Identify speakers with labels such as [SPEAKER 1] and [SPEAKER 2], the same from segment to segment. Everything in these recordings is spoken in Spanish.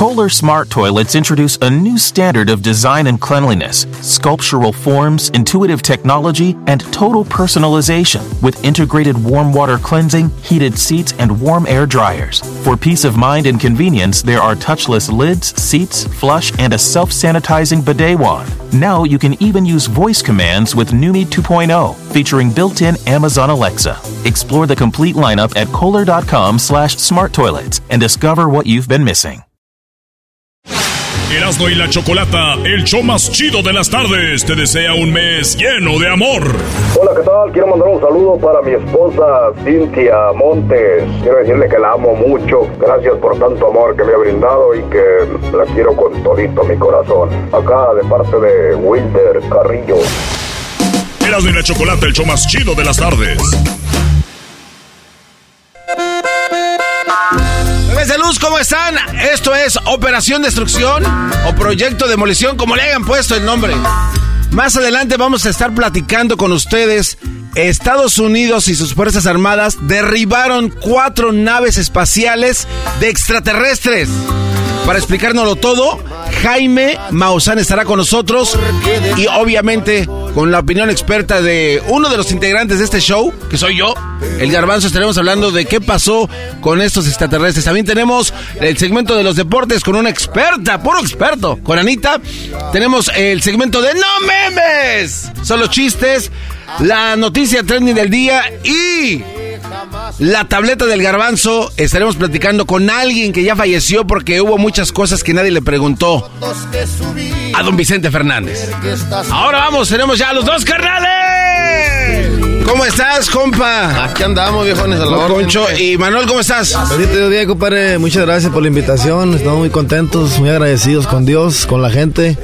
[SPEAKER 1] Kohler Smart Toilets introduce a new standard of design and cleanliness, sculptural forms, intuitive technology, and total personalization with integrated warm water cleansing, heated seats, and warm air dryers. For peace of mind and convenience, there are touchless lids, seats, flush, and a self sanitizing bidet wand. Now you can even use voice commands with Numi 2.0, featuring built-in Amazon Alexa. Explore the complete lineup at kohler.com slash smart toilets and discover what you've been missing.
[SPEAKER 2] Erasmo y la Chocolata, el show más chido de las tardes, te desea un mes lleno de amor.
[SPEAKER 3] Hola, ¿qué tal? Quiero mandar un saludo para mi esposa Cintia Montes. Quiero decirle que la amo mucho. Gracias por tanto amor que me ha brindado y que la quiero con todito mi corazón. Acá de parte de Wilder Carrillo.
[SPEAKER 2] Erasmo y la Chocolata, el show más chido de las tardes.
[SPEAKER 4] De ¿cómo están? Esto es Operación Destrucción o Proyecto Demolición, como le hayan puesto el nombre. Más adelante vamos a estar platicando con ustedes. Estados Unidos y sus Fuerzas Armadas derribaron cuatro naves espaciales de extraterrestres. Para explicárnoslo todo, Jaime Maussan estará con nosotros y obviamente con la opinión experta de uno de los integrantes de este show, que soy yo, el Garbanzo, estaremos hablando de qué pasó con estos extraterrestres. También tenemos el segmento de los deportes con una experta, puro experto, con Anita. Tenemos el segmento de No Memes, solo chistes, la noticia trending del día y la tableta del garbanzo. Estaremos platicando con alguien que ya falleció porque hubo muchas cosas que nadie le preguntó a don Vicente Fernández. Ahora vamos, tenemos ya a los dos carnales. ¿Cómo estás, compa?
[SPEAKER 5] Aquí andamos, viejones, a la.
[SPEAKER 4] Concho y Manuel, ¿cómo estás?
[SPEAKER 5] Bendito día, compadre. Muchas gracias por la invitación. Estamos muy contentos, muy agradecidos con Dios, con la gente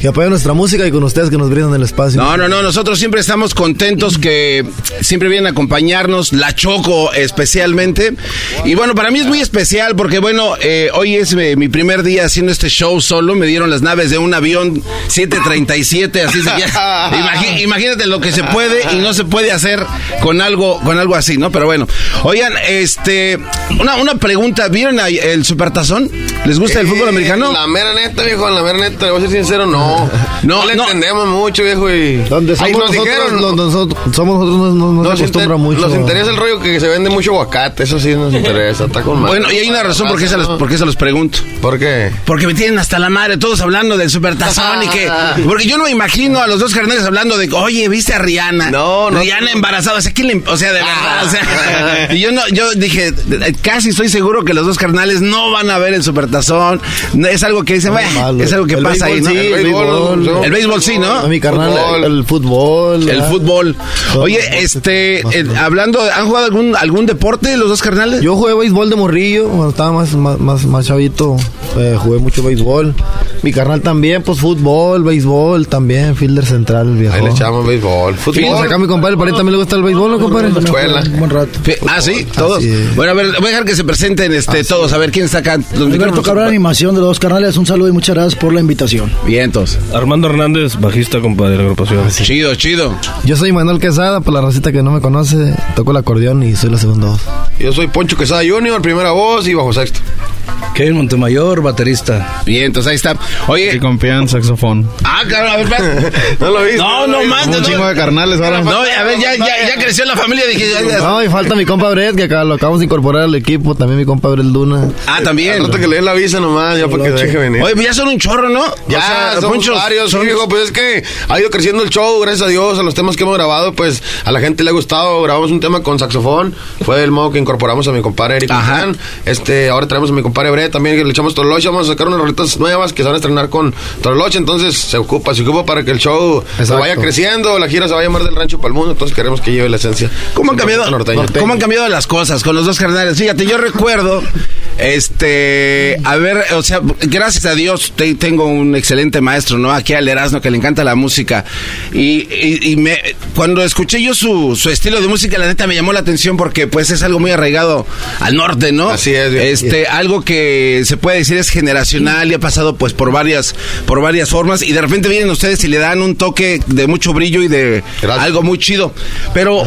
[SPEAKER 5] que apoya nuestra música y con ustedes que nos brindan el espacio.
[SPEAKER 4] No, no, no, nosotros siempre estamos contentos que siempre vienen a acompañarnos, la Choco especialmente. Y bueno, para mí es muy especial porque bueno, eh, hoy es eh, mi primer día haciendo este show solo, me dieron las naves de un avión 737, así se llama. Imagínate lo que se puede y no se puede hacer con algo, con algo así, ¿no? Pero bueno, oigan, este, una, una pregunta, ¿vieron el supertazón? ¿Les gusta el fútbol americano?
[SPEAKER 5] Eh, La mera neta, viejo, la mera neta, le voy a ser sincero, no.
[SPEAKER 4] No,
[SPEAKER 5] No, le
[SPEAKER 4] no.
[SPEAKER 5] entendemos mucho, viejo, y...
[SPEAKER 6] Donde
[SPEAKER 5] Ahí
[SPEAKER 6] somos
[SPEAKER 5] nos
[SPEAKER 6] nosotros,
[SPEAKER 5] dijeron,
[SPEAKER 6] donde nosotros, somos nosotros, no, no- no se
[SPEAKER 5] nos,
[SPEAKER 6] acostumbra
[SPEAKER 5] inter-
[SPEAKER 6] mucho.
[SPEAKER 5] nos interesa el rollo que se vende mucho aguacate, eso sí nos interesa, está con.
[SPEAKER 4] Bueno, y hay una razón por qué se los, por qué se los pregunto.
[SPEAKER 5] ¿Por qué?
[SPEAKER 4] Porque me tienen hasta la madre, todos hablando del supertazón y que. Porque yo no me imagino a los dos carnales hablando de, oye, ¿viste a Rihanna?
[SPEAKER 5] No, no.
[SPEAKER 4] Rihanna embarazada, o sea, ¿quién le- O sea, de verdad, o sea. Y yo no, yo dije, casi estoy seguro que los dos carnales no van a ver el supertazón. Es algo que dicen,
[SPEAKER 6] No,
[SPEAKER 4] "Bueno,
[SPEAKER 6] malo.
[SPEAKER 4] es algo que
[SPEAKER 6] El
[SPEAKER 4] pasa ahí,
[SPEAKER 6] béisbol,
[SPEAKER 4] ¿no?
[SPEAKER 6] sí,
[SPEAKER 5] El
[SPEAKER 6] el
[SPEAKER 5] béisbol,
[SPEAKER 6] béisbol.
[SPEAKER 5] no.
[SPEAKER 4] El béisbol sí, ¿no?
[SPEAKER 6] A mi carnal,
[SPEAKER 5] Fútbol.
[SPEAKER 6] el fútbol.
[SPEAKER 4] El fútbol. Oye, este, eh, hablando, ¿han jugado algún, algún deporte los dos carnales?
[SPEAKER 6] Yo jugué béisbol de morrillo, cuando estaba más, más, más, más chavito, eh, jugué mucho béisbol. Mi carnal también, pues fútbol, béisbol también, fielder central, el viejo.
[SPEAKER 5] Ahí le echamos béisbol. Fútbol.
[SPEAKER 6] acá mi compadre, el pariente también le gusta el béisbol, ¿no, compadre?
[SPEAKER 5] escuela.
[SPEAKER 6] Buen rato.
[SPEAKER 4] Ah, sí, todos.
[SPEAKER 6] Así es.
[SPEAKER 4] Bueno, a ver, voy a dejar que se presenten este, todos, a ver quién está acá.
[SPEAKER 7] Alberto. Cabral, animación de los dos canales. Un saludo y muchas gracias por la invitación.
[SPEAKER 4] Bien, entonces.
[SPEAKER 8] Armando Hernández, bajista, compadre, de la agrupación.
[SPEAKER 4] Chido, chido.
[SPEAKER 6] Yo soy Manuel Quesada, por la racita que no me conoce, toco el acordeón y soy la segunda voz.
[SPEAKER 5] Yo soy Poncho Quesada Junior, primera voz y bajo sexto.
[SPEAKER 8] Kevin Montemayor, baterista.
[SPEAKER 4] Bien, entonces ahí está. Oye,
[SPEAKER 8] confian, saxofón.
[SPEAKER 4] ah, cabrón, a ver.
[SPEAKER 5] ¿No lo viste?
[SPEAKER 4] No, no
[SPEAKER 5] viste?
[SPEAKER 4] no,
[SPEAKER 6] Un chingo de carnales ahora.
[SPEAKER 4] No, a ver, ya, ya, ya creció la familia. Dije, ya, ya.
[SPEAKER 6] No, y falta mi compa Brett, que acá lo acabamos de incorporar al equipo, también mi compa Brett Luna.
[SPEAKER 4] Ah, también.
[SPEAKER 5] rato que le den la visa nomás, ya para que se deje venir.
[SPEAKER 4] Oye, pues ya son un chorro, ¿no?
[SPEAKER 5] Ya,
[SPEAKER 4] O sea, Poncho,
[SPEAKER 5] varios,
[SPEAKER 4] son-
[SPEAKER 5] viejo, pues es que ha ido creciendo el show, gracias a Dios, a los temas que hemos grabado, pues a la gente le ha gustado, grabamos un tema con saxofón, fue el modo que incorporamos a mi compadre Eric
[SPEAKER 4] Ajá.
[SPEAKER 5] Este, ahora traemos a mi compadre Brett también, que le echamos Toroloche, vamos a sacar unas rolitas nuevas que se van a estrenar con Toroloche, entonces se ocupa, se ocupa para que el show se vaya creciendo, la gira se vaya a llamar del rancho para el mundo, entonces queremos que lleve la esencia.
[SPEAKER 4] ¿Cómo han, cambiado,
[SPEAKER 5] norteño.
[SPEAKER 4] ¿Cómo han cambiado las cosas con los dos carnales? Fíjate, yo recuerdo, este, a ver, o sea, gracias a Dios te- tengo un excelente maestro, ¿no? Aquí al Erasmo que le encanta la música. Y, y- y me, cuando escuché yo su, su estilo de música, la neta me llamó la atención porque pues es algo muy arraigado al norte, ¿no?
[SPEAKER 5] Así es, bien.
[SPEAKER 4] Este, algo que se puede decir es generacional y ha pasado pues por varias, por varias formas y de repente vienen ustedes y le dan un toque de mucho brillo y de
[SPEAKER 5] Gracias.
[SPEAKER 4] algo muy chido. Pero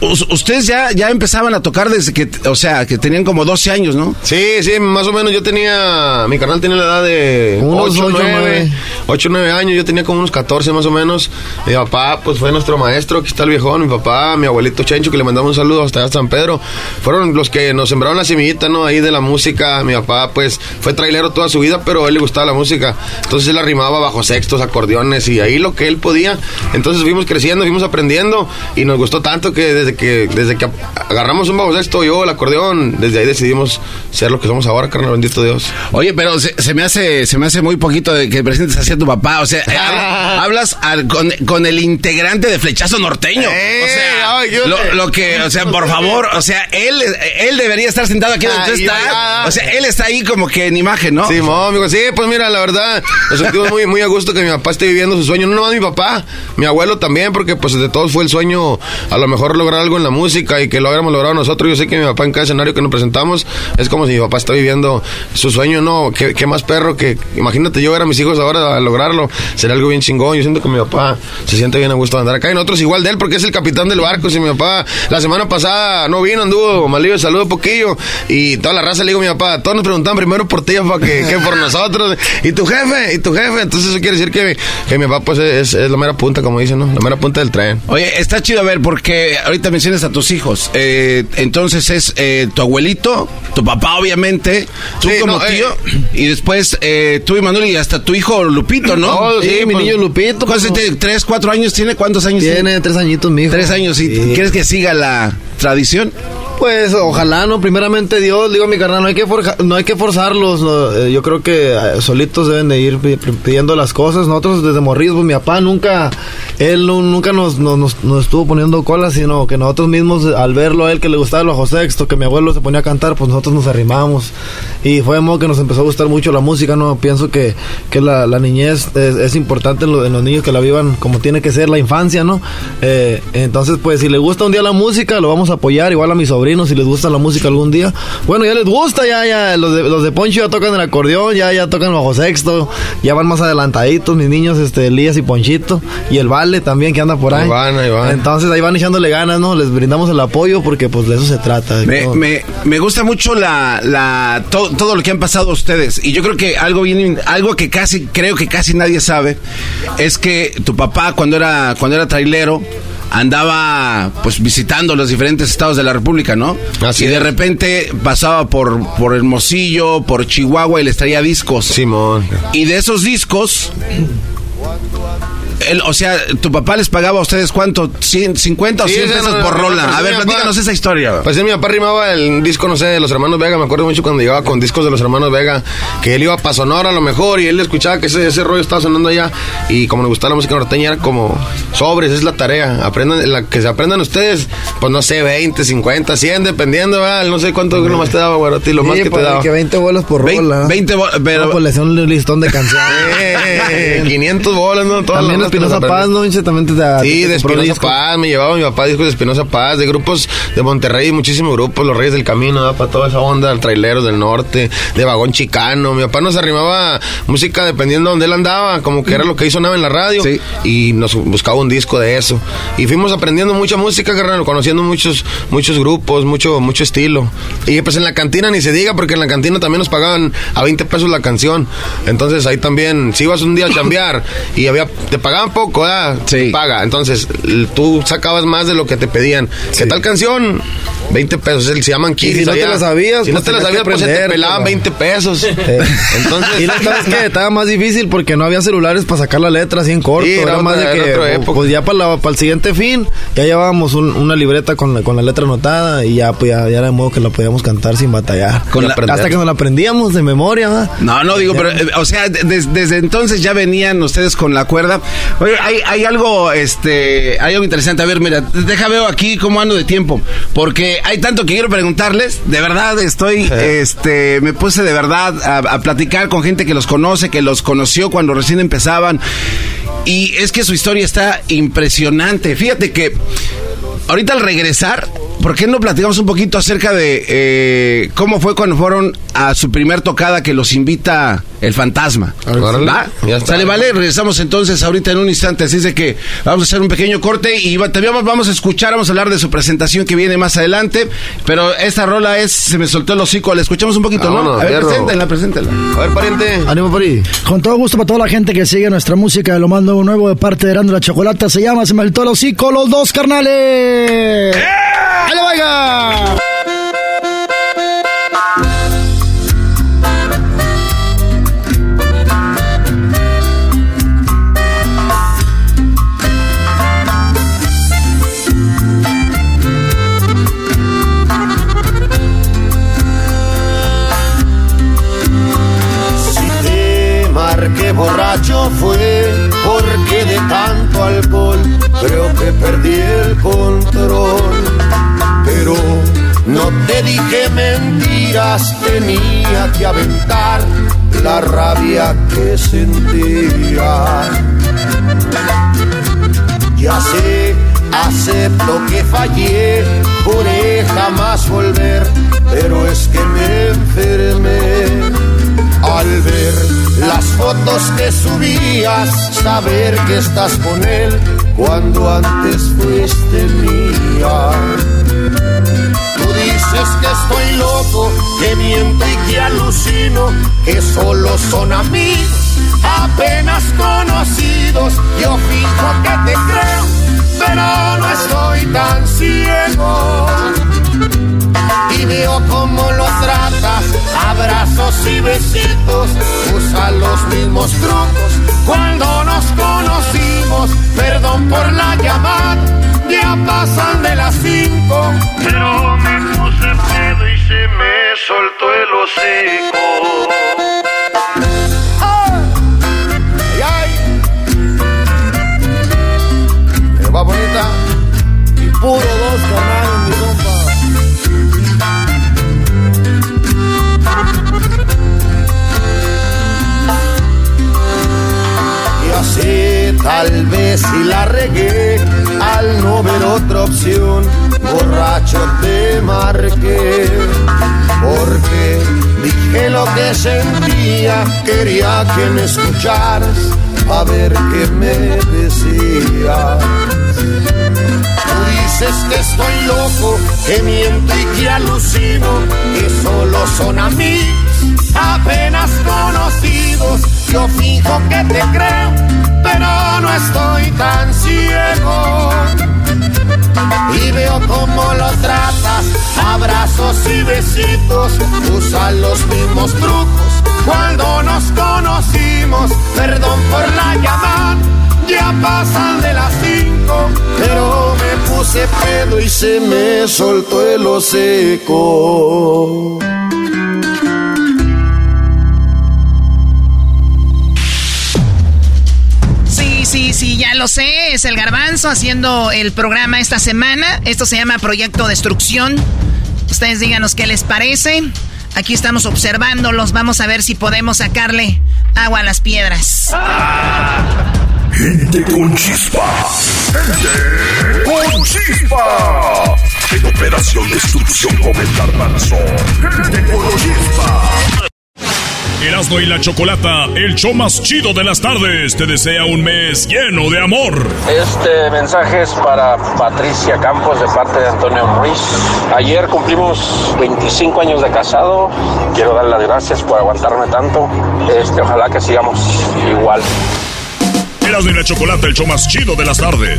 [SPEAKER 4] us- ustedes ya, ya empezaban a tocar desde que, o sea, que tenían como 12 años, ¿no?
[SPEAKER 5] Sí, sí, más o menos yo tenía, mi canal tenía la edad de
[SPEAKER 6] Unos
[SPEAKER 5] 8,
[SPEAKER 6] ocho,
[SPEAKER 5] 9,
[SPEAKER 6] nueve.
[SPEAKER 5] 8, 9 años, yo tenía como unos 14 más o menos. Mi papá, pues fue nuestro maestro, aquí está el viejón, mi papá, mi abuelito Chencho, que le mandamos un saludo hasta allá San Pedro. Fueron los que nos sembraron la semillita, ¿no? Ahí de la música. Mi papá, pues, fue trailero toda su vida, pero a él le gustaba la música. Entonces él arrimaba bajo sextos, acordeones y ahí lo que él podía. Entonces fuimos creciendo, fuimos aprendiendo y nos gustó tanto que desde que, desde que agarramos un bajo sexto, yo el acordeón, desde ahí decidimos ser lo que somos ahora, carnal, bendito Dios.
[SPEAKER 4] Oye, pero se, se me hace, se me hace muy poquito de que presentes así a tu papá. O sea, eh, hab- hablas al- con, con el integrante de Flechazo Norteño.
[SPEAKER 5] Eh,
[SPEAKER 4] o sea,
[SPEAKER 5] ay, yo
[SPEAKER 4] lo, que, o sea, por favor, o sea, él, él debería estar sentado aquí donde estás.
[SPEAKER 5] ya.
[SPEAKER 4] O sea, él está ahí como que en imagen, ¿no?
[SPEAKER 5] Sí, amigo. Sí, pues mira, la verdad, nos sentimos muy, muy a gusto que mi papá esté viviendo su sueño. No nomás mi papá, mi abuelo también, porque pues de todos fue el sueño a lo mejor lograr algo en la música y que lo hubiéramos logrado nosotros. Yo sé que mi papá en cada escenario que nos presentamos es como si mi papá está viviendo su sueño, ¿no? ¿Qué, qué más perro que, imagínate yo ver a mis hijos ahora a lograrlo. Sería algo bien chingón. Yo siento que mi papá se siente bien a gusto de andar acá y nosotros igual de él porque es el capitán del barco. Si mi papá la semana pasada no vino, anduvo malillo, saludo poquillo y toda la raza le digo a mi papá, todos nos preguntaban primero por ti, papá, que, que por nosotros. Y tu jefe, y tu jefe. Entonces eso quiere decir que, que mi papá pues es, es la mera punta, como dicen, ¿no? La mera punta del tren.
[SPEAKER 4] Oye, está chido a ver, porque ahorita mencionas a tus hijos. Eh, entonces es eh, tu abuelito, tu papá, obviamente, tú
[SPEAKER 5] Sí,
[SPEAKER 4] como
[SPEAKER 5] no, eh.
[SPEAKER 4] tío, y después eh, tú y Manuel y hasta tu hijo Lupito, ¿no?
[SPEAKER 5] No, sí,
[SPEAKER 6] mi
[SPEAKER 5] pues-
[SPEAKER 6] niño Lupito.
[SPEAKER 4] ¿Cuántos
[SPEAKER 6] pues?
[SPEAKER 4] ¿Tres, cuatro años tiene? ¿Cuántos años tiene?
[SPEAKER 6] Tiene tres añitos, mi hijo.
[SPEAKER 4] Tres años. ¿Y
[SPEAKER 6] Sí.
[SPEAKER 4] quieres que siga la tradición?
[SPEAKER 6] Pues ojalá, ¿no? Primeramente Dios, digo mi carnal, no hay que, forja- no hay que forzarlos, ¿no? Eh, yo creo que solitos deben de ir pi- pi- pidiendo las cosas. Nosotros desde morridos, pues mi papá nunca, él nu- nunca nos, nos, nos- nos estuvo poniendo colas, sino que nosotros mismos, al verlo a él que le gustaba el bajo sexto, que mi abuelo se ponía a cantar, pues nosotros nos arrimamos. Y fue de modo que nos empezó a gustar mucho la música, ¿no? Pienso que, que la, la niñez es, es importante en, lo- en los niños que la vivan como tiene que ser la infancia, ¿no? Eh, entonces, pues si le gusta un día la música, lo vamos a apoyar, igual a mis sobrinos, si les gusta la música algún día. Bueno, ya les gusta, ya, ya, los de, los de Poncho ya tocan el acordeón, ya, ya tocan el bajo sexto, ya van más adelantaditos, mis niños, este, Elías y Ponchito, y el Vale también que anda por ahí.
[SPEAKER 5] Ahí van, ahí van.
[SPEAKER 6] Entonces ahí van echándole ganas, ¿no? Les brindamos el apoyo porque pues de eso se trata.
[SPEAKER 4] Me, me, me gusta mucho la, la to- todo lo que han pasado ustedes. Y yo creo que algo bien, algo que casi, creo que casi nadie sabe, es que tu papá cuando era, cuando era trailero, andaba pues visitando los diferentes estados de la República, ¿no?
[SPEAKER 5] Así
[SPEAKER 4] y de
[SPEAKER 5] es.
[SPEAKER 4] repente pasaba por, por Hermosillo, por Chihuahua y les traía discos.
[SPEAKER 5] Simón.
[SPEAKER 4] Y de esos discos, él, o sea, tu papá les pagaba a ustedes cuánto, ¿100, 50 o
[SPEAKER 5] Sí,
[SPEAKER 4] 100
[SPEAKER 5] ese
[SPEAKER 4] pesos
[SPEAKER 5] no, no,
[SPEAKER 4] por
[SPEAKER 5] no,
[SPEAKER 4] rola.
[SPEAKER 5] pero
[SPEAKER 4] a
[SPEAKER 5] sí,
[SPEAKER 4] ver, platícanos esa historia.
[SPEAKER 5] Pues sí, mi papá rimaba el disco, no sé, de los hermanos Vega. Me acuerdo mucho cuando llegaba con discos de los hermanos Vega, que él iba para Sonora a lo mejor y él escuchaba que ese, ese rollo estaba sonando allá. Y como le gustaba la música norteña, era como sobres, esa es la tarea. Aprendan, la, que se aprendan ustedes, pues no sé, 20, 50, 100, dependiendo, ¿verdad? No sé cuánto nomás te daba, güey, a ti, lo más
[SPEAKER 6] Sí,
[SPEAKER 5] que te
[SPEAKER 6] pues,
[SPEAKER 5] daba.
[SPEAKER 6] que 20 bolas por rola.
[SPEAKER 4] 20 bo- pero-
[SPEAKER 6] No, pues le hacía un listón de canciones.
[SPEAKER 5] Eh, 500 bolas, ¿no? Todas
[SPEAKER 6] También
[SPEAKER 5] nos
[SPEAKER 6] Espinosa Paz. ¿no? También te, te-
[SPEAKER 5] Sí,
[SPEAKER 6] te
[SPEAKER 5] de Espinosa. Paz, me llevaba mi papá discos de Espinosa Paz, de grupos de Monterrey, muchísimos grupos, los Reyes del Camino, para toda esa onda, traileros del norte, de vagón chicano. Mi papá nos arrimaba música dependiendo de donde él andaba, como que era lo que hizo sonaba en la radio,
[SPEAKER 4] Sí.
[SPEAKER 5] y nos buscaba un disco de eso. Y fuimos aprendiendo mucha música, carnal, conociendo muchos, muchos grupos, mucho, mucho estilo. Y pues en la cantina ni se diga, porque en la cantina también nos pagaban a 20 pesos la canción. Entonces ahí también, si ibas un día a chambear y había, te pagaban poco, ¿verdad?
[SPEAKER 4] Sí.
[SPEAKER 5] Paga. Entonces tú sacabas más de lo que te pedían. ¿Qué tal canción? 20 pesos. Se llaman
[SPEAKER 6] Y
[SPEAKER 5] kiris
[SPEAKER 6] si no te
[SPEAKER 5] allá.
[SPEAKER 6] la sabías,
[SPEAKER 5] Si no
[SPEAKER 6] pues
[SPEAKER 5] te la sabías, pues se te pelaban 20 pesos.
[SPEAKER 6] Eh,
[SPEAKER 5] Entonces,
[SPEAKER 6] y la sabes que estaba más difícil porque no había celulares para sacar la letra así en corto.
[SPEAKER 5] Sí, era
[SPEAKER 6] era más
[SPEAKER 5] otra-
[SPEAKER 6] de
[SPEAKER 5] era
[SPEAKER 6] que,
[SPEAKER 5] otra
[SPEAKER 6] pues, pues ya para, la- para el siguiente fin, ya llevábamos un- una libreta con la, con la letra anotada y ya, pues ya, ya era de modo que la podíamos cantar sin batallar.
[SPEAKER 4] Con la-
[SPEAKER 6] hasta que nos la aprendíamos de memoria.
[SPEAKER 4] No, no digo, pero, eh, o sea, de- des- desde entonces ya venían ustedes con la cuerda. Oye, hay, hay algo, este, hay algo interesante. A ver, mira, deja veo aquí cómo ando de tiempo, porque hay tanto que quiero preguntarles. De verdad, estoy, este, me puse de verdad a, a platicar con gente que los conoce, que los conoció cuando recién empezaban. Y es que su historia está impresionante. Fíjate que ahorita al regresar, ¿por qué no platicamos un poquito acerca de eh, cómo fue cuando fueron a su primer tocada que los invita el fantasma? ¿Va?
[SPEAKER 5] ya está.
[SPEAKER 4] Sale, vale, regresamos entonces ahorita en un instante, así es de que vamos a hacer un pequeño corte y también vamos- vamos a escuchar, vamos a hablar de su presentación que viene más adelante, pero esta rola es, se me soltó el hocico, la escuchamos un poquito, ¿no?
[SPEAKER 5] Vámonos,
[SPEAKER 4] A ver, preséntenla, preséntenla.
[SPEAKER 5] a ver, pariente.
[SPEAKER 6] Ánimo por ahí.
[SPEAKER 7] Con todo gusto para toda la gente que sigue nuestra música, lo mando un nuevo de parte de Erando la Chocolata. Se llama Se me soltó el hocico, los dos carnales. ¡Ahí le vaya!
[SPEAKER 9] Tenía que aventar la rabia que sentía. Ya sé, acepto que fallé, juré jamás volver, pero es que me enfermé. Al ver las fotos que subías, saber que estás con él cuando antes fuiste mía. Dices que estoy loco, que miento y que alucino, que solo son amigos, apenas conocidos. Yo fijo que te creo, pero no estoy tan ciego. Y veo cómo lo tratas, abrazos y besitos, usa los mismos trucos cuando nos conocimos. Perdón por la llamada, ya pasan de las cinco, pero me y se me soltó el hocico. ¡Ay! ¡Ay! Me va bonita y puro dos carnales, mi compa. Y así tal vez si la regué al no ver otra opción, borracho te marqué. Porque dije lo que sentía, quería que me escucharas, a ver qué me decías. Tú dices que estoy loco, que miento y que alucino, que solo son amigos, apenas conocidos. Yo fijo que te creo, pero no estoy tan ciego. Y veo cómo lo tratas, abrazos y besitos, usan los mismos trucos cuando nos conocimos. Perdón por la llamada, ya pasan de las cinco, pero me puse pedo y se me soltó el hocico.
[SPEAKER 10] Lo sé. Es el garbanzo haciendo el programa esta semana. Esto se llama Proyecto Destrucción. Ustedes díganos qué les parece. Aquí estamos observándolos. Vamos a ver si podemos sacarle agua a las piedras.
[SPEAKER 2] Gente con chispa. Gente con chispa. En Operación Destrucción con el garbanzo. Gente con chispa. Erasmo y la Chocolata, el show más chido de las tardes, te desea un mes lleno de amor.
[SPEAKER 11] Este mensaje es para Patricia Campos de parte de Antonio Ruiz. Ayer cumplimos 25 años de casado. Quiero dar las gracias por aguantarme tanto. Este, ojalá que sigamos igual.
[SPEAKER 2] Erasmo y la Chocolata, el show más chido de las tardes.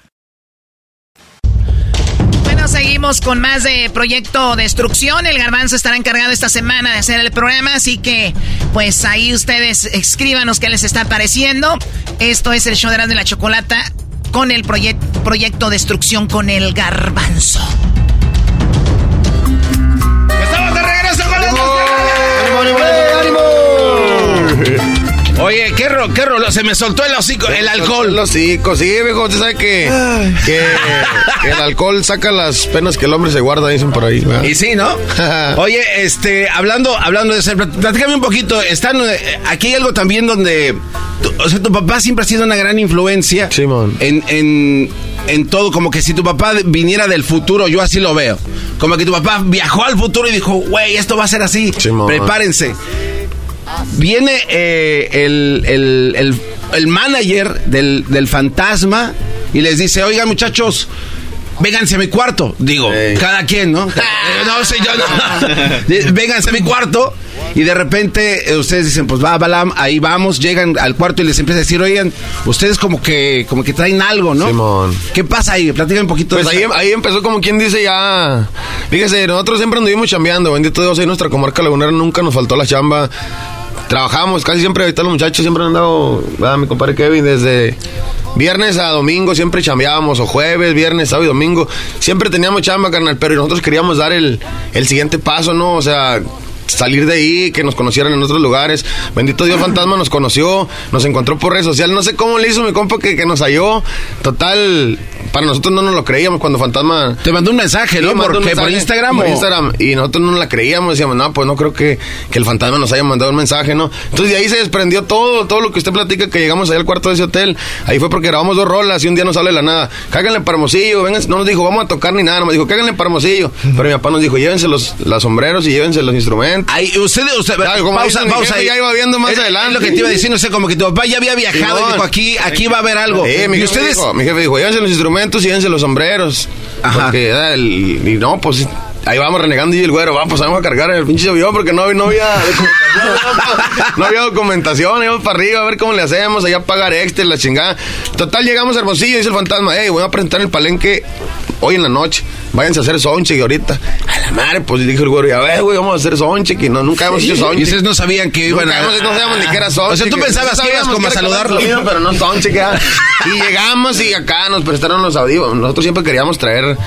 [SPEAKER 12] seguimos con más de Proyecto Destrucción. El Garbanzo estará encargado esta semana de hacer el programa, así que pues ahí ustedes escríbanos qué les está pareciendo. Esto es el show de la Chocolata con el Proyecto Destrucción con el Garbanzo.
[SPEAKER 4] ¡Estamos de regreso con ¡Ánimo, ánimo! Oye, qué, ro, qué rolo, se me soltó el hocico, el alcohol.
[SPEAKER 5] El hocico, sí, viejo, usted sabe que, que, el alcohol saca las penas que el hombre se guarda, dicen por ahí.
[SPEAKER 4] Y sí, ¿no? Oye, este, hablando, hablando de eso, platícame un poquito, están, eh, aquí hay algo también donde, o sea, tu papá siempre ha sido una gran influencia.
[SPEAKER 5] Simón.
[SPEAKER 4] En, en, en todo, como que si tu papá viniera del futuro, yo así lo veo. Como que tu papá viajó al futuro y dijo, güey, esto va a ser así. Simón. Prepárense viene eh, el, el, manager del, del, fantasma y les dice, oigan muchachos, vénganse a mi cuarto. Digo, cada quien, ¿no? no sé, yo no. vénganse a mi cuarto. Y de repente eh, ustedes dicen, pues va, Balam, ahí vamos, llegan al cuarto y les empieza a decir, oigan, ustedes como que, como que traen algo, ¿no?
[SPEAKER 5] Simón.
[SPEAKER 4] ¿Qué pasa ahí? Platícame un poquito.
[SPEAKER 5] Pues ahí, ahí, empezó como quien dice ya, fíjese, nosotros siempre anduvimos chambeando, bendito Dios, ahí nuestra comarca lagunera nunca nos faltó la chamba trabajamos casi siempre, ahorita los muchachos siempre han andado, mi compadre Kevin, desde viernes a domingo siempre chambeábamos, o jueves, viernes, sábado y domingo, siempre teníamos chamba, carnal, pero nosotros queríamos dar el, el siguiente paso, ¿no? O sea, salir de ahí, que nos conocieran en otros lugares. Bendito Dios Fantasma nos conoció, nos encontró por redes sociales. No sé cómo le hizo mi compa que, que nos halló. Total, para nosotros no nos lo creíamos cuando Fantasma...
[SPEAKER 4] Te mandó un mensaje, ¿no? ¿Por, ¿Por Instagram?
[SPEAKER 5] Por Instagram. Y nosotros no la creíamos. Decíamos, no, pues no creo que, que, el Fantasma nos haya mandado un mensaje, ¿no? Entonces de ahí se desprendió todo, todo lo que usted platica, que llegamos ahí al cuarto de ese hotel. Ahí fue porque grabamos dos rolas y un día nos sale la nada. Cáganle para Hermosillo, vengan. No nos dijo, vamos a tocar ni nada. Nos dijo, cáganle para Hermosillo. Pero mi papá nos dijo, llévense los, los sombreros y llévense los instrumentos.
[SPEAKER 4] Ahí, usted, usted pausa, pausa.
[SPEAKER 5] Ya iba viendo más adelante.
[SPEAKER 4] Es lo que te iba diciendo, o sea, como que tu papá ya había viajado y dijo, aquí, aquí va a haber algo.
[SPEAKER 5] mi,
[SPEAKER 4] y
[SPEAKER 5] ustedes... dijo, mi jefe dijo, llévense los instrumentos y llévense los sombreros Ajá. Porque, el, y no, pues ahí vamos renegando y el güero, vamos, vamos a cargar el pinche avión porque no, no había documentación, no, había documentación, íbamos para arriba a ver cómo le hacemos, allá pagar extra, la chingada. Total, llegamos a Hermosillo, dice el fantasma, hey, voy a presentar el palenque hoy en la noche váyanse a hacer sonche y ahorita. A la madre, pues dijo el güero, ya ves, güey, vamos a hacer sonche, que no, nunca hemos hecho sonche.
[SPEAKER 4] Y ustedes no sabían que iban a.
[SPEAKER 5] no sabíamos ni qué era sonche.
[SPEAKER 4] O sea, tú pensabas que, ibas como a saludarlo.
[SPEAKER 5] pero no sonche, que Y llegamos y acá nos prestaron los audífonos. Nosotros siempre queríamos traer.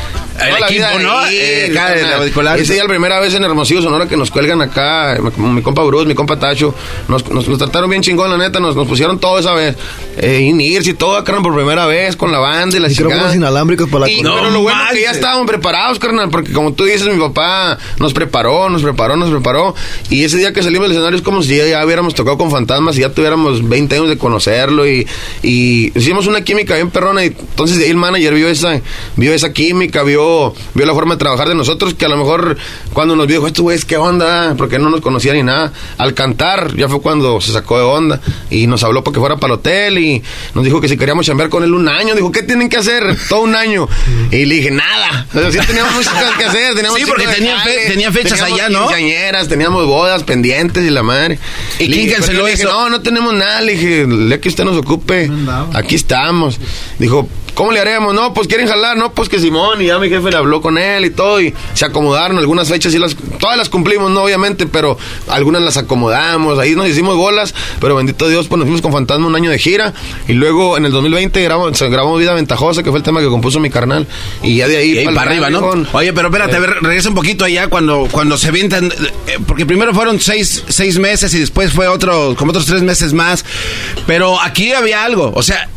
[SPEAKER 4] El equipo, ¿no?
[SPEAKER 5] Eh, acá, la Ese día, la primera vez en Hermosillo, Sonora, que nos cuelgan acá, mi compa Bruce, mi compa Tacho, nos, nos, trataron bien chingón, la neta, nos, nos pusieron todo esa vez. Eh, INIRS y todo acá por primera vez, con la banda y las
[SPEAKER 6] Micrófonos inalámbricos para la
[SPEAKER 5] y, Pero lo bueno es que ya estábamos preparados, carnal, porque como tú dices, mi, papá nos preparó, nos preparó, nos preparó. Y ese día que salimos del escenario es como si ya hubiéramos tocado con fantasmas y ya tuviéramos 20 años de conocerlo. Y, y hicimos una química bien perrona. Y entonces de ahí el manager vio esa, vio esa química, vio, vio la forma de trabajar de nosotros. Que a lo mejor cuando nos vio, dijo, estos güeyes, ¿qué onda? Porque no nos conocía ni nada. Al cantar, ya fue cuando se sacó de onda. Y nos habló para que fuera para el hotel. Y nos dijo que si queríamos chambear con él un año. Dijo, ¿qué tienen que hacer? Todo un año. Y le dije, nada. O sea, sí teníamos muchas cosas que hacer. Teníamos
[SPEAKER 4] Sí, porque tenían fe-
[SPEAKER 5] jale,
[SPEAKER 4] tenían fechas
[SPEAKER 5] teníamos
[SPEAKER 4] allá, ¿no?
[SPEAKER 5] teníamos bodas pendientes y la madre.
[SPEAKER 4] ¿Y
[SPEAKER 5] Le
[SPEAKER 4] quién
[SPEAKER 5] dije,
[SPEAKER 4] canceló
[SPEAKER 5] pero le dije,
[SPEAKER 4] eso?
[SPEAKER 5] No, no tenemos nada. Le dije, le que usted nos ocupe. Aquí estamos. Dijo, ¿cómo le haremos? No, pues quieren jalar, no, pues que Simón. Y ya mi jefe le habló con él y todo. Y se acomodaron. Algunas fechas sí las, todas las cumplimos, no, obviamente, pero algunas las acomodamos. Ahí nos hicimos bolas. Pero bendito Dios, pues nos fuimos con Fantasma un año de gira. Y luego en el 2020 grabamos, grabó Vida Ventajosa, que fue el tema que compuso mi carnal. Y ya de ahí,
[SPEAKER 4] Y para arriba, ¿no? Oye, pero espérate, a ver, regresa un poquito allá cuando, cuando se avientan, eh, porque primero fueron seis, seis meses y después fue otro, como otros tres meses más, pero aquí había algo, o sea, eh,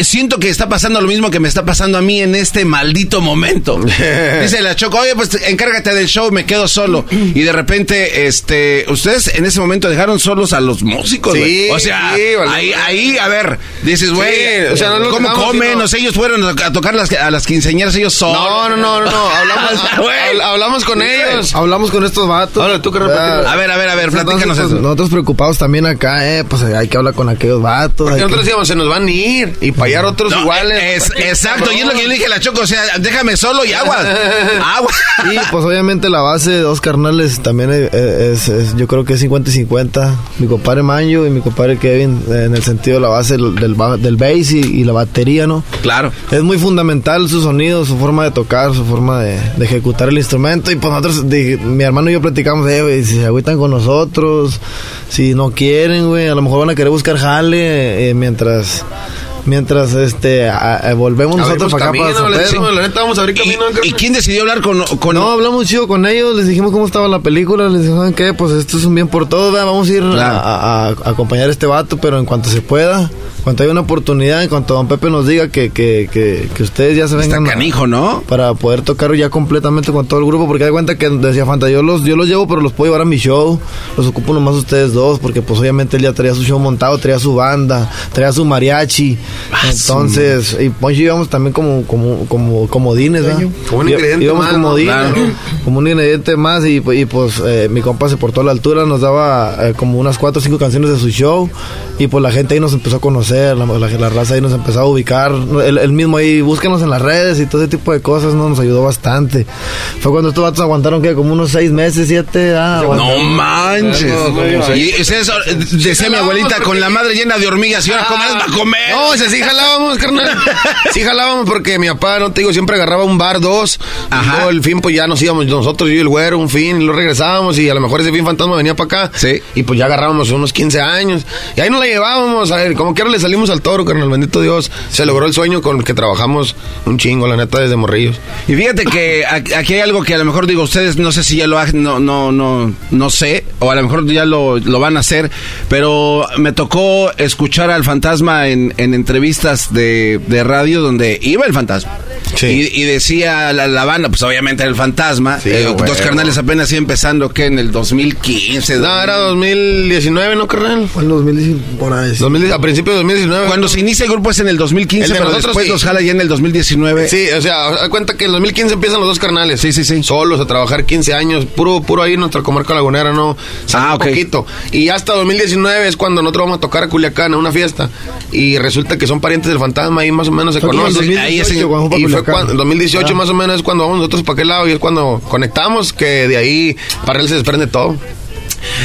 [SPEAKER 4] siento que está pasando lo mismo que me está pasando a mí en este maldito momento. Dice la Choco, oye, pues encárgate del show, me quedo solo. Y de repente, este, ustedes en ese momento dejaron solos a los músicos,
[SPEAKER 5] Sí.
[SPEAKER 4] O sea,
[SPEAKER 5] sí, vale.
[SPEAKER 4] ahí, ahí, a ver, dices, güey,
[SPEAKER 5] Sí, o sea, no lo
[SPEAKER 4] ¿cómo comen?
[SPEAKER 5] sino-
[SPEAKER 4] O sea, ellos fueron a a tocar las, a las quinceañeras ellos solos.
[SPEAKER 5] No, no, no, no, no. Hablamos, habl- hablamos con ellos.
[SPEAKER 6] Hablamos con estos vatos.
[SPEAKER 5] Ahora, tú.
[SPEAKER 4] A ver, a ver, a ver, platícanos eso.
[SPEAKER 6] Nosotros preocupados también acá, eh, pues hay que hablar con aquellos vatos.
[SPEAKER 5] Porque nosotros
[SPEAKER 6] que-
[SPEAKER 5] decíamos, se nos van a ir y para hallar otros
[SPEAKER 4] No,
[SPEAKER 5] iguales.
[SPEAKER 4] es- exacto, y es lo que yo le dije a la Choco, o sea, déjame solo y aguas. Aguas.
[SPEAKER 6] Sí, pues obviamente la base de dos carnales también es, es- es- yo creo que es 50 y 50. Mi compadre Manjo y mi compadre Kevin, eh, en el sentido de la base del, del, ba- del bass y, y la batería, ¿no?
[SPEAKER 4] Claro.
[SPEAKER 6] Es muy fundamental su sonido, su forma de tocar, su forma de, de ejecutar el instrumento. Y pues nosotros, dije, mi hermano y yo platicamos, eh, güey, si se agüitan con nosotros, si no quieren, güey, a lo mejor van a querer buscar jale eh, mientras... Mientras este a- a- volvemos nosotros
[SPEAKER 5] Abrimos
[SPEAKER 6] para acá para
[SPEAKER 5] camino, le
[SPEAKER 6] San Pedro.
[SPEAKER 5] decimos, la neta, vamos a abrir
[SPEAKER 4] ¿Y,
[SPEAKER 5] camino.
[SPEAKER 4] y quién decidió hablar con, con
[SPEAKER 6] No, hablamos chido con ellos, les dijimos cómo estaba la película, les dijimos, ¿saben qué? Pues esto es un bien por todos, ¿verdad? vamos a ir
[SPEAKER 4] Claro.
[SPEAKER 6] a, a- a acompañar a este vato, pero en cuanto se pueda, en cuanto haya una oportunidad, en cuanto don Pepe nos diga que, que, que, que ustedes ya se
[SPEAKER 4] Está
[SPEAKER 6] vengan a-
[SPEAKER 4] canijo, ¿no?
[SPEAKER 6] para poder tocar ya completamente con todo el grupo, porque da cuenta que decía Fanta, yo los, yo los llevo, pero los puedo llevar a mi show, los ocupo nomás ustedes dos, porque pues obviamente él ya traía su show montado, traía su banda, traía su mariachi, entonces, y Poncho íbamos también como, como, como, comodines, ¿verdad?
[SPEAKER 5] Como un ingrediente
[SPEAKER 6] íbamos
[SPEAKER 5] más,
[SPEAKER 6] comodines,
[SPEAKER 5] ¿no?
[SPEAKER 4] Claro.
[SPEAKER 6] como un ingrediente más, y, y, pues eh, mi compa se portó a la altura, nos daba eh, como unas cuatro o cinco canciones de su show, y pues la gente ahí nos empezó a conocer, la, la, la raza ahí nos empezó a ubicar, él, él mismo ahí, búsquenos en las redes y todo ese tipo de cosas, ¿no? Nos ayudó bastante. Fue cuando estos vatos aguantaron que como unos seis meses, siete, ah,
[SPEAKER 4] No manches. Y ustedes, decía mi abuelita, con la madre llena de hormigas, y ahora cómo va a comer.
[SPEAKER 5] No, o sea, sí jalábamos, carnal. Sí jalábamos porque mi papá, no te digo, siempre agarraba un bar, dos.
[SPEAKER 4] Ajá.
[SPEAKER 5] Y luego el fin, pues ya nos íbamos nosotros, yo y el güero, un fin, y lo regresábamos. Y a lo mejor ese fin fantasma venía para acá.
[SPEAKER 4] Sí.
[SPEAKER 5] Y pues ya agarrábamos unos 15 años. Y ahí nos la llevábamos. A ver, como quiera le salimos al toro, carnal. Bendito Dios. Se logró el sueño con el que trabajamos un chingo, la neta, desde morrillos.
[SPEAKER 4] Y fíjate que aquí aquí hay algo que a lo mejor digo ustedes, no sé si ya lo han, no, no, no, no sé, o a lo mejor ya lo, lo van a hacer, pero me tocó escuchar al fantasma en, en entrevistas de, de radio donde iba el fantasma.
[SPEAKER 5] Sí.
[SPEAKER 4] Y, y decía la, la banda, pues obviamente el fantasma,
[SPEAKER 5] Sí,
[SPEAKER 4] eh, dos carnales apenas iba empezando que en el 2015.
[SPEAKER 5] No, era 2019, ¿no, carnal?
[SPEAKER 6] Fue en 2019, por ahí.
[SPEAKER 5] 2000 a principios de 2019.
[SPEAKER 4] Cuando se inicia el grupo es en el 2015,
[SPEAKER 5] El de
[SPEAKER 4] pero
[SPEAKER 5] nosotros
[SPEAKER 4] después
[SPEAKER 5] sí.
[SPEAKER 4] los jala ya en el 2019.
[SPEAKER 5] Sí, o sea, da cuenta que en el 2015 empiezan los dos carnales.
[SPEAKER 4] Sí, sí, sí.
[SPEAKER 5] Solos a trabajar 15 años, puro puro ahí en nuestra comarca lagunera, ¿no?
[SPEAKER 4] Ah, ok.
[SPEAKER 5] poquito. Y hasta 2019 es cuando nosotros vamos a tocar a Culiacán a una fiesta. Y resulta que son parientes del fantasma, ahí más o menos se conocen.
[SPEAKER 6] 2018
[SPEAKER 4] Ahí es en-
[SPEAKER 6] cuando fue
[SPEAKER 5] Y fue cuando, en 2018
[SPEAKER 6] Ah.
[SPEAKER 5] más o menos es cuando vamos nosotros para aquel lado y es cuando conectamos que de ahí para él se desprende todo.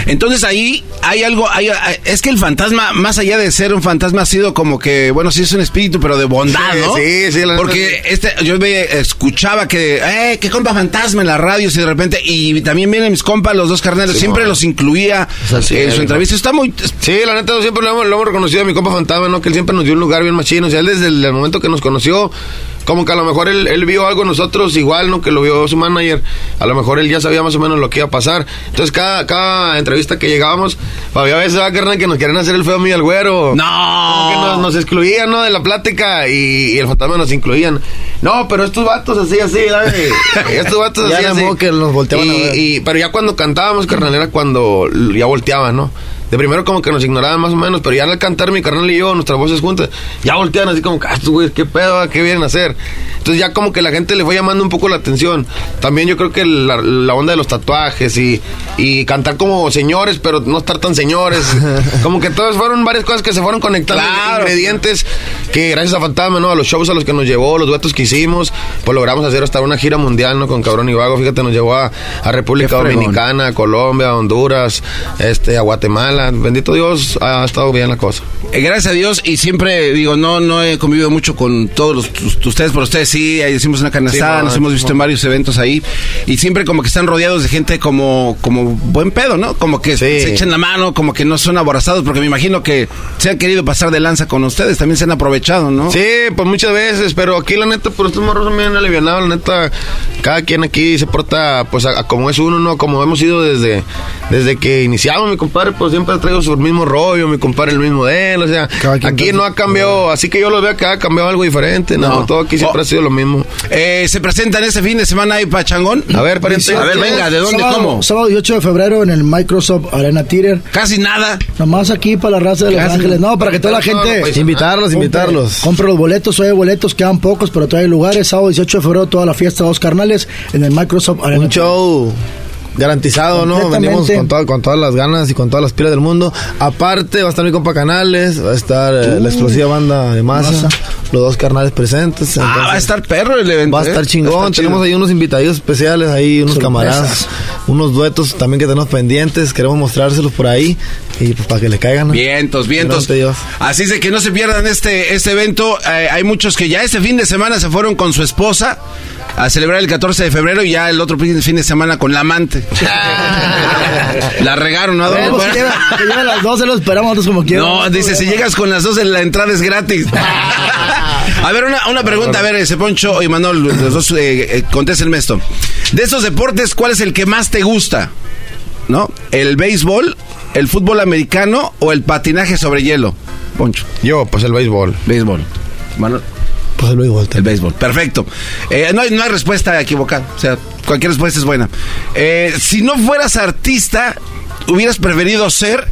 [SPEAKER 4] Entonces ahí hay algo, hay- es que el fantasma, más allá de ser un fantasma, ha sido como que, bueno, sí es un espíritu, pero de bondad,
[SPEAKER 5] Sí,
[SPEAKER 4] ¿no?
[SPEAKER 5] sí, sí, la
[SPEAKER 4] Porque este, yo ve- escuchaba que, eh, que compa fantasma en la radio, y de repente, y también vienen mis compas, los dos carneros,
[SPEAKER 5] Sí,
[SPEAKER 4] siempre
[SPEAKER 5] no.
[SPEAKER 4] los incluía en su
[SPEAKER 5] ¿no?
[SPEAKER 4] entrevista. Está muy,
[SPEAKER 5] Sí, la neta, siempre lo hemos, lo hemos reconocido a mi compa Fantasma, ¿no? Que él siempre nos dio un lugar bien machino. O sea, él desde el, el momento que nos conoció, como que a lo mejor él, él vio algo nosotros igual, ¿no? Que lo vio su manager. A lo mejor él ya sabía más o menos lo que iba a pasar. Entonces, cada, cada entrevista que llegábamos, había veces, ah, carnal, que nos querían hacer el feo a mí al güero.
[SPEAKER 4] ¡No!
[SPEAKER 5] Que nos, nos excluían, ¿no? De la plática y, y el fantasma nos incluían. No, pero estos vatos así, así, ¿sabes? estos vatos así, así.
[SPEAKER 6] que nos volteaban a ver.
[SPEAKER 5] y- pero ya cuando cantábamos, carnal, era cuando ya volteaban, ¿no? De primero como que nos ignoraban más o menos, pero ya al cantar mi carnal y yo, nuestras voces juntas, ya voltean así como, ah, qué pedo, qué vienen a hacer. Entonces ya como que la gente le fue llamando un poco la atención. También yo creo que la, la onda de los tatuajes y, y cantar como señores, pero no estar tan señores. como que todas fueron varias cosas que se fueron conectando,
[SPEAKER 4] Claro.
[SPEAKER 5] ingredientes que gracias a Fantasma, ¿no? A los shows a los que nos llevó, los duetos que hicimos, pues logramos hacer hasta una gira mundial, ¿no? Con Cabrón y Vago, fíjate, nos llevó a, a República. Dominicana, a Colombia, a Honduras, este, a Guatemala. Bendito Dios, ha estado bien la cosa.
[SPEAKER 4] Eh, Gracias a Dios y siempre digo, no no he convivido mucho con todos los, tus- ustedes, pero ustedes sí, ahí hicimos una carne
[SPEAKER 5] Sí, no,
[SPEAKER 4] nos hemos visto
[SPEAKER 5] no.
[SPEAKER 4] en varios eventos ahí y siempre como que están rodeados de gente como como buen pedo, ¿no? Como que
[SPEAKER 5] Sí.
[SPEAKER 4] se echan la mano, como que no son aborazados, porque me imagino que se han querido pasar de lanza con ustedes, también se han aprovechado, ¿no?
[SPEAKER 5] Sí, pues muchas veces, pero aquí la neta, por estos morros bien alivianados, la neta, cada quien aquí se porta, pues, a, a como es uno, ¿no? Como hemos ido desde, desde que iniciamos, mi compadre, pues, siempre ha traído su mismo rollo, mi compadre el mismo de él, o sea, aquí no ha cambiado, así que yo lo veo que ha cambiado algo diferente, ¿no?
[SPEAKER 4] No.
[SPEAKER 5] Todo aquí siempre
[SPEAKER 4] Oh.
[SPEAKER 5] ha sido lo mismo.
[SPEAKER 4] Eh, se presentan este fin de semana ahí Pachangón.
[SPEAKER 5] A ver, pariente.
[SPEAKER 4] A ver, venga, ¿de dónde,
[SPEAKER 7] sábado,
[SPEAKER 4] cómo?
[SPEAKER 7] Sábado 18 de febrero en el Microsoft Arena Theater.
[SPEAKER 4] Casi nada.
[SPEAKER 7] Nomás aquí para la raza de Los
[SPEAKER 4] Casi.
[SPEAKER 7] Ángeles. No, para que toda la
[SPEAKER 5] No,
[SPEAKER 7] gente...
[SPEAKER 6] Invitarlos, invitarlos.
[SPEAKER 7] Compre los boletos, hoy hay boletos, quedan pocos, pero todavía hay lugares. Sábado 18 de febrero, toda la fiesta, dos carnales, en el Microsoft Arena
[SPEAKER 6] Un show garantizado, ¿no? Venimos con, toda- con todas las ganas y con todas las pilas del mundo. Aparte, va a estar mi compa Canales, va a estar eh, la explosiva banda de masa,
[SPEAKER 7] Masa.
[SPEAKER 6] los dos carnales presentes.
[SPEAKER 4] Ah, va a estar perro el evento.
[SPEAKER 6] Va a
[SPEAKER 4] ¿eh?
[SPEAKER 6] estar chingón,
[SPEAKER 4] a estar chido.
[SPEAKER 6] tenemos ahí unos invitados especiales, ahí unos
[SPEAKER 7] Sorpresas.
[SPEAKER 6] camaradas, unos duetos también que tenemos pendientes, queremos mostrárselos por ahí y pues para que le caigan. ¿no?
[SPEAKER 4] Vientos, vientos. Así es de que no se pierdan este, este evento. Eh, hay muchos que ya este fin de semana se fueron con su esposa a celebrar el 14 de febrero y ya el otro fin fin de semana con la amante. la regaron, ¿no? ¿A dónde
[SPEAKER 7] Vamos,
[SPEAKER 4] fueron?
[SPEAKER 7] que llega, que llega a las 12, lo esperamos nosotros como quieran.
[SPEAKER 4] No, dice, si llegas con las dos, la entrada es gratis. a ver, una, una pregunta, a ver, ese Poncho y Manuel, los dos, eh, eh, contéstenme esto. De esos deportes, ¿cuál es el que más te gusta? ¿No? ¿El béisbol, el fútbol americano o el patinaje sobre hielo? Poncho.
[SPEAKER 5] Yo, pues el béisbol.
[SPEAKER 4] Béisbol. Manuel.
[SPEAKER 6] Pues el béisbol.
[SPEAKER 4] El béisbol, perfecto. Eh, no, hay, no hay respuesta equivocada, o sea, cualquier respuesta es buena. Eh, si no fueras artista, ¿hubieras preferido ser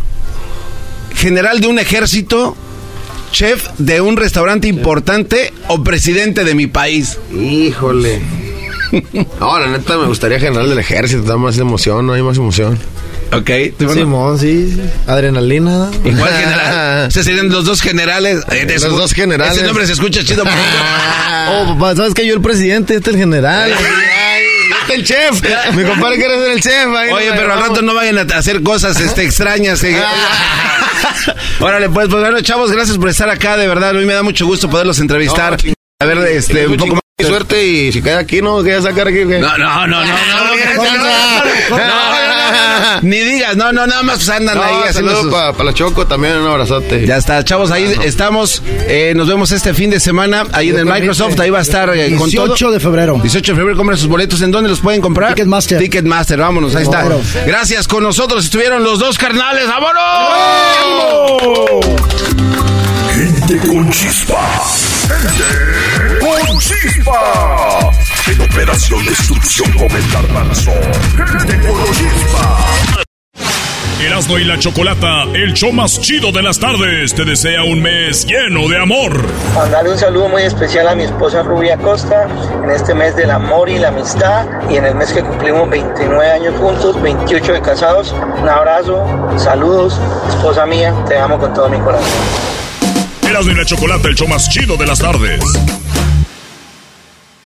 [SPEAKER 4] general de un ejército, chef de un restaurante importante o presidente de mi país?
[SPEAKER 5] Híjole. No, la neta me gustaría general del ejército, da más emoción, no hay más emoción.
[SPEAKER 4] Ok,
[SPEAKER 6] Simón, sí, sí. adrenalina.
[SPEAKER 4] Igual general. O sea, serían los dos generales. Eh,
[SPEAKER 5] Los
[SPEAKER 4] su-
[SPEAKER 5] dos generales.
[SPEAKER 4] Ese nombre se escucha chido.
[SPEAKER 6] Oh, papá, ¿sabes que Yo el presidente, este el general.
[SPEAKER 5] Este el chef. Mi compadre quiere ser el chef. ahí
[SPEAKER 4] Oye, pero al rato no vayan a hacer cosas este, extrañas. eh. Órale, pues, pues bueno, chavos, gracias por estar acá, de verdad. A mí me da mucho gusto poderlos entrevistar.
[SPEAKER 5] No,
[SPEAKER 4] a ver, este, un poco más.
[SPEAKER 5] Suerte y si cae aquí, ¿no? ¿Qué sacar aquí?
[SPEAKER 4] No, no, no, no, no, Ni digas, no, no, nada más andan ahí haciendo
[SPEAKER 5] para la Choco también, un abrazote.
[SPEAKER 4] Ya está, chavos, ahí estamos. nos vemos este fin de semana ahí en el Microsoft. Ahí va a estar con
[SPEAKER 7] 18 de febrero.
[SPEAKER 4] 18 de febrero, compren sus boletos. ¿En dónde los pueden comprar?
[SPEAKER 7] Ticketmaster.
[SPEAKER 4] Ticketmaster, vámonos, ahí está. Gracias, con nosotros estuvieron los dos carnales. ¡Vámonos!
[SPEAKER 2] Gente con chispa. Gente con chispa. En Operación Destrucción con el Garbanzo. Gente con chispa. Erasmo y la Chocolata, el show más chido de las tardes, te desea un mes lleno de amor.
[SPEAKER 13] Mandarle un saludo muy especial a mi esposa Rubia Costa en este mes del amor y la amistad y en el mes que cumplimos 29 años juntos, 28 de casados. Un abrazo, saludos, esposa mía, te amo con todo mi corazón.
[SPEAKER 2] Erasmo y la Chocolata, el show más chido de las tardes.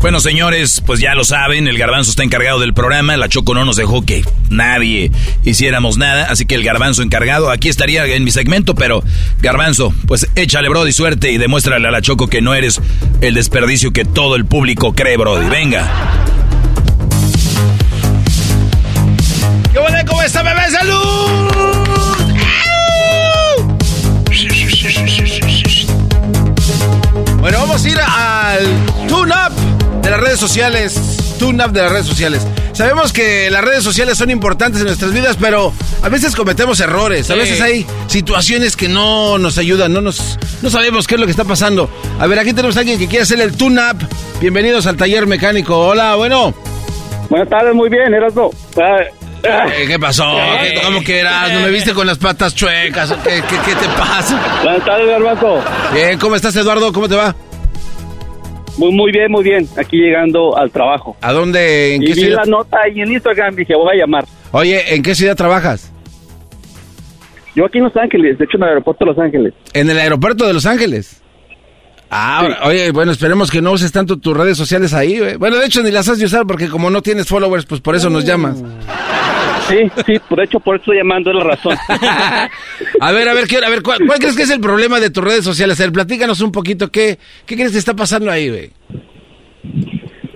[SPEAKER 14] Bueno, señores, pues ya lo saben, el garbanzo está encargado del programa, la Choco no nos dejó que nadie hiciéramos nada, así que el garbanzo encargado, aquí estaría en mi segmento, pero garbanzo, pues échale, Brody, suerte y demuéstrale a la Choco que no eres el desperdicio que todo el público cree, Brody. Venga.
[SPEAKER 4] ¿Qué bueno? ¿Cómo está, bebé? ¡Salud! Bueno, vamos a ir al Tune Up de las redes sociales. Tune Up de las redes sociales. Sabemos que las redes sociales son importantes en nuestras vidas, pero a veces cometemos errores. A
[SPEAKER 15] Sí.
[SPEAKER 4] veces hay situaciones que no nos ayudan, no nos no sabemos qué es lo que está pasando. A ver, aquí tenemos a alguien que quiere hacer el Tune Up. Bienvenidos al taller mecánico. Hola, bueno.
[SPEAKER 15] Buenas tardes, muy bien, Erasmo. Ah, ah.
[SPEAKER 4] Eh, ¿Qué pasó? ¿Qué- ¿Cómo que eras? ¿No me viste con las patas chuecas? ¿Qué, qué, qué te pasa?
[SPEAKER 15] Buenas tardes, Garbanzo.
[SPEAKER 4] Bien, ¿cómo estás, Eduardo? ¿Cómo te va?
[SPEAKER 15] Muy, muy bien, muy bien. Aquí llegando al trabajo.
[SPEAKER 4] ¿A dónde? ¿En
[SPEAKER 15] y
[SPEAKER 4] qué
[SPEAKER 15] vi
[SPEAKER 4] ciudad?
[SPEAKER 15] la nota ahí en Instagram dije, voy a llamar.
[SPEAKER 4] Oye, ¿en qué ciudad trabajas?
[SPEAKER 15] Yo aquí en Los Ángeles, de hecho en el aeropuerto de Los Ángeles.
[SPEAKER 4] En el aeropuerto de Los Ángeles. Ah, oye, bueno, esperemos que no uses tanto tus redes sociales ahí, güey. Bueno, de hecho ni las has de usar porque como no tienes followers, pues por eso nos llamas.
[SPEAKER 15] Sí, sí, por hecho, por eso estoy llamando, es la razón.
[SPEAKER 4] A ver, a ver, ¿qué- a ver, ¿cuál, cuál crees que es el problema de tus redes sociales? A ver, platícanos un poquito, ¿qué, qué crees que está pasando ahí, güey?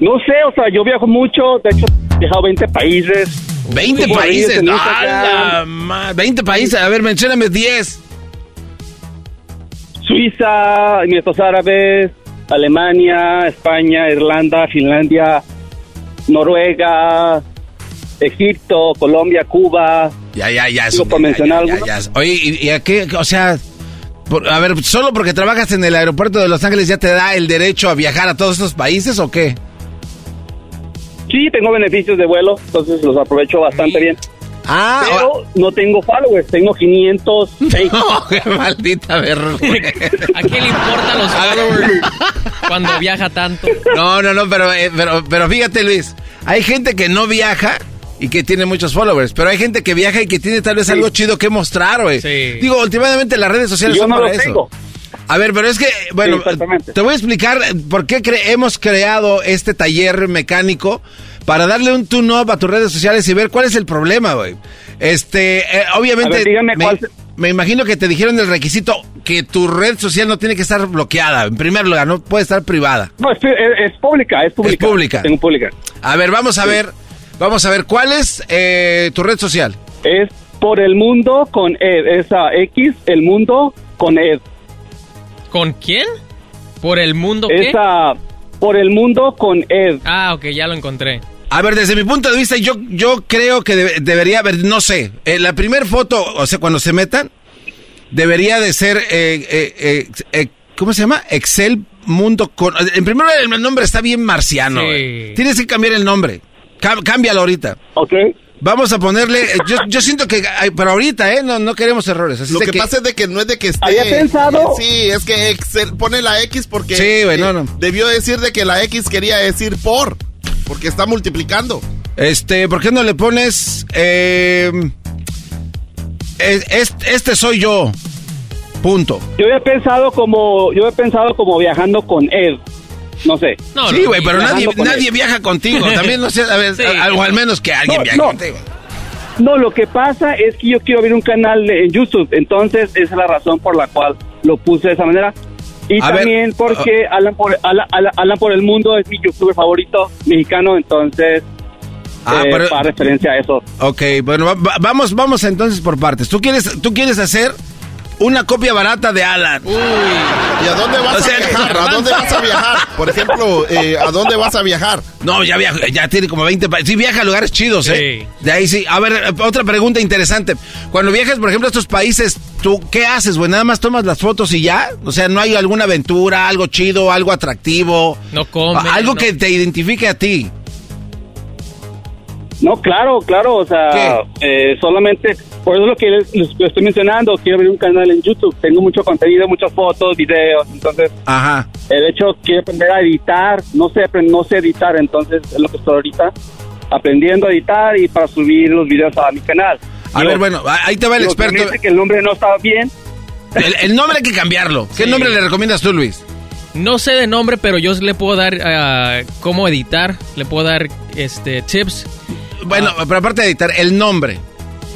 [SPEAKER 15] No sé, o sea, yo viajo mucho, de hecho, he viajado 20 países.
[SPEAKER 4] 20
[SPEAKER 15] Subo
[SPEAKER 4] países,
[SPEAKER 15] Instagram.
[SPEAKER 4] ma- 20 países, a ver, mencióname 10.
[SPEAKER 15] Suiza, Emiratos Árabes, Alemania, España, Irlanda, Finlandia, Noruega, Egipto, Colombia, Cuba.
[SPEAKER 4] Ya, ya, ya.
[SPEAKER 15] Digo,
[SPEAKER 4] eso-
[SPEAKER 15] por
[SPEAKER 4] ya,
[SPEAKER 15] mencionar
[SPEAKER 4] ya,
[SPEAKER 15] algunos.
[SPEAKER 4] ya, ya. Oye, ¿y, y a qué? O sea, por- a ver, ¿solo porque trabajas en el aeropuerto de Los Ángeles ya te da el derecho a viajar a todos estos países o qué?
[SPEAKER 15] Sí, tengo beneficios de vuelo, entonces los aprovecho bastante bien.
[SPEAKER 4] Ah,
[SPEAKER 15] Pero no tengo followers, tengo 506.
[SPEAKER 4] No, qué maldita vergüenza.
[SPEAKER 16] ¿A qué le importan los followers cuando viaja tanto?
[SPEAKER 4] No, no, no, pero, eh, pero, pero fíjate, Luis, hay gente que no viaja y que tiene muchos followers, pero hay gente que viaja y que tiene tal vez algo chido que mostrar, güey.
[SPEAKER 16] Sí.
[SPEAKER 4] Digo, últimamente las redes sociales
[SPEAKER 15] Yo
[SPEAKER 4] son
[SPEAKER 15] no
[SPEAKER 4] para
[SPEAKER 15] lo
[SPEAKER 4] eso.
[SPEAKER 15] tengo.
[SPEAKER 4] A ver, pero es que, bueno,
[SPEAKER 15] Sí,
[SPEAKER 4] te voy a explicar por qué cre- hemos creado este taller mecánico para darle un tune-up a tus redes sociales y ver cuál es el problema, güey. Este, eh, obviamente,
[SPEAKER 15] ver, dígame
[SPEAKER 4] me,
[SPEAKER 15] cuál se-
[SPEAKER 4] me imagino que te dijeron el requisito que tu red social no tiene que estar bloqueada, en primer lugar, no puede estar privada.
[SPEAKER 15] No, es, es- es pública, es pública.
[SPEAKER 4] Es pública.
[SPEAKER 15] Tengo pública.
[SPEAKER 4] A ver, vamos a ver, vamos a ver, ¿cuál es eh, tu red social?
[SPEAKER 15] Es por el mundo con Ed, esa X, el mundo con Ed.
[SPEAKER 16] ¿Con quién? ¿Por el mundo qué?
[SPEAKER 15] Esa por el mundo con Ed.
[SPEAKER 16] Ah, ok, ya lo encontré.
[SPEAKER 4] A ver, desde mi punto de vista, yo, yo creo que debe- debería haber, no sé, eh, la primera foto, o sea, cuando se metan, debería de ser, eh, eh, eh, eh, ¿cómo se llama? Excel Mundo con... En primer lugar, el nombre está bien marciano.
[SPEAKER 16] Sí.
[SPEAKER 4] Tienes que cambiar el nombre. Cámbialo ahorita.
[SPEAKER 15] Ok.
[SPEAKER 4] Vamos a ponerle, eh, yo, yo siento que, pero ahorita, ¿eh? No, no queremos errores. Así
[SPEAKER 17] Lo que, pasa es de que no es de que esté.
[SPEAKER 15] Había pensado-
[SPEAKER 17] Sí, es que Excel pone la X porque.
[SPEAKER 4] Sí, güey, no, no.
[SPEAKER 17] Debió decir de que la X quería decir por. Porque está multiplicando.
[SPEAKER 4] Este, ¿por qué no le pones, eh, es- es- este soy yo, punto.
[SPEAKER 15] Yo había pensado como yo he pensado como viajando con Ed. No sé.
[SPEAKER 16] No,
[SPEAKER 4] sí, güey, pero nadie,
[SPEAKER 15] con
[SPEAKER 4] nadie viaja contigo. También no sé, a ver,
[SPEAKER 16] Sí.
[SPEAKER 4] a- o al menos que alguien
[SPEAKER 15] No,
[SPEAKER 4] viaje
[SPEAKER 15] no.
[SPEAKER 4] contigo.
[SPEAKER 15] No, lo que pasa es que yo quiero abrir un canal de- en YouTube, entonces esa es la razón por la cual lo puse de esa manera. Y
[SPEAKER 4] A ver,
[SPEAKER 15] también porque Alan, por, Alan, Alan- Alan por el Mundo es mi youtuber favorito mexicano, entonces
[SPEAKER 4] Ah,
[SPEAKER 15] eh,
[SPEAKER 4] pero-
[SPEAKER 15] para referencia a eso.
[SPEAKER 4] Ok, bueno, va- va- vamos, vamos entonces por partes. ¿Tú quieres, tú quieres hacer una copia barata de Alan?
[SPEAKER 17] ¿Y a dónde vas
[SPEAKER 4] O sea,
[SPEAKER 17] a viajar? ¿A dónde vas a viajar? Por ejemplo, eh, ¿a dónde vas a viajar?
[SPEAKER 4] No, ya viaja, ya tiene como 20 pa- Sí, viaja a lugares chidos, ¿eh? De ahí sí. A ver, otra pregunta interesante. Cuando viajas, por ejemplo, a estos países, ¿tú qué haces, güey? ¿Nada más tomas las fotos y ya? O sea, ¿no hay alguna aventura, algo chido, algo atractivo?
[SPEAKER 16] No come.
[SPEAKER 4] A- Algo
[SPEAKER 16] no-
[SPEAKER 4] que te identifique a ti.
[SPEAKER 15] No, claro, claro, o sea, eh, solamente, por eso es lo que les, les estoy mencionando, quiero abrir un canal en YouTube, tengo mucho contenido, muchas fotos, videos, entonces
[SPEAKER 4] Ajá.
[SPEAKER 15] el hecho quiero aprender a editar, no sé, no sé editar, entonces es lo que estoy ahorita aprendiendo a editar y para subir los videos a mi canal.
[SPEAKER 4] A
[SPEAKER 15] Digo,
[SPEAKER 4] ver, bueno, ahí te va el experto.
[SPEAKER 15] dice que el nombre no estaba bien.
[SPEAKER 4] El, el nombre hay que cambiarlo. ¿Qué
[SPEAKER 16] Sí.
[SPEAKER 4] nombre le recomiendas tú, Luis?
[SPEAKER 16] No sé de nombre, pero yo le puedo dar ah, cómo editar, le puedo dar este tips.
[SPEAKER 4] Bueno, pero aparte de editar, el nombre.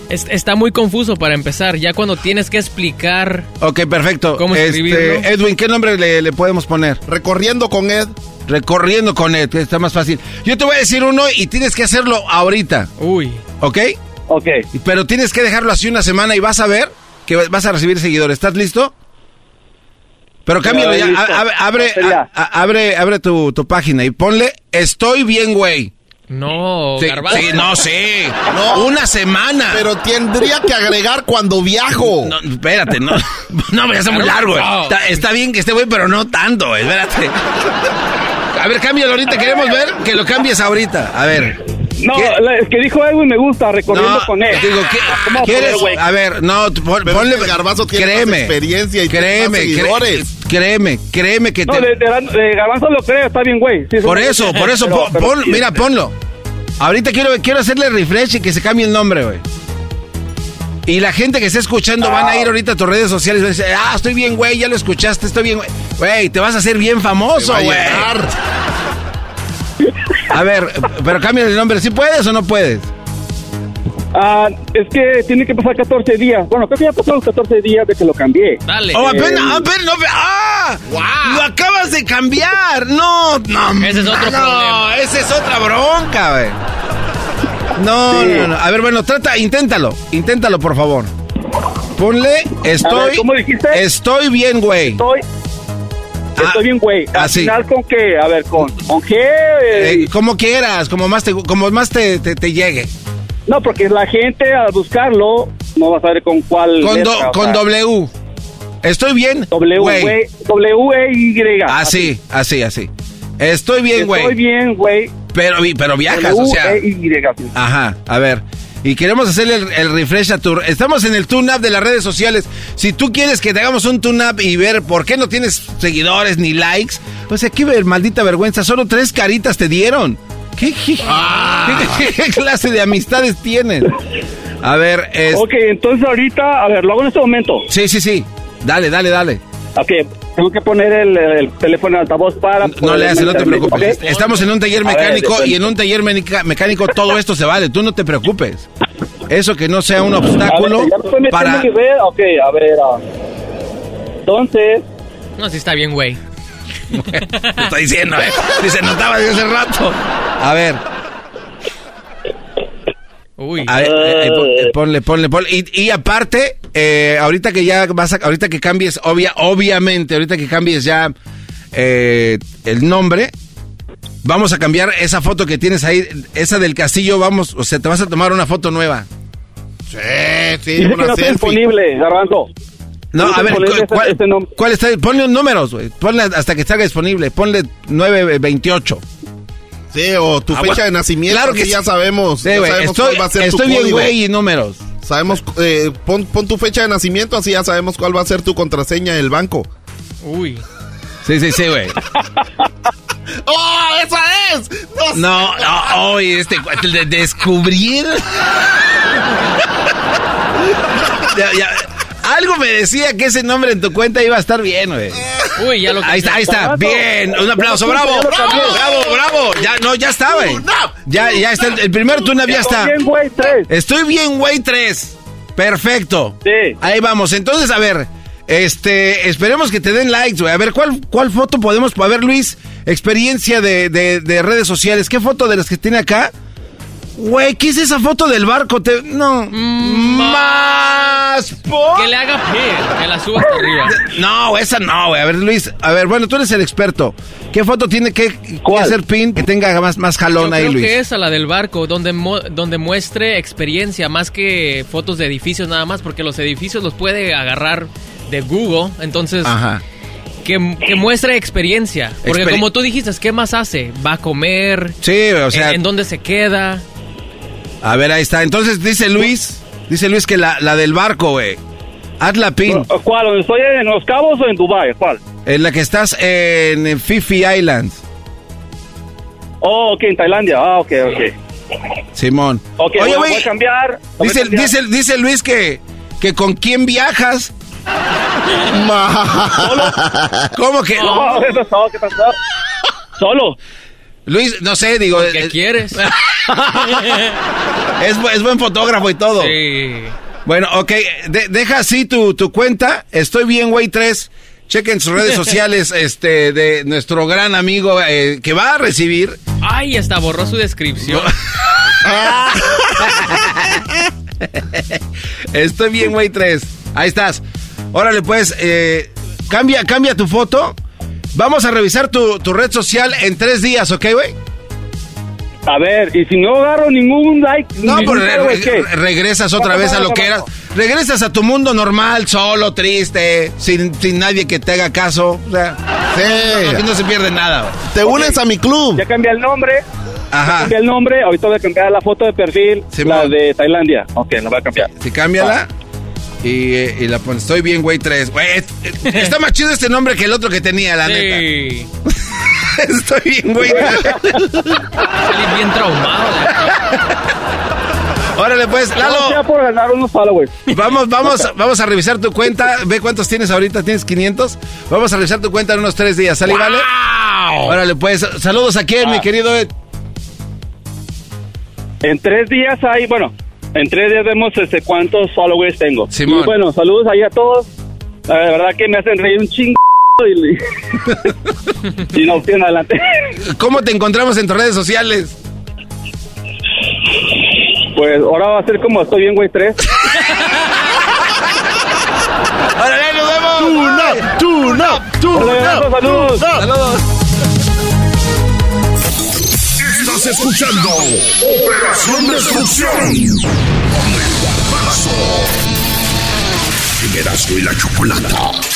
[SPEAKER 16] Es- está muy confuso para empezar, ya cuando tienes que explicar
[SPEAKER 4] Ok, perfecto.
[SPEAKER 16] cómo
[SPEAKER 4] Este. Edwin, ¿qué nombre le, le podemos poner?
[SPEAKER 17] Recorriendo con Ed.
[SPEAKER 4] Recorriendo con Ed, que está más fácil. Yo te voy a decir uno y tienes que hacerlo ahorita.
[SPEAKER 16] Uy.
[SPEAKER 4] ¿Ok?
[SPEAKER 15] Ok.
[SPEAKER 4] Pero tienes que dejarlo así una semana y vas a ver que vas a recibir seguidores. ¿Estás listo? Pero cámbialo
[SPEAKER 15] Ya,
[SPEAKER 4] Abre, abre,
[SPEAKER 15] Ya.
[SPEAKER 4] a- a- abre, abre tu, tu página y ponle Estoy bien, güey.
[SPEAKER 16] No,
[SPEAKER 4] Sí,
[SPEAKER 16] garbanzo.
[SPEAKER 4] sí, no, sí.
[SPEAKER 17] No.
[SPEAKER 4] Una semana.
[SPEAKER 17] Pero tendría que agregar cuando viajo.
[SPEAKER 4] No, espérate, no. No, ya está muy largo. güey.
[SPEAKER 16] No.
[SPEAKER 4] Está, está bien que esté güey, pero no tanto. Espérate. A ver, cámbialo ahorita. Queremos ver que lo cambies ahorita. A ver.
[SPEAKER 15] No, es que dijo Edwin me gusta, recorriendo con él.
[SPEAKER 4] Digo, ¿qué-
[SPEAKER 15] ¿Cómo
[SPEAKER 4] ¿quieres?
[SPEAKER 15] poner?
[SPEAKER 4] A ver, no, pon- ponle.
[SPEAKER 17] el Garbanzo tiene
[SPEAKER 4] créeme,
[SPEAKER 17] más experiencia y tiene
[SPEAKER 4] créeme,
[SPEAKER 17] más
[SPEAKER 4] cre-
[SPEAKER 17] seguidores.
[SPEAKER 4] créeme, créeme que
[SPEAKER 15] No,
[SPEAKER 4] te.
[SPEAKER 15] de, de, de Garbanzo lo creo, está bien, güey. Sí,
[SPEAKER 4] Por eso, por eso,
[SPEAKER 15] pero-
[SPEAKER 4] pon-
[SPEAKER 15] pero
[SPEAKER 4] pon-
[SPEAKER 15] sí,
[SPEAKER 4] mira, ponlo. Ahorita quiero, quiero hacerle refresh y que se cambie el nombre, güey. Y la gente que está escuchando van a ir ahorita a tus redes sociales y van a decir, ah, estoy bien, güey, ya lo escuchaste, estoy bien, güey. Güey, te vas a hacer bien famoso, güey. A ver, pero cambia el nombre, ¿sí puedes o no puedes?
[SPEAKER 15] Ah, es que tiene que pasar 14 días. Bueno, creo que ya pasaron los 14 días de que lo cambié.
[SPEAKER 16] Dale.
[SPEAKER 4] Oh, apenas,
[SPEAKER 15] Eh,
[SPEAKER 4] apenas, no, ¡ah! Lo acabas de cambiar. No, no.
[SPEAKER 16] Ese es otro
[SPEAKER 4] no,
[SPEAKER 16] problema.
[SPEAKER 4] esa es otra bronca, güey. No,
[SPEAKER 15] Sí.
[SPEAKER 4] no, no. A ver, bueno, trata, inténtalo. Inténtalo, por favor. Ponle, estoy.
[SPEAKER 15] ¿cómo dijiste?
[SPEAKER 4] Estoy bien, güey.
[SPEAKER 15] Estoy, estoy bien, güey. Al
[SPEAKER 4] así.
[SPEAKER 15] final, ¿con qué? A ver, ¿con, con qué? Eh,
[SPEAKER 4] como quieras, como más te, como más te, te, te llegue.
[SPEAKER 15] No, porque la gente al buscarlo no va a saber con cuál.
[SPEAKER 4] Con, do-
[SPEAKER 15] letra,
[SPEAKER 4] con W. Estoy bien.
[SPEAKER 15] W,
[SPEAKER 4] güey.
[SPEAKER 15] W, E, Y.
[SPEAKER 4] Así, así, así. Estoy bien, güey.
[SPEAKER 15] Estoy bien, güey.
[SPEAKER 4] Pero, pero viajas, o sea.
[SPEAKER 15] E, Y. sí.
[SPEAKER 4] Ajá, a ver. Y queremos hacerle el, el refresh a tu... Estamos en el tune-up de las redes sociales. Si tú quieres que te hagamos un tune-up y ver por qué no tienes seguidores ni likes, pues aquí maldita vergüenza. Solo tres caritas te dieron. ¿Qué, qué- qué- qué clase de amistades tienes? A ver, es...
[SPEAKER 15] Ok, entonces ahorita, a ver, lo hago en este momento.
[SPEAKER 4] Sí, sí, sí. Dale, dale, dale.
[SPEAKER 15] Ok, tengo que poner el, el teléfono en altavoz para...
[SPEAKER 4] No le haces, no te preocupes. Estamos en un taller
[SPEAKER 15] A ver,
[SPEAKER 4] mecánico y en un taller mecánico todo esto se vale. Tú no te preocupes. Eso que no sea un
[SPEAKER 15] A ver,
[SPEAKER 4] obstáculo
[SPEAKER 15] ya me
[SPEAKER 4] para...
[SPEAKER 15] red. Ok, a ver. ah. Entonces,
[SPEAKER 16] No, sí está bien, güey.
[SPEAKER 4] Te está diciendo, ¿eh? Si se notaba desde hace rato. A ver,
[SPEAKER 16] Uy.
[SPEAKER 4] a ver, eh, eh, eh, ponle, ponle, ponle. Y, y aparte, eh, ahorita que ya vas a, ahorita que cambies, obvia, obviamente, ahorita que cambies ya eh, el nombre, vamos a cambiar esa foto que tienes ahí, esa del castillo, vamos, o sea, te vas a tomar una foto nueva.
[SPEAKER 17] Sí, sí,
[SPEAKER 15] dice que
[SPEAKER 17] una
[SPEAKER 15] no está disponible, Garbanzo.
[SPEAKER 4] No,
[SPEAKER 15] No
[SPEAKER 4] a ver,
[SPEAKER 15] está disponible
[SPEAKER 4] ¿cu- ¿cuál,
[SPEAKER 15] nom-
[SPEAKER 4] cuál está? Ponle números, güey. Ponle hasta que salga disponible. Ponle 928.
[SPEAKER 17] Sí, o tu
[SPEAKER 4] Ah,
[SPEAKER 17] fecha
[SPEAKER 4] bueno.
[SPEAKER 17] de nacimiento,
[SPEAKER 4] Claro que
[SPEAKER 17] así ya
[SPEAKER 4] sí.
[SPEAKER 17] sabemos.
[SPEAKER 4] Sí,
[SPEAKER 17] ya sabemos
[SPEAKER 4] estoy,
[SPEAKER 17] cuál va a ser tu
[SPEAKER 4] estoy bien,
[SPEAKER 17] código.
[SPEAKER 4] güey, y números.
[SPEAKER 17] Sabemos, eh, pon, pon tu fecha de nacimiento, así ya sabemos cuál va a ser tu contraseña del banco.
[SPEAKER 16] Uy.
[SPEAKER 4] Sí, sí, sí, güey.
[SPEAKER 17] ¡Oh, esa es!
[SPEAKER 4] No, no, oye, este cuate de descubrir. Ya, ya, algo me decía que ese nombre en tu cuenta iba a estar bien, güey.
[SPEAKER 16] Uy, ya lo
[SPEAKER 4] Ahí está, ahí está. Bien, un aplauso, bravo. Bravo, bravo. Ya, no, ya está, güey. Ya, ya está. El, el primer tune-up ya está.
[SPEAKER 15] Estoy bien, güey, tres.
[SPEAKER 4] Estoy bien, güey, 3. Perfecto.
[SPEAKER 15] Sí.
[SPEAKER 4] Ahí vamos. Entonces, a ver, este, esperemos que te den likes, güey. A ver, ¿cuál, cuál foto podemos? A ver, Luis, experiencia de, de, de redes sociales. ¿Qué foto de las que tiene acá? Güey, ¿qué es esa foto del barco? Te- no. Más. po-
[SPEAKER 16] Que le haga pie, que la suba hasta arriba.
[SPEAKER 4] No, esa no, güey. A ver, Luis, a ver, bueno, tú eres el experto. ¿Qué foto tiene que, que hacer pin que tenga más, más jalón
[SPEAKER 16] Yo
[SPEAKER 4] ahí,
[SPEAKER 16] creo
[SPEAKER 4] Luis?
[SPEAKER 16] que esa, la del barco, donde, mo- donde muestre experiencia, más que fotos de edificios nada más, porque los edificios los puede agarrar de Google, entonces...
[SPEAKER 4] Ajá.
[SPEAKER 16] Que, que muestre experiencia. Porque
[SPEAKER 4] Experi-
[SPEAKER 16] como tú dijiste, ¿qué más hace? ¿Va a comer?
[SPEAKER 4] Sí, o sea-
[SPEAKER 16] ¿En, en dónde se queda?
[SPEAKER 4] A ver, ahí está. Entonces dice Luis, dice Luis que la, la del barco, güey. Haz la pin.
[SPEAKER 15] ¿Cuál? ¿Dónde estoy en Los Cabos o en Dubai? ¿Cuál?
[SPEAKER 4] En la que estás en Fifi Islands.
[SPEAKER 15] Oh, ok, en Tailandia. Ah, ok, ok.
[SPEAKER 4] Simón.
[SPEAKER 15] Ok,
[SPEAKER 4] Oye,
[SPEAKER 15] voy,
[SPEAKER 4] güey.
[SPEAKER 15] voy a cambiar. voy a
[SPEAKER 4] Dice,
[SPEAKER 15] cambiar.
[SPEAKER 4] dice, dice Luis que, que con quién viajas. ¿Cómo que?
[SPEAKER 15] No, ¿qué pasó? ¿Qué pasó? Solo.
[SPEAKER 4] Luis, no sé, digo.
[SPEAKER 16] ¿Qué
[SPEAKER 4] eh,
[SPEAKER 16] quieres?
[SPEAKER 4] es, bu- es buen fotógrafo y todo.
[SPEAKER 16] Sí.
[SPEAKER 4] Bueno, ok, de- deja así tu, tu cuenta. Estoy bien, güey, 3. Chequen sus redes sociales este, de nuestro gran amigo eh, que va a recibir.
[SPEAKER 16] Ay, hasta borró su descripción.
[SPEAKER 4] Estoy bien, güey, 3. Ahí estás. Órale, pues, eh, cambia, cambia tu foto. Vamos a revisar tu, tu red social en tres días, ¿ok, güey?
[SPEAKER 15] A ver, y si no agarro ningún like,
[SPEAKER 4] No,
[SPEAKER 15] ningún
[SPEAKER 4] pero re- re- regresas otra vez a lo que eras. Regresas a tu mundo normal, solo, triste, sin, sin nadie que te haga caso. O sea, aquí no se pierde nada.
[SPEAKER 17] Te unes a mi club.
[SPEAKER 15] Ya cambié el nombre.
[SPEAKER 4] Ajá.
[SPEAKER 15] Ya cambié el nombre. Ahorita voy a cambiar la foto de perfil. la de Tailandia. Ok, la voy a cambiar.
[SPEAKER 4] Sí, cámbiala. Y, eh, y la pones. Estoy bien, güey, 3. Güey, es- es- está más chido este nombre que el otro que tenía, la neta. Estoy bien, güey.
[SPEAKER 16] Salí bien traumado.
[SPEAKER 4] Órale, pues, Lalo.
[SPEAKER 15] Por ganar unos followers.
[SPEAKER 4] Vamos, vamos, vamos a revisar tu cuenta. Ve cuántos tienes ahorita. ¿Tienes 500? Vamos a revisar tu cuenta en unos tres días. ¿Sale, vale? Órale, pues. Saludos aquí, mi querido Ed.
[SPEAKER 15] En tres días hay, bueno, en tres días vemos este, cuántos followers tengo.
[SPEAKER 4] Simón.
[SPEAKER 15] Y bueno, saludos ahí a todos. La verdad que me hacen reír un chingo. Y, y no, tienen adelante.
[SPEAKER 4] ¿Cómo te encontramos en tus redes sociales?
[SPEAKER 15] Pues ahora va a ser como estoy bien, güey, tres.
[SPEAKER 4] ¡Órale, nos vemos!
[SPEAKER 17] Up, tune up, tune
[SPEAKER 15] Órale,
[SPEAKER 17] up,
[SPEAKER 15] saludos.
[SPEAKER 4] ¡Saludos!
[SPEAKER 2] Estás escuchando Operación Destrucción con el Erasmo y la Chocolata.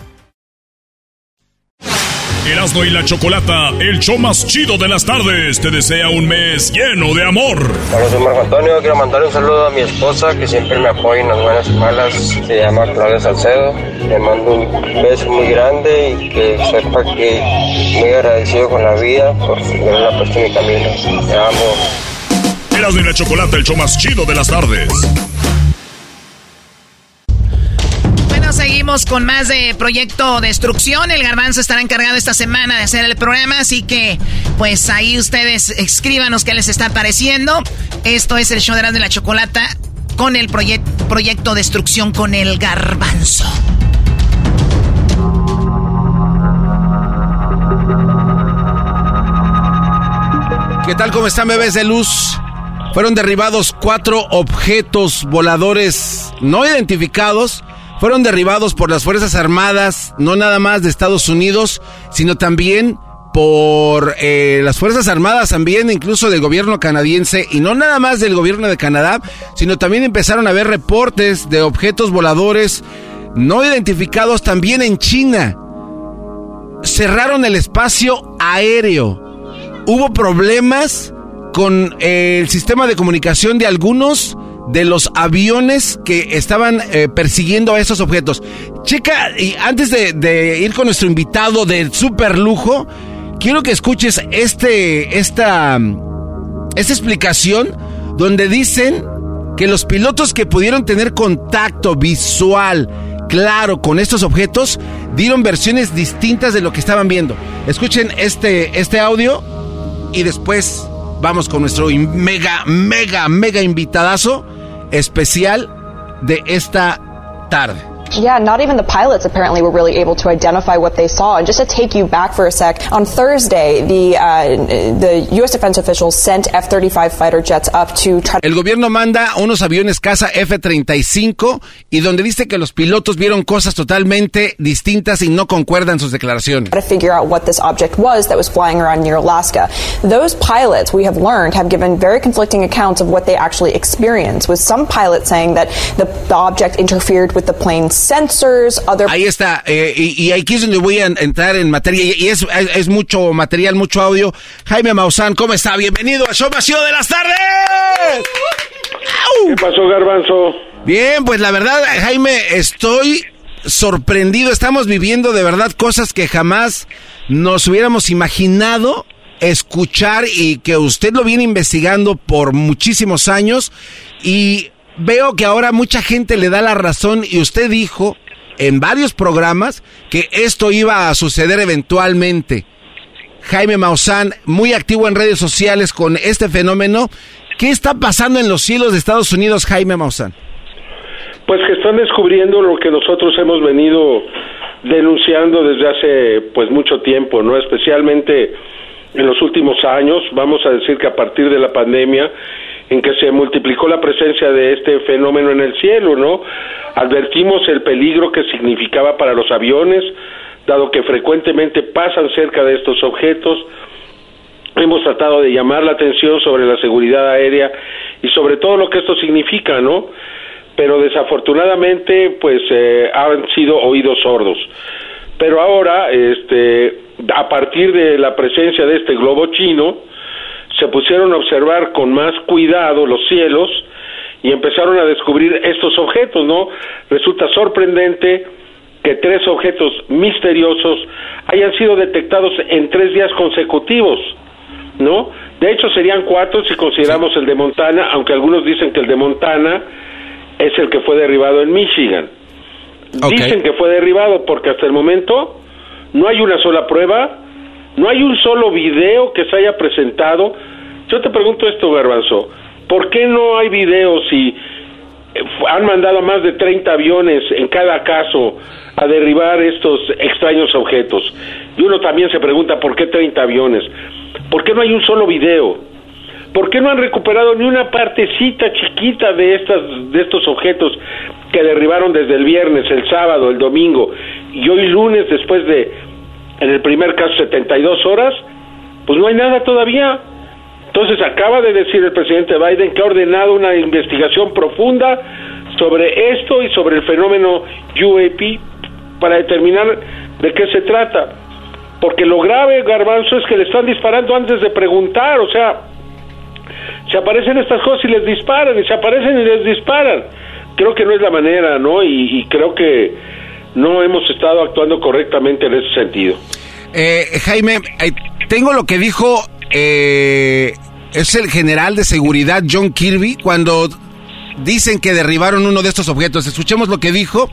[SPEAKER 2] Erasmo y la Chocolata, el show más chido de las tardes, te desea un mes lleno de amor.
[SPEAKER 11] Hola, soy Marco Antonio. Quiero mandar un saludo a mi esposa que siempre me apoya en las buenas y malas. Se llama Claudia Salcedo. Le mando un beso muy grande y que sepa que muy agradecido con la vida por haberla puesto en mi camino. Te amo.
[SPEAKER 2] Erasmo y la Chocolata, el show más chido de las tardes.
[SPEAKER 10] Seguimos con más de Proyecto Destrucción. El Garbanzo estará encargado esta semana de hacer el programa, así que pues ahí ustedes escríbanos qué les está pareciendo. Esto es el show de Erasmo y la Chocolata con el proyec- Proyecto Destrucción con el Garbanzo.
[SPEAKER 4] ¿Qué tal? ¿Cómo están, bebés de luz? Fueron derribados cuatro objetos voladores no identificados. Fueron derribados por las Fuerzas Armadas, no nada más de Estados Unidos, sino también por eh, las Fuerzas Armadas, también incluso del gobierno canadiense, y no nada más del gobierno de Canadá, sino también empezaron a haber reportes de objetos voladores no identificados también en China. Cerraron el espacio aéreo. Hubo problemas con el sistema de comunicación de algunos de los aviones que estaban eh, persiguiendo a esos objetos. Checa, y antes de, ir con nuestro invitado de super lujo, quiero que escuches este, esta, esta explicación donde dicen que los pilotos que pudieron tener contacto visual claro con estos objetos dieron versiones distintas de lo que estaban viendo. Escuchen este, este audio y después vamos con nuestro mega, mega, mega invitadazo especial de esta tarde.
[SPEAKER 18] Yeah, not even the pilots apparently were really able to identify what they saw. And just to take you back for a sec, on Thursday, the uh, the U.S. defense officials sent F-35 fighter jets up to try.
[SPEAKER 4] El gobierno manda unos aviones caza F-35 y donde dice que los pilotos vieron cosas totalmente distintas y no concuerdan sus declaraciones.
[SPEAKER 18] To figure out what this object was that was flying around near Alaska. Those pilots, we have learned, have given very conflicting accounts of what they actually experienced. With some pilots saying that the, the object interfered with the plane's sensors, other...
[SPEAKER 4] Ahí está, eh, y, y, aquí es donde voy a entrar en materia, y es, es, es mucho material, mucho audio. Jaime Maussan, ¿cómo está? Bienvenido a Show Vacío de las Tardes.
[SPEAKER 19] ¿Qué pasó, Garbanzo?
[SPEAKER 4] Bien, pues la verdad, Jaime, estoy sorprendido. Estamos viviendo de verdad cosas que jamás nos hubiéramos imaginado escuchar y que usted lo viene investigando por muchísimos años y veo que ahora mucha gente le da la razón y usted dijo en varios programas que esto iba a suceder eventualmente. Jaime Maussan, muy activo en redes sociales con este fenómeno. ¿Qué está pasando en los cielos de Estados Unidos, Jaime Maussan?
[SPEAKER 19] Pues que están descubriendo lo que nosotros hemos venido denunciando desde hace pues mucho tiempo, ¿no? Especialmente en los últimos años, vamos a decir que a partir de la pandemia en que se multiplicó la presencia de este fenómeno en el cielo, ¿no? Advertimos el peligro que significaba para los aviones, dado que frecuentemente pasan cerca de estos objetos. Hemos tratado de llamar la atención sobre la seguridad aérea y sobre todo lo que esto significa, ¿no? Pero desafortunadamente, pues eh, han sido oídos sordos. Pero ahora, este, a partir de la presencia de este globo chino, se pusieron a observar con más cuidado los cielos y empezaron a descubrir estos objetos, ¿no? Resulta sorprendente que tres objetos misteriosos hayan sido detectados en tres días consecutivos, ¿no? De hecho serían cuatro si consideramos el de Montana, aunque algunos dicen que el de Montana es el que fue derribado en Michigan. Okay. Dicen que fue derribado porque hasta el momento no hay una sola prueba, no hay un solo video que se haya presentado yo te pregunto esto, Garbanzo, ¿por qué no hay videos si han mandado más de 30 aviones en cada caso a derribar estos extraños objetos? Y uno también se pregunta, ¿por qué 30 aviones? ¿Por qué no hay un solo video? ¿Por qué no han recuperado ni una partecita chiquita de estas de estos objetos que derribaron desde el viernes, el sábado, el domingo y hoy lunes después de en el primer caso 72 horas? Pues no hay nada todavía. Entonces acaba de decir el presidente Biden que ha ordenado una investigación profunda sobre esto y sobre el fenómeno UAP para determinar de qué se trata. Porque lo grave, Garbanzo, es que le están disparando antes de preguntar, o sea, se aparecen estas cosas y les disparan, y se aparecen y les disparan. Creo que no es la manera, ¿no? Y, y creo que no hemos estado actuando correctamente en ese sentido.
[SPEAKER 4] Eh, Jaime, eh, tengo lo que dijo eh, es el general de seguridad John Kirby cuando dicen que derribaron uno de estos objetos. Escuchemos lo que dijo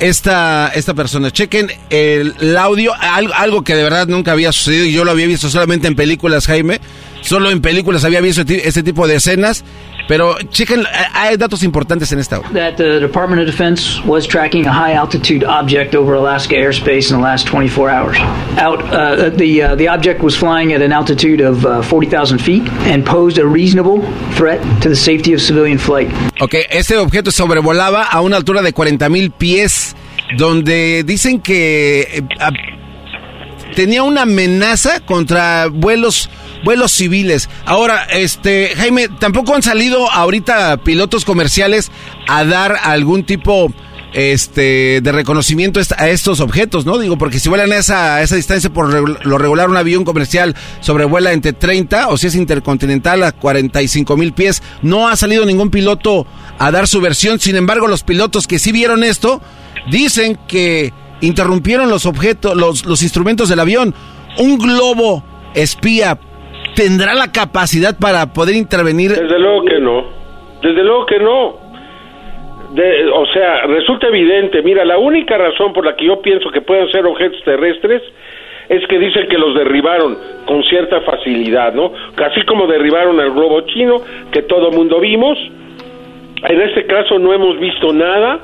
[SPEAKER 4] esta, esta persona. Chequen el, el audio, algo, algo, que de verdad nunca había sucedido y yo lo había visto solamente en películas, Jaime. Solo en películas había visto este tipo de escenas. Pero chequen, hay datos importantes en esta.
[SPEAKER 20] That the Department of Defense was tracking a high altitude object over Alaska airspace in the last 24 hours. Out, uh, the uh, the object was flying at an altitude of uh, 40,000 feet and posed a reasonable threat to the safety of civilian flight.
[SPEAKER 4] Okay, este objeto sobrevolaba a una altura de 40,000 pies, donde dicen que tenía una amenaza contra vuelos vuelos civiles. Ahora, este, Jaime, tampoco han salido ahorita pilotos comerciales a dar algún tipo este de reconocimiento a estos objetos, ¿no? Digo, porque si vuelan esa, a esa distancia por lo regular un avión comercial sobrevuela entre 30 o si es intercontinental a 45 mil pies, no ha salido ningún piloto a dar su versión, sin embargo los pilotos que sí vieron esto dicen que interrumpieron los objetos, los, instrumentos del avión. Un globo espía tendrá la capacidad para poder intervenir.
[SPEAKER 19] Desde luego que no. Desde luego que no. De, o sea, resulta evidente, mira, la única razón por la que yo pienso que pueden ser objetos terrestres es que dicen que los derribaron con cierta facilidad, ¿no? Así como derribaron el globo chino, que todo mundo vimos. En este caso no hemos visto nada,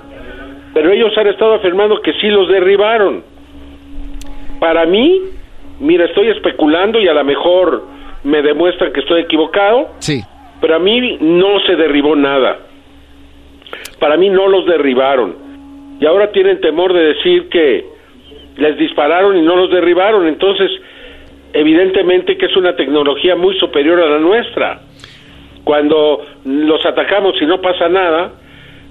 [SPEAKER 19] pero ellos han estado afirmando que sí los derribaron. Para mí, mira, estoy especulando y a lo mejor me demuestran que estoy equivocado.
[SPEAKER 4] Sí.
[SPEAKER 19] Pero a mí no se derribó nada. Para mí no los derribaron. Y ahora tienen temor de decir que les dispararon y no los derribaron. Entonces, evidentemente que es una tecnología muy superior a la nuestra. Cuando los atacamos y no pasa nada,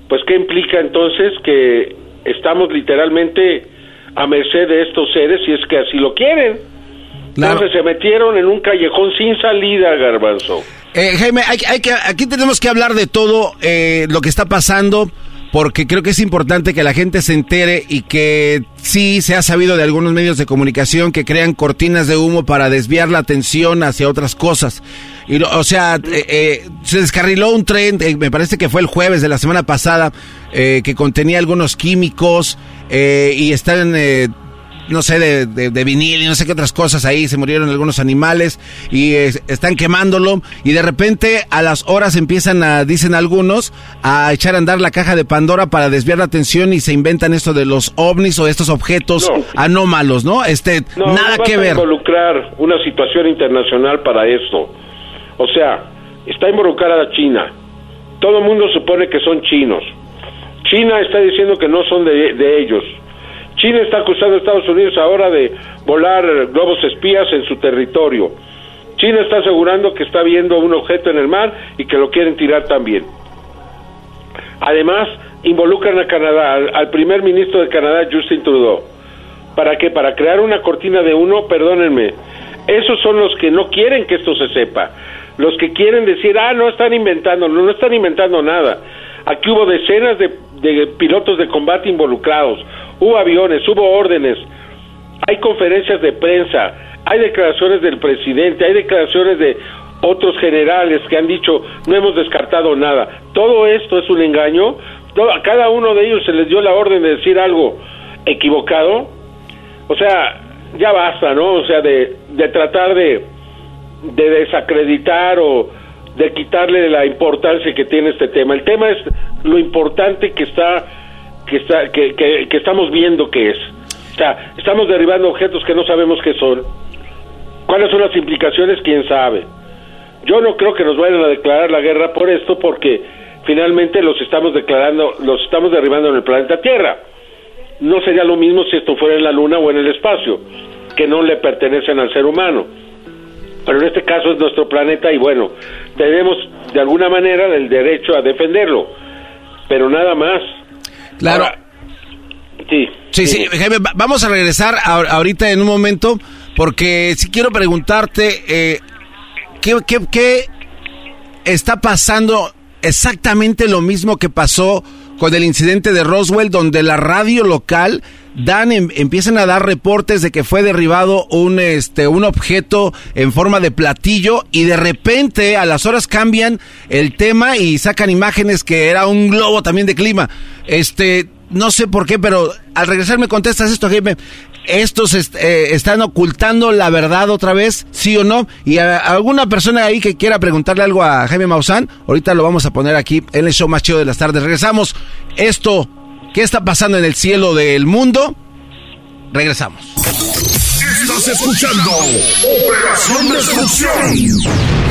[SPEAKER 19] pues ¿qué implica entonces que estamos literalmente a merced de estos seres si es que así lo quieren? Entonces se metieron en un callejón sin salida, garbanzo.
[SPEAKER 4] Eh, Jaime, hay, hay que, aquí tenemos que hablar de todo eh, lo que está pasando porque creo que es importante que la gente se entere y que sí se ha sabido de algunos medios de comunicación que crean cortinas de humo para desviar la atención hacia otras cosas. O sea, eh, eh, se descarriló un tren, eh, me parece que fue el jueves de la semana pasada, que contenía algunos químicos y están no sé, de, de, vinil y no sé qué otras cosas ahí, se murieron algunos animales y están quemándolo y de repente a las horas empiezan a, dicen algunos, a echar a andar la caja de Pandora para desviar la atención y se inventan esto de los ovnis o estos objetos anómalos, ¿no? Este, nada que ver.
[SPEAKER 19] involucrar una situación internacional para esto. O sea, está involucrada China. Todo el mundo supone que son chinos. China está diciendo que no son de, de ellos China está acusando a Estados Unidos ahora de volar globos espías en su territorio. China está asegurando que está viendo un objeto en el mar y que lo quieren tirar también. Además, involucran a Canadá, al, primer ministro de Canadá, Justin Trudeau. ¿Para qué? Para crear una cortina de uno, perdónenme. Esos son los que no quieren que esto se sepa. Los que quieren decir, ah, no están inventando, no, no están inventando nada. Aquí hubo decenas de, de pilotos de combate involucrados hubo aviones, hubo órdenes, hay conferencias de prensa, hay declaraciones del presidente, hay declaraciones de otros generales que han dicho no hemos descartado nada. Todo esto es un engaño. a cada uno de ellos se les dio la orden de decir algo equivocado. O sea, ya basta, ¿no? O sea, de, tratar de desacreditar o de quitarle la importancia que tiene este tema. El tema es lo importante que está que, está, que, estamos viendo que es. O sea, estamos derribando objetos que no sabemos qué son. ¿Cuáles son las implicaciones? ¿Quién sabe? Yo no creo que nos vayan a declarar la guerra por esto porque finalmente los estamos declarando, los estamos derribando en el planeta Tierra. No sería lo mismo si esto fuera en la Luna o en el espacio, que no le pertenecen al ser humano. Pero en este caso es nuestro planeta y bueno, tenemos de alguna manera el derecho a defenderlo, pero nada más.
[SPEAKER 4] Claro. sí. Sí, sí, Jaime, vamos a regresar ahorita en un momento porque si quiero preguntarte eh, ¿qué, qué, qué está pasando exactamente lo mismo que pasó con el incidente de Roswell, donde la radio local dan em, empiezan a dar reportes de que fue derribado un este un objeto en forma de platillo y de repente a las horas cambian el tema y sacan imágenes que era un globo también de clima. Este no sé por qué, pero al regresar me contestas esto, Jaime. ¿Estos eh, están ocultando la verdad otra vez? ¿Sí o no? Y a, alguna persona ahí que quiera preguntarle algo a Jaime Maussan, ahorita lo vamos a poner aquí en el show más chido de las tardes. Regresamos. Esto ¿Qué está pasando en el cielo del mundo? Regresamos.
[SPEAKER 2] Estás escuchando Operación Destrucción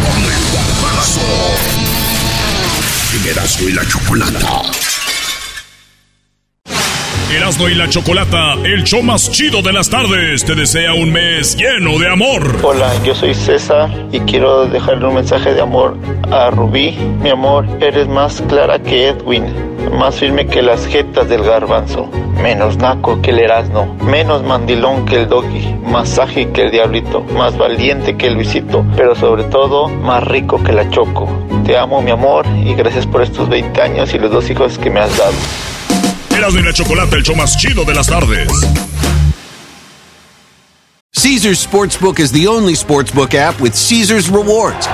[SPEAKER 2] con el y la Chocolata. Erasmo y la Chocolata, el show más chido de las tardes, te desea un mes lleno de amor.
[SPEAKER 21] Hola, yo soy César y quiero dejarle un mensaje de amor a Rubí. Mi amor, eres más clara que Edwin, más firme que las jetas del garbanzo, menos naco que el Erasmo, menos mandilón que el Doggy, más ágil que el Diablito, más valiente que el Luisito, pero sobre todo más rico que la Choco. Te amo, mi amor, y gracias por estos 20 años y los dos hijos que me has dado.
[SPEAKER 2] Erasmo y la Chocolata, el show más chido de las tardes.
[SPEAKER 22] Caesar's Sportsbook is the only sportsbook app with Caesar's rewards.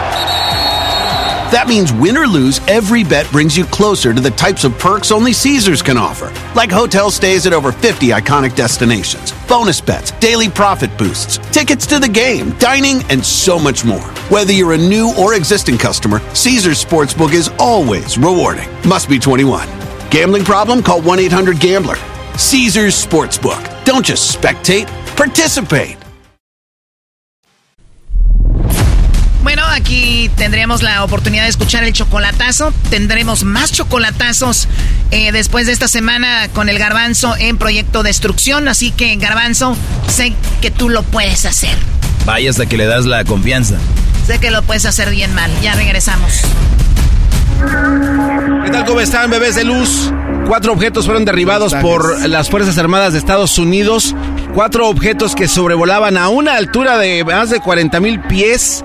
[SPEAKER 22] That means win or lose, every bet brings you closer to the types of perks only Caesars can offer, like hotel stays at over 50 iconic destinations, bonus bets, daily profit boosts, tickets to the game, dining, and so much more. Whether you're a new or existing customer, Caesar's Sportsbook is always rewarding. Must be 21. Gambling problem? Call 1 800 Gambler. Caesar's Sportsbook. Don't just spectate, participate.
[SPEAKER 10] Bueno, aquí tendremos la oportunidad de escuchar el chocolatazo. Tendremos más chocolatazos eh, después de esta semana con el garbanzo en Proyecto Destrucción. Así que, garbanzo, sé que tú lo puedes hacer.
[SPEAKER 14] Vaya hasta que le das la confianza.
[SPEAKER 10] Sé que lo puedes hacer bien mal. Ya regresamos.
[SPEAKER 4] ¿Qué tal? ¿Cómo están, bebés de luz? Cuatro objetos fueron derribados por las Fuerzas Armadas de Estados Unidos. Cuatro objetos que sobrevolaban a una altura de más de 40 mil pies.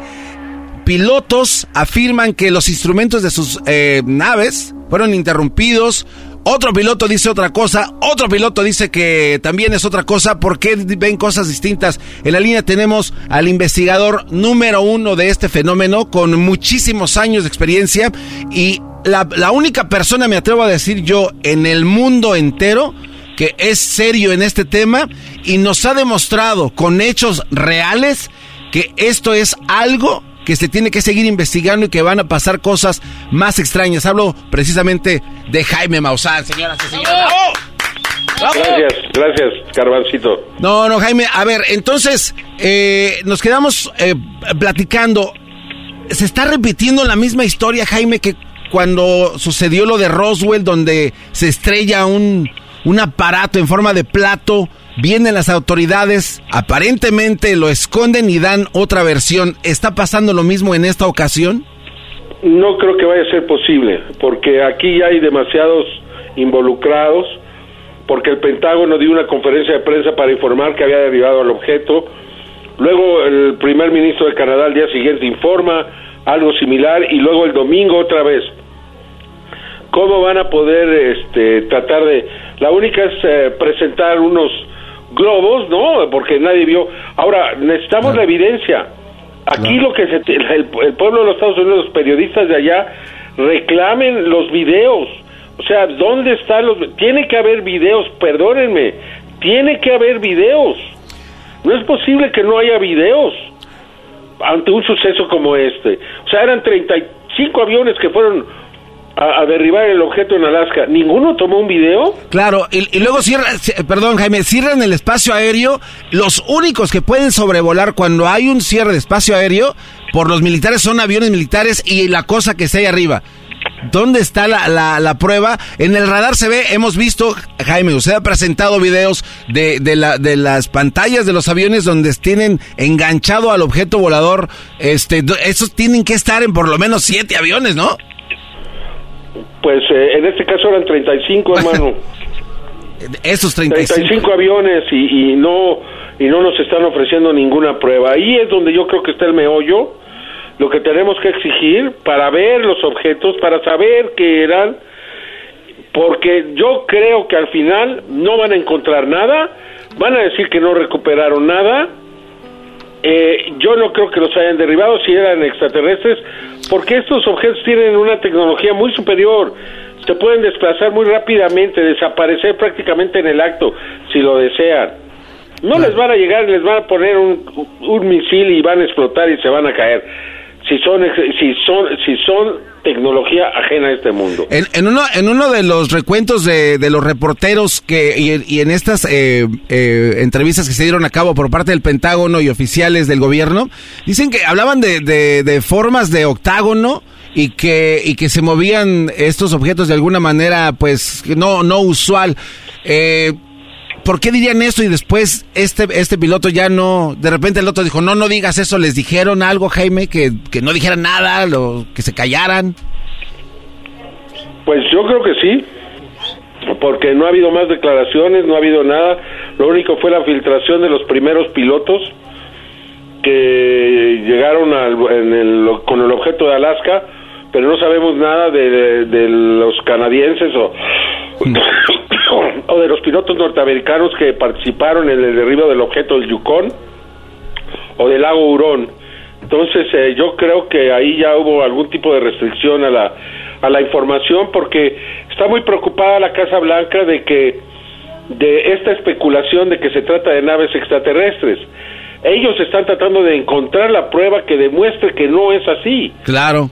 [SPEAKER 4] Pilotos afirman que los instrumentos de sus eh, naves fueron interrumpidos. Otro piloto dice otra cosa, otro piloto dice que también es otra cosa. ¿Por qué ven cosas distintas? En la línea tenemos al investigador número uno de este fenómeno con muchísimos años de experiencia y la única persona, me atrevo a decir yo, en el mundo entero que es serio en este tema y nos ha demostrado con hechos reales que esto es algo que se tiene que seguir investigando y que van a pasar cosas más extrañas. Hablo precisamente de Jaime Maussan, señoras y señores.
[SPEAKER 19] Gracias, gracias, Carvancito.
[SPEAKER 4] No, no, Jaime, a ver, entonces eh, nos quedamos eh, platicando. Se está repitiendo la misma historia, Jaime, que cuando sucedió lo de Roswell, donde se estrella un, un aparato en forma de plato. Vienen las autoridades, aparentemente lo esconden y dan otra versión. ¿Está pasando lo mismo en esta ocasión?
[SPEAKER 19] No creo que vaya a ser posible, porque aquí hay demasiados involucrados, porque el Pentágono dio una conferencia de prensa para informar que había derribado al objeto. Luego el primer ministro de Canadá al día siguiente informa algo similar y luego el domingo otra vez. ¿Cómo van a poder este, tratar de... La única es eh, presentar unos globos, ¿no? Porque nadie vio. Ahora, necesitamos la evidencia. Aquí lo que se, el, el pueblo de los Estados Unidos, los periodistas de allá, reclamen los videos. O sea, ¿dónde están los...? Tiene que haber videos, perdónenme, tiene que haber videos. No es posible que no haya videos ante un suceso como este. O sea, eran 35 aviones que fueron a, a derribar el objeto en Alaska. ¿Ninguno tomó un video?
[SPEAKER 4] Claro, y, luego cierran, ci- perdón Jaime, cierran el espacio aéreo. Los únicos que pueden sobrevolar cuando hay un cierre de espacio aéreo por los militares son aviones militares y la cosa que está ahí arriba. ¿Dónde está la, la, la prueba? En el radar se ve, hemos visto, Jaime, usted ha presentado videos de, de, la, de las pantallas de los aviones donde tienen enganchado al objeto volador. Este, esos tienen que estar en por lo menos siete aviones, ¿no?
[SPEAKER 19] Pues eh, en este caso eran 35, hermano.
[SPEAKER 4] Esos 35.
[SPEAKER 19] 35 aviones y, y no y no nos están ofreciendo ninguna prueba. Ahí es donde yo creo que está el meollo. Lo que tenemos que exigir para ver los objetos, para saber qué eran, porque yo creo que al final no van a encontrar nada, van a decir que no recuperaron nada. Eh, yo no creo que los hayan derribado si eran extraterrestres, porque estos objetos tienen una tecnología muy superior. Se pueden desplazar muy rápidamente, desaparecer prácticamente en el acto, si lo desean. No les van a llegar, les van a poner un, un misil y van a explotar y se van a caer. Si son, si son, si son tecnología ajena a este mundo.
[SPEAKER 4] En, en uno, en uno de los recuentos de, de los reporteros que y, y en estas eh, eh, entrevistas que se dieron a cabo por parte del Pentágono y oficiales del gobierno, dicen que hablaban de, de- de formas de octágono y que, y que se movían estos objetos de alguna manera, pues, no, no usual. Eh, ¿por qué dirían esto y después este, este piloto ya no, de repente el otro dijo, no, no digas eso, les dijeron algo, Jaime, que, que no dijeran nada, lo, que se callaran?
[SPEAKER 19] Pues yo creo que sí, porque no ha habido más declaraciones, no ha habido nada, lo único fue la filtración de los primeros pilotos que llegaron con el objeto de Alaska, pero no sabemos nada de, de los canadienses o o de los pilotos norteamericanos que participaron en el derribo del objeto del Yukon o del lago Hurón. Entonces eh, yo creo que ahí ya hubo algún tipo de restricción a la, a la información porque está muy preocupada la Casa Blanca de que de esta especulación de que se trata de naves extraterrestres. Ellos están tratando de encontrar la prueba que demuestre que no es así.
[SPEAKER 4] Claro.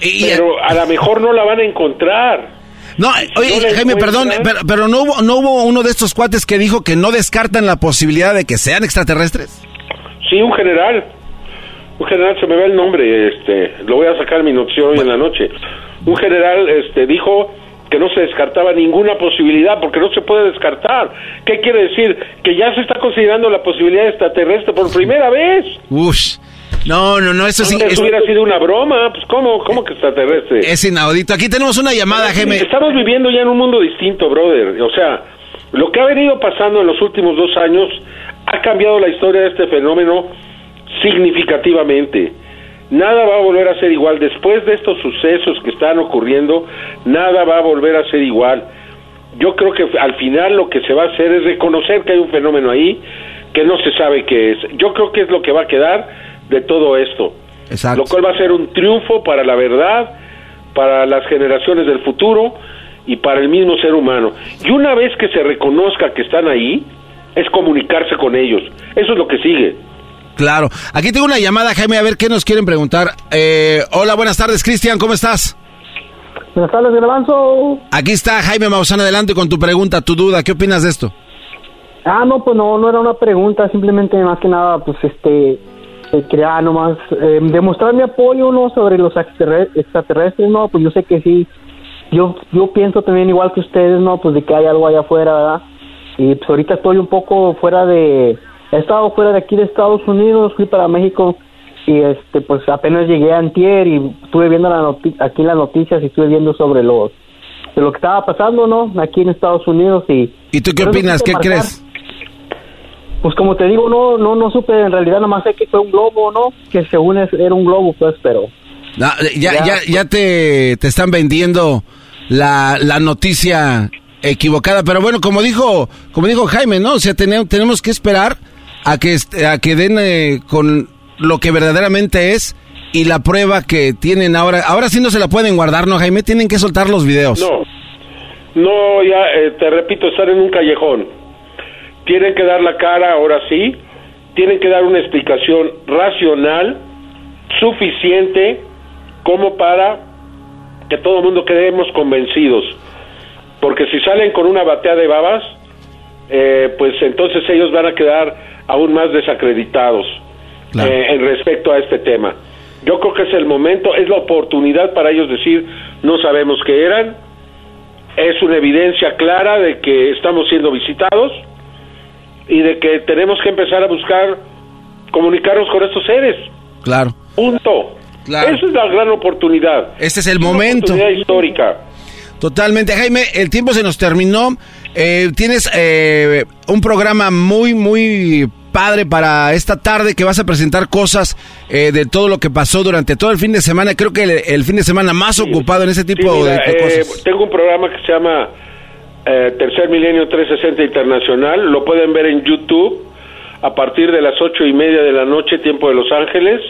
[SPEAKER 19] pero a lo mejor no la van a encontrar.
[SPEAKER 4] No, oye, Jaime, perdón, pero, no, hubo, no hubo uno de estos cuates que dijo que no descartan la posibilidad de que sean extraterrestres.
[SPEAKER 19] Sí, un general. Un general, se me ve el nombre, este, lo voy a sacar mi noticia hoy en la noche. Un general este, dijo que no se descartaba ninguna posibilidad, porque no se puede descartar. ¿Qué quiere decir? Que ya se está considerando la posibilidad extraterrestre por primera vez.
[SPEAKER 4] Ush. No, no, no, eso sí.
[SPEAKER 19] Eso hubiera sido una broma, pues ¿cómo, cómo que extraterrestre?
[SPEAKER 4] Es inaudito. Aquí tenemos una llamada, Jaime.
[SPEAKER 19] Estamos viviendo ya en un mundo distinto, brother. O sea, lo que ha venido pasando en los últimos dos años ha cambiado la historia de este fenómeno significativamente. Nada va a volver a ser igual. Después de estos sucesos que están ocurriendo, nada va a volver a ser igual. Yo creo que al final lo que se va a hacer es reconocer que hay un fenómeno ahí que no se sabe qué es. Yo creo que es lo que va a quedar de todo esto. Lo cual va a ser un triunfo para la verdad, para las generaciones del futuro y para el mismo ser humano. Y una vez que se reconozca que están ahí, es comunicarse con ellos. Eso es lo que sigue.
[SPEAKER 4] Claro. Aquí tengo una llamada, Jaime, a ver qué nos quieren preguntar. Eh, hola, buenas tardes, Cristian, ¿cómo estás?
[SPEAKER 23] Buenas tardes, Avanzo.
[SPEAKER 4] Aquí está Jaime Maussan, adelante con tu pregunta, tu duda. ¿Qué opinas de esto?
[SPEAKER 23] Ah, no, pues no, no era una pregunta, simplemente más que nada, pues este, quería nomás eh, demostrar mi apoyo no sobre los extraterrestres no pues yo sé que sí. Yo yo pienso también igual que ustedes no pues de que hay algo allá afuera verdad y pues ahorita estoy un poco fuera de he estado fuera de aquí de Estados Unidos fui para México y este pues apenas llegué a Antier y estuve viendo la aquí las noticias y estuve viendo sobre los de lo que estaba pasando no aquí en Estados Unidos y
[SPEAKER 4] y tú qué opinas qué crees
[SPEAKER 23] pues como te digo, no no no supe, en realidad nada más sé que fue un globo, ¿no? Que según era un globo, pues, pero...
[SPEAKER 4] ya, ya, ya, te, te están vendiendo la, la noticia equivocada, pero bueno, como dijo, como dijo Jaime, ¿no? O sea, tenemos, tenemos que esperar a que, a que den eh, con lo que verdaderamente es y la prueba que tienen ahora. Ahora sí no se la pueden guardar, ¿no, Jaime? Tienen que soltar los videos.
[SPEAKER 19] No, no, ya eh, te repito, estar en un callejón tienen que dar la cara ahora sí, tienen que dar una explicación racional, suficiente, como para que todo el mundo quedemos convencidos. Porque si salen con una batea de babas, eh, pues entonces ellos van a quedar aún más desacreditados eh, en respecto a este tema. Yo creo que es el momento, es la oportunidad para ellos decir, no sabemos qué eran, es una evidencia clara de que estamos siendo visitados, y de que tenemos que empezar a buscar comunicarnos con estos seres.
[SPEAKER 4] Claro.
[SPEAKER 19] Punto. Esa es la gran oportunidad.
[SPEAKER 4] Este es el momento.
[SPEAKER 19] Oportunidad histórica.
[SPEAKER 4] Totalmente. Jaime, el tiempo se nos terminó. Eh, tienes eh, un programa muy, muy padre para esta tarde que vas a presentar cosas eh, de todo lo que pasó durante todo el fin de semana. Creo que el, fin de semana más ocupado en ese tipo de, cosas.
[SPEAKER 19] Tengo un programa que se llama eh, Tercer Milenio 360 Internacional. Lo pueden ver en YouTube a partir de las ocho y media de la noche, tiempo de Los Ángeles.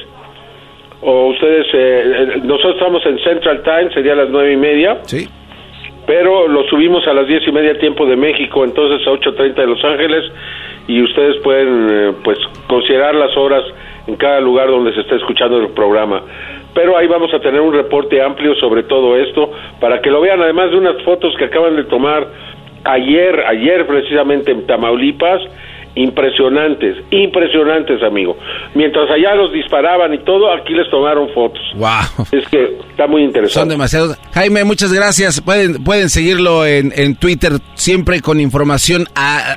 [SPEAKER 19] O ustedes, eh, nosotros estamos en Central Time, sería a las nueve y media.
[SPEAKER 4] Sí.
[SPEAKER 19] Pero lo subimos a las diez y media, tiempo de México, entonces a 8.30 de Los Ángeles. Y ustedes pueden, eh, pues, considerar las horas en cada lugar donde se está escuchando el programa pero ahí vamos a tener un reporte amplio sobre todo esto para que lo vean, además de unas fotos que acaban de tomar ayer, ayer precisamente en Tamaulipas, impresionantes, impresionantes, amigo. Mientras allá los disparaban y todo, aquí les tomaron fotos.
[SPEAKER 4] Wow.
[SPEAKER 19] Es que está muy interesante.
[SPEAKER 4] Son demasiados. Jaime, muchas gracias. Pueden, pueden seguirlo en, en Twitter siempre con información a,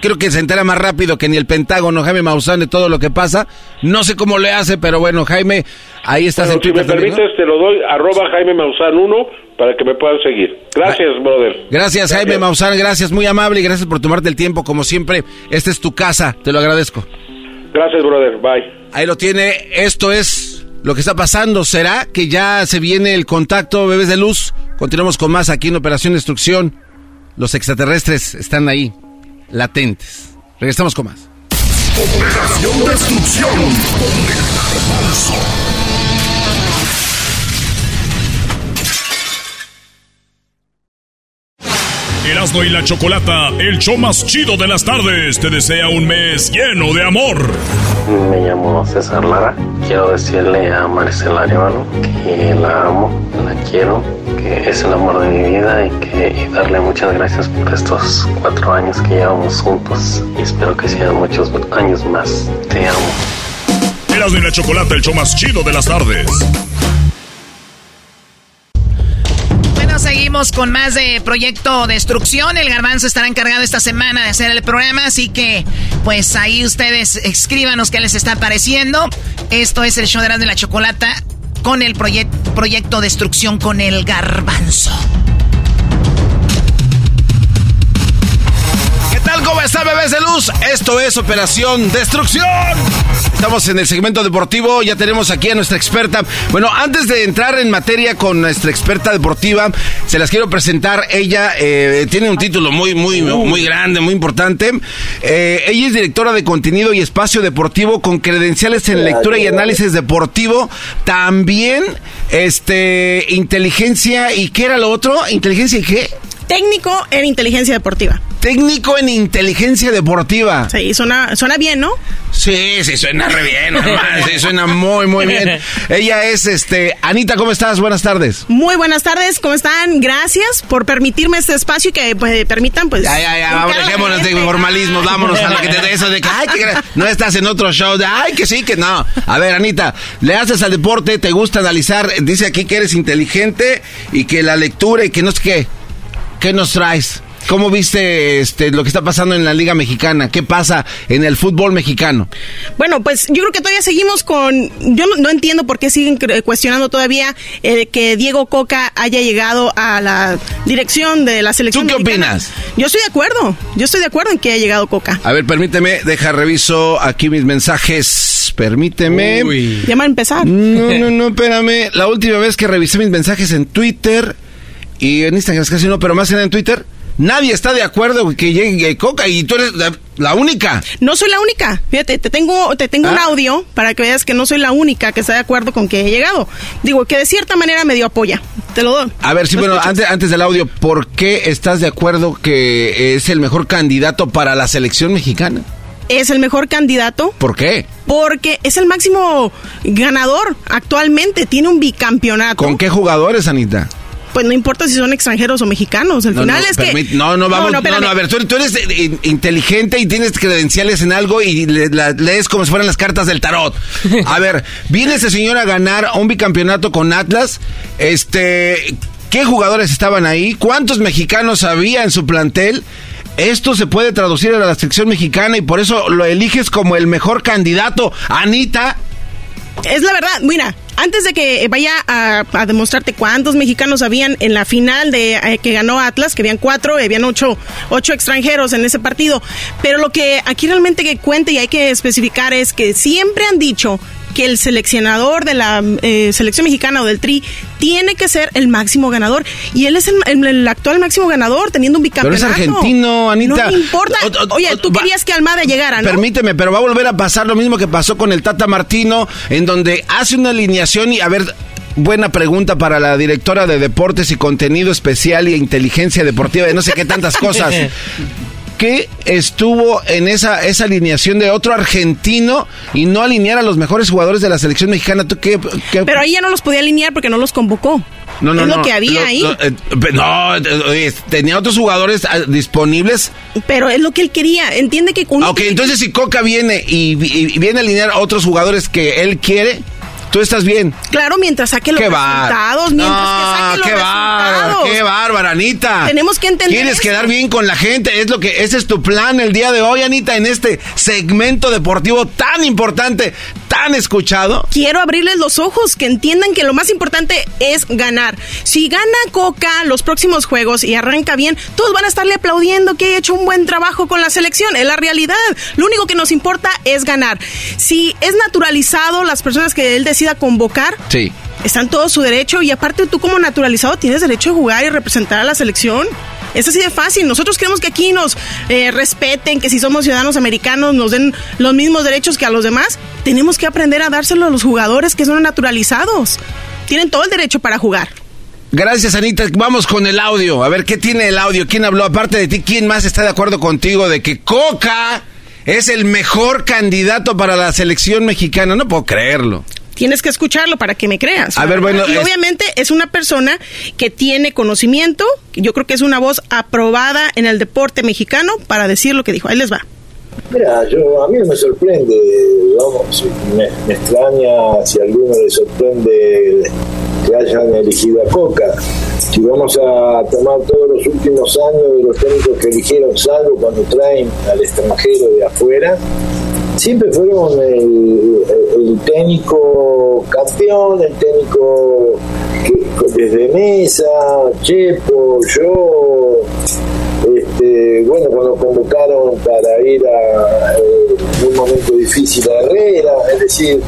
[SPEAKER 4] creo que se entera más rápido que ni el Pentágono, Jaime Maussan, de todo lo que pasa. No sé cómo le hace, pero bueno, Jaime, ahí estás
[SPEAKER 19] Bueno,
[SPEAKER 4] en
[SPEAKER 19] si me permites, te lo doy, arroba Jaime Maussan 1 para que me puedan seguir. Gracias, brother.
[SPEAKER 4] Gracias, Jaime Maussan, gracias, muy amable y gracias por tomarte el tiempo. Como siempre, esta es tu casa, te lo agradezco.
[SPEAKER 19] Gracias, brother. Bye.
[SPEAKER 4] Ahí lo tiene, esto es lo que está pasando. ¿Será que ya se viene el contacto, bebés de luz? Continuamos con más aquí en Operación Destrucción. Los extraterrestres están ahí, latentes. Regresamos con más.
[SPEAKER 2] Operación Destrucción
[SPEAKER 24] Erasmo y la Chocolata, el show más chido de las tardes, te desea un mes lleno de amor.
[SPEAKER 25] Me llamo César Lara. Quiero decirle a Maricela Arevalo que la amo, la quiero, que es el amor de mi vida y, que, y darle muchas gracias por estos cuatro años que llevamos juntos y espero que sean muchos años más. Te amo.
[SPEAKER 24] Erasmo y la Chocolata, el show más chido de las tardes.
[SPEAKER 10] Seguimos con más de Proyecto Destrucción. El Garbanzo estará encargado esta semana de hacer el programa, así que pues ahí ustedes escríbanos qué les está pareciendo. Esto es el show de Erasmo y la Chocolata con el proye- Proyecto Destrucción con el Garbanzo.
[SPEAKER 4] Tal? ¿Cómo está, bebés de luz? Esto es Operación Destrucción. Estamos en el segmento deportivo, ya tenemos aquí a nuestra experta. Bueno, antes de entrar en materia con nuestra experta deportiva, se las quiero presentar. Ella eh, tiene un título muy, muy, muy grande, muy importante. Eh, ella es directora de contenido y espacio deportivo con credenciales en lectura y análisis deportivo. También, este, inteligencia y ¿qué era lo otro? ¿Inteligencia y qué?
[SPEAKER 26] Técnico en inteligencia deportiva.
[SPEAKER 4] Técnico en inteligencia deportiva.
[SPEAKER 26] Sí, suena, suena bien, ¿no?
[SPEAKER 4] Sí, sí, suena re bien, normal, sí, suena muy, muy bien. Ella es, este, Anita, ¿cómo estás? Buenas tardes.
[SPEAKER 26] Muy buenas tardes, ¿cómo están? Gracias por permitirme este espacio y que pues, permitan, pues.
[SPEAKER 4] Ya, ya, ya,
[SPEAKER 26] la
[SPEAKER 4] dejémonos de formalismos, vámonos a lo que te de eso de que, ay, que no estás en otro show, de, ay, que sí, que no. A ver, Anita, le haces al deporte, te gusta analizar, dice aquí que eres inteligente y que la lectura y que no sé qué. ¿Qué nos traes? ¿Cómo viste este, lo que está pasando en la Liga Mexicana? ¿Qué pasa en el fútbol mexicano?
[SPEAKER 26] Bueno, pues yo creo que todavía seguimos con. Yo no, no entiendo por qué siguen cuestionando todavía eh, que Diego Coca haya llegado a la dirección de la selección.
[SPEAKER 4] ¿Tú qué
[SPEAKER 26] mexicana.
[SPEAKER 4] opinas?
[SPEAKER 26] Yo estoy de acuerdo. Yo estoy de acuerdo en que haya llegado Coca.
[SPEAKER 4] A ver, permíteme, deja, reviso aquí mis mensajes. Permíteme.
[SPEAKER 26] Ya va a empezar.
[SPEAKER 4] No, no, no, espérame. La última vez que revisé mis mensajes en Twitter y en Instagram casi no, pero más en Twitter, nadie está de acuerdo que llegue Coca y tú eres la, la única.
[SPEAKER 26] No soy la única. Fíjate, te tengo, te tengo un
[SPEAKER 4] Ah.
[SPEAKER 26] audio para que veas que no soy la única que está de acuerdo con que he llegado. Digo, que de cierta manera me dio apoya. Te lo doy.
[SPEAKER 4] A ver, sí,
[SPEAKER 26] ¿Lo
[SPEAKER 4] bueno,
[SPEAKER 26] escuchas?
[SPEAKER 4] antes, antes del audio, ¿por qué estás de acuerdo que es el mejor candidato para la selección mexicana?
[SPEAKER 26] Es el mejor candidato
[SPEAKER 4] ¿Por qué?
[SPEAKER 26] porque es el máximo ganador actualmente. Tiene un bicampeonato.
[SPEAKER 4] ¿Con qué jugadores, Anita?
[SPEAKER 26] Pues no importa si son extranjeros o mexicanos. Al
[SPEAKER 4] No,
[SPEAKER 26] final
[SPEAKER 4] no,
[SPEAKER 26] es que.
[SPEAKER 4] No, no, vamos. No, no,
[SPEAKER 26] espérame.
[SPEAKER 4] a ver, tú, tú eres eh, in- inteligente y tienes credenciales en algo y le- la- lees como si fueran las cartas del tarot. A ver, viene ese señor a ganar un bicampeonato con Atlas. Este. ¿Qué jugadores estaban ahí? ¿Cuántos mexicanos había en su plantel? Esto se puede traducir a la selección mexicana y por eso lo eliges como el mejor candidato. Anita,
[SPEAKER 26] Es la verdad, mira, antes de que vaya a, demostrarte cuántos mexicanos habían en la final de eh, que ganó Atlas, que habían cuatro, y habían ocho, ocho extranjeros en ese partido. Pero lo que aquí realmente que cuenta y hay que especificar es que siempre han dicho que el seleccionador de la eh, selección mexicana o del Tri tiene que ser el máximo ganador. Y él es el, el- el actual máximo ganador, teniendo un
[SPEAKER 4] Pero es
[SPEAKER 26] bicampeonato.
[SPEAKER 4] argentino, Anita.
[SPEAKER 26] No me importa. Oye, tú querías que Almada llegara, ¿no?
[SPEAKER 4] Permíteme, pero va a volver a pasar lo mismo que pasó con el Tata Martino, en donde hace una alineación y a ver. Buena pregunta para la directora de deportes y contenido especial y inteligencia deportiva de no sé qué tantas cosas. ¿Qué estuvo en esa, esa alineación de otro argentino y no alinear a los mejores jugadores de la selección mexicana? ¿Tú qué, qué-
[SPEAKER 26] Pero ahí ya no los podía alinear porque no los convocó.
[SPEAKER 4] no, no,
[SPEAKER 26] es lo
[SPEAKER 4] no,
[SPEAKER 26] que había
[SPEAKER 4] lo-
[SPEAKER 26] ahí.
[SPEAKER 4] lo- eh, no, eh, tenía otros jugadores ah, disponibles
[SPEAKER 26] Pero es lo que él quería. Entiende que con
[SPEAKER 4] Ah, Ok, entonces si Coca viene y, y- y viene a alinear a otros jugadores que él quiere, tú estás bien.
[SPEAKER 26] Claro, mientras saque los resultados, mientras que saque los
[SPEAKER 4] qué
[SPEAKER 26] resultados.
[SPEAKER 4] qué bárbara, Anita.
[SPEAKER 26] Tenemos que entender
[SPEAKER 4] Quieres
[SPEAKER 26] eso.
[SPEAKER 4] quedar bien con la gente, es lo que ese es tu plan el día de hoy, Anita, en este segmento deportivo tan importante, tan escuchado.
[SPEAKER 26] Quiero abrirles los ojos, que entiendan que lo más importante es ganar. Si gana Coca los próximos juegos y arranca bien, todos van a estarle aplaudiendo que haya hecho un buen trabajo con la selección. Es la realidad. Lo único que nos importa es ganar. Si es naturalizado las personas que él decida convocar,
[SPEAKER 4] Sí.
[SPEAKER 26] están todo su derecho y aparte tú como naturalizado tienes derecho a jugar y representar a la selección. Es así de fácil. Nosotros queremos que aquí nos eh, respeten, que si somos ciudadanos americanos nos den los mismos derechos que a los demás. Tenemos que aprender a dárselo a los jugadores que son naturalizados. Tienen todo el derecho para jugar.
[SPEAKER 4] Gracias, Anita. Vamos con el audio. A ver, ¿qué tiene el audio? ¿Quién habló? Aparte de ti, ¿quién más está de acuerdo contigo de que Coca es el mejor candidato para la selección mexicana? No puedo creerlo.
[SPEAKER 26] Tienes que escucharlo para que me creas.
[SPEAKER 4] A ver,
[SPEAKER 26] ¿verdad?
[SPEAKER 4] bueno,
[SPEAKER 26] Y
[SPEAKER 4] es-
[SPEAKER 26] obviamente es una persona que tiene conocimiento. Yo creo que es una voz aprobada en el deporte mexicano para decir lo que dijo. Ahí les va.
[SPEAKER 27] Mira, yo, a mí me sorprende, vamos, me, me extraña si a alguno le sorprende que hayan elegido a Coca. Si vamos a tomar todos los últimos años de los técnicos que eligieron, salvo cuando traen al extranjero de afuera, siempre fueron el, técnico campeón, el técnico desde Mesa, Chepo, yo, este, bueno, cuando convocaron para ir a, eh, un momento difícil a Herrera, es decir,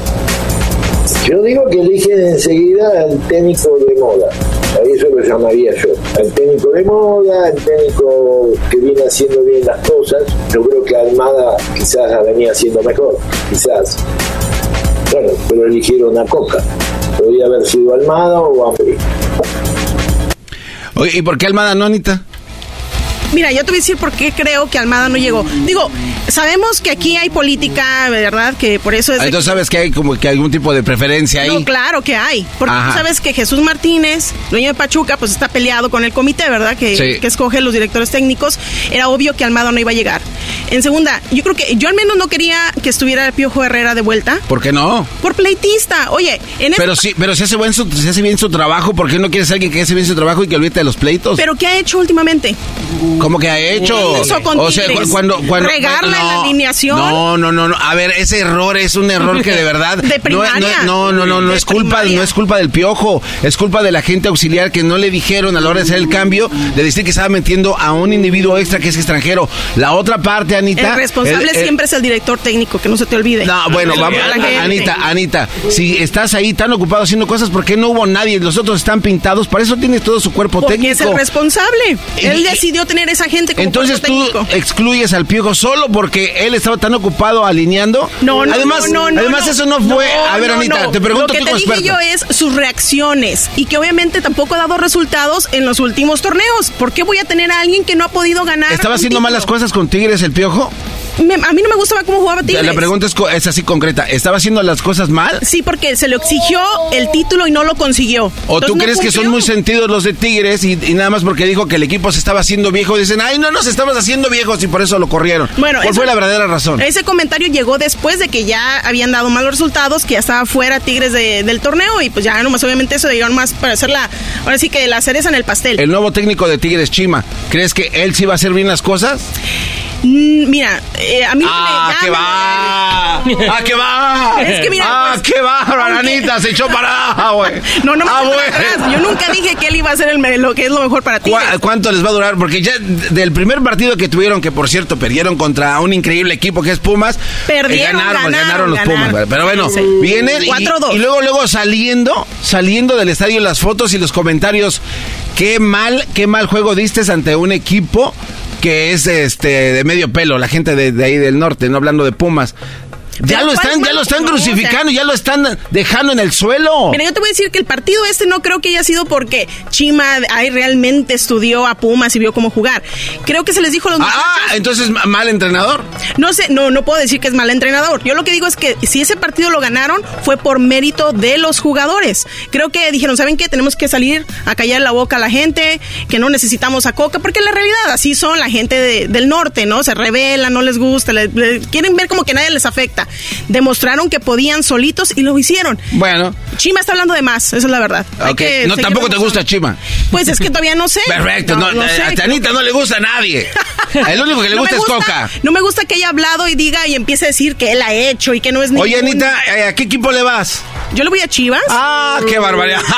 [SPEAKER 27] yo digo que eligen enseguida al técnico de moda, a eso lo llamaría yo, al técnico de moda, al técnico que viene haciendo bien las cosas, yo creo que Almada quizás la venía haciendo mejor, quizás, bueno, pero eligieron a Coca, podría haber sido Almada o Ambrí.
[SPEAKER 4] ¿y por qué Almada no, Anita?
[SPEAKER 26] Mira, yo te voy a decir por qué creo que Almada no llegó. Digo, sabemos que aquí hay política, ¿verdad? Que por eso es...
[SPEAKER 4] Entonces sabes que hay como que algún tipo de preferencia ahí.
[SPEAKER 26] No, claro que hay. Porque
[SPEAKER 4] Ajá.
[SPEAKER 26] tú sabes que Jesús Martínez, dueño de Pachuca, pues está peleado con el comité, ¿verdad? Que,
[SPEAKER 4] Sí.
[SPEAKER 26] que escoge los directores técnicos. Era obvio que Almada no iba a llegar. En segunda, yo creo que yo al menos no quería que estuviera el Piojo Herrera de vuelta.
[SPEAKER 4] ¿Por qué no?
[SPEAKER 26] Por pleitista. Oye, en este
[SPEAKER 4] Pero sí, pero si hace, buen su- si hace bien su trabajo, ¿por qué no quieres a alguien que hace bien su trabajo y que olvide de los pleitos?
[SPEAKER 26] ¿Pero qué ha hecho últimamente?
[SPEAKER 4] ¿Cómo que ha hecho?
[SPEAKER 26] ¿Qué hizo con
[SPEAKER 4] o sea,
[SPEAKER 26] Tigres?
[SPEAKER 4] cuando, cuando
[SPEAKER 26] ¿Regarla en la alineación?
[SPEAKER 4] No, no, no, no. A ver, ese error es un error que de verdad
[SPEAKER 26] De
[SPEAKER 4] no, es-
[SPEAKER 26] primaria.
[SPEAKER 4] no, no, no, no,
[SPEAKER 26] De
[SPEAKER 4] es culpa,
[SPEAKER 26] primaria.
[SPEAKER 4] no es culpa del piojo, es culpa de la gente auxiliar que no le dijeron a la hora de hacer el cambio de decir que estaba metiendo a un individuo extra que es extranjero. La otra parte, Anita,
[SPEAKER 26] El responsable
[SPEAKER 4] el- el-
[SPEAKER 26] siempre es el director técnico, que no se te olvide.
[SPEAKER 4] No, bueno, vamos. Anita, Anita, si estás ahí tan ocupado haciendo cosas, ¿por qué no hubo nadie? Los otros están pintados, para eso tienes todo su cuerpo
[SPEAKER 26] Porque
[SPEAKER 4] técnico.
[SPEAKER 26] es el responsable. Él decidió tener esa gente como
[SPEAKER 4] Entonces tú
[SPEAKER 26] técnico.
[SPEAKER 4] excluyes al piojo solo porque él estaba tan ocupado alineando.
[SPEAKER 26] No, no,
[SPEAKER 4] además,
[SPEAKER 26] no, no,
[SPEAKER 4] además
[SPEAKER 26] no.
[SPEAKER 4] eso no fue. a ver, Anita, te pregunto
[SPEAKER 26] Lo que
[SPEAKER 4] tú
[SPEAKER 26] te
[SPEAKER 4] como
[SPEAKER 26] dije yo es sus reacciones y que obviamente tampoco ha dado resultados en los últimos torneos. ¿Por qué voy a tener a alguien que no ha podido ganar?
[SPEAKER 4] ¿Estaba haciendo
[SPEAKER 26] título?
[SPEAKER 4] malas cosas con Tigres el piojo?
[SPEAKER 26] Me- a mí no me gustaba cómo jugaba Tigres.
[SPEAKER 4] La pregunta es, es así concreta. ¿Estaba haciendo las cosas mal?
[SPEAKER 26] Sí, porque se le exigió el título y no lo consiguió.
[SPEAKER 4] ¿O
[SPEAKER 26] Entonces
[SPEAKER 4] tú
[SPEAKER 26] no
[SPEAKER 4] crees que son muy sentidos los de Tigres y, y nada más porque dijo que el equipo se estaba haciendo viejo? Dicen, ay, no nos estamos haciendo viejos y por eso lo corrieron.
[SPEAKER 26] Bueno,
[SPEAKER 4] ¿Cuál
[SPEAKER 26] eso-
[SPEAKER 4] fue la verdadera razón?
[SPEAKER 26] Ese comentario llegó después de que ya habían dado malos resultados, que ya estaba fuera Tigres de- del torneo y pues ya nomás obviamente eso dieron más para hacer la, ahora sí que la cereza en el pastel.
[SPEAKER 4] El nuevo técnico de Tigres, Chima, ¿crees que él sí va a hacer bien las cosas?
[SPEAKER 26] Mm, mira, eh, a mí no
[SPEAKER 4] ¡Ah,
[SPEAKER 26] me
[SPEAKER 4] qué va! ¡Ah, qué va!
[SPEAKER 26] Es que mira,
[SPEAKER 4] ¡Ah,
[SPEAKER 26] pues,
[SPEAKER 4] qué va!
[SPEAKER 26] aunque-
[SPEAKER 4] Ranita, se echó para abajo, güey.
[SPEAKER 26] No, no me
[SPEAKER 4] Ah,
[SPEAKER 26] atrás. Yo nunca dije que él iba a hacer el, lo que es lo mejor para ti.
[SPEAKER 4] ¿Cuá- ¿Cuánto les va a durar? Porque ya del primer partido que tuvieron, que por cierto perdieron contra un increíble equipo que es Pumas, eh,
[SPEAKER 26] Perdieron,
[SPEAKER 4] ganaron, pues,
[SPEAKER 26] ganaron,
[SPEAKER 4] ganaron los
[SPEAKER 26] ganaron.
[SPEAKER 4] Pumas. Pero bueno,
[SPEAKER 26] Sí.
[SPEAKER 4] vienen y,
[SPEAKER 26] 4-2.
[SPEAKER 4] y luego, luego saliendo, saliendo del estadio las fotos y los comentarios. Qué mal, qué mal juego diste ante un equipo que es este de medio pelo, la gente de, de ahí del norte, no hablando de Pumas. Ya lo
[SPEAKER 26] ¿cuál
[SPEAKER 4] están, ya lo están crucificando, ya lo están dejando en el suelo.
[SPEAKER 26] Mira, yo te voy a decir que el partido este no creo que haya sido porque Chima ahí realmente estudió a Pumas y vio cómo jugar. Creo que se les dijo a los muchachos.
[SPEAKER 4] Ah, entonces ma- mal entrenador.
[SPEAKER 26] No sé, no, no puedo decir que es mal entrenador. Yo lo que digo es que si ese partido lo ganaron fue por mérito de los jugadores. Creo que dijeron, ¿saben qué? Tenemos que salir a callar la boca a la gente, que no necesitamos a Coca, porque en la realidad así son la gente de- del norte, ¿no? Se rebelan, no les gusta, le- le- quieren ver como que nadie les afecta. Demostraron que podían solitos y lo hicieron.
[SPEAKER 4] Bueno.
[SPEAKER 26] Chima está hablando de más, esa es la verdad.
[SPEAKER 4] No, tampoco te gusta Chima.
[SPEAKER 26] Pues es que todavía no sé.
[SPEAKER 4] Perfecto, no,
[SPEAKER 26] sé.
[SPEAKER 4] a Anita no le gusta a nadie. El único que le
[SPEAKER 26] No
[SPEAKER 4] gusta es Coca.
[SPEAKER 26] No me gusta que haya hablado y diga y empiece a decir que él ha hecho y que no es ni.
[SPEAKER 4] Oye, Anita, eh, ¿a qué equipo le vas?
[SPEAKER 26] Yo le voy a Chivas.
[SPEAKER 4] Ah, qué barbaridad.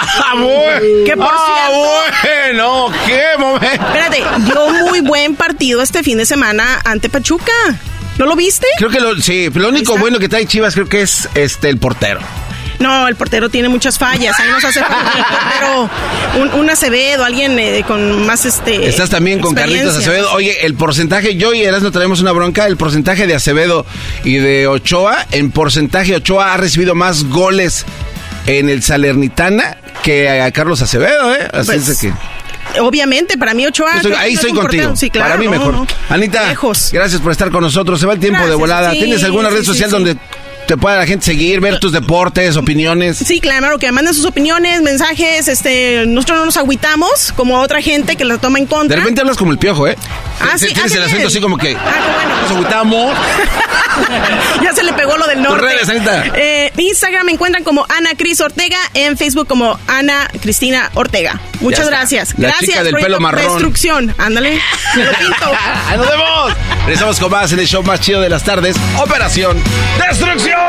[SPEAKER 26] Que por
[SPEAKER 4] ah, bueno, qué momento.
[SPEAKER 26] Espérate, dio muy buen partido este fin de semana ante Pachuca. ¿No lo viste?
[SPEAKER 4] Creo que lo, sí, lo único bueno que trae Chivas creo que es este el portero.
[SPEAKER 26] No, el portero tiene muchas fallas. Ahí nos hace falta un portero, un, un Acevedo, alguien eh, con más este.
[SPEAKER 4] Estás también con Carlitos. Acevedo. Oye, el porcentaje, yo y Erasmo traemos una bronca, el porcentaje de Acevedo y de Ochoa, en porcentaje Ochoa ha recibido más goles en el Salernitana que a Carlos Acevedo, ¿eh? Así
[SPEAKER 26] Pues,
[SPEAKER 4] es de que...
[SPEAKER 26] Obviamente, para mí Ochoa.
[SPEAKER 4] Estoy- ahí estoy contigo.
[SPEAKER 26] Sí, claro,
[SPEAKER 4] Para mí
[SPEAKER 26] no,
[SPEAKER 4] mejor.
[SPEAKER 26] no.
[SPEAKER 4] Anita, gracias por estar con nosotros. Se va el tiempo de volada.
[SPEAKER 26] sí,
[SPEAKER 4] ¿Tienes alguna red
[SPEAKER 26] sí,
[SPEAKER 4] social donde te pueda la gente seguir, ver tus deportes, opiniones?
[SPEAKER 26] Sí, claro, que manden sus opiniones, mensajes. Este, nosotros no nos agüitamos como otra gente que la toma en
[SPEAKER 4] De
[SPEAKER 26] contra.
[SPEAKER 4] repente hablas como el piojo, ¿eh?
[SPEAKER 26] Ah, sí,
[SPEAKER 4] Tienes el acento así como que...
[SPEAKER 26] Ah,
[SPEAKER 4] Nos agüitamos.
[SPEAKER 26] ya se le pegó lo del norte. Eh, Instagram me encuentran como Ana Cris Ortega, en Facebook como Ana Cristina Ortega. Muchas gracias.
[SPEAKER 4] La
[SPEAKER 26] gracias.
[SPEAKER 4] chica del pelo marrón.
[SPEAKER 26] Destrucción. Ándale. Me lo pinto.
[SPEAKER 4] ¡Ahí nos vemos! Regresamos con más en el show más chido de las tardes. Operación Destrucción.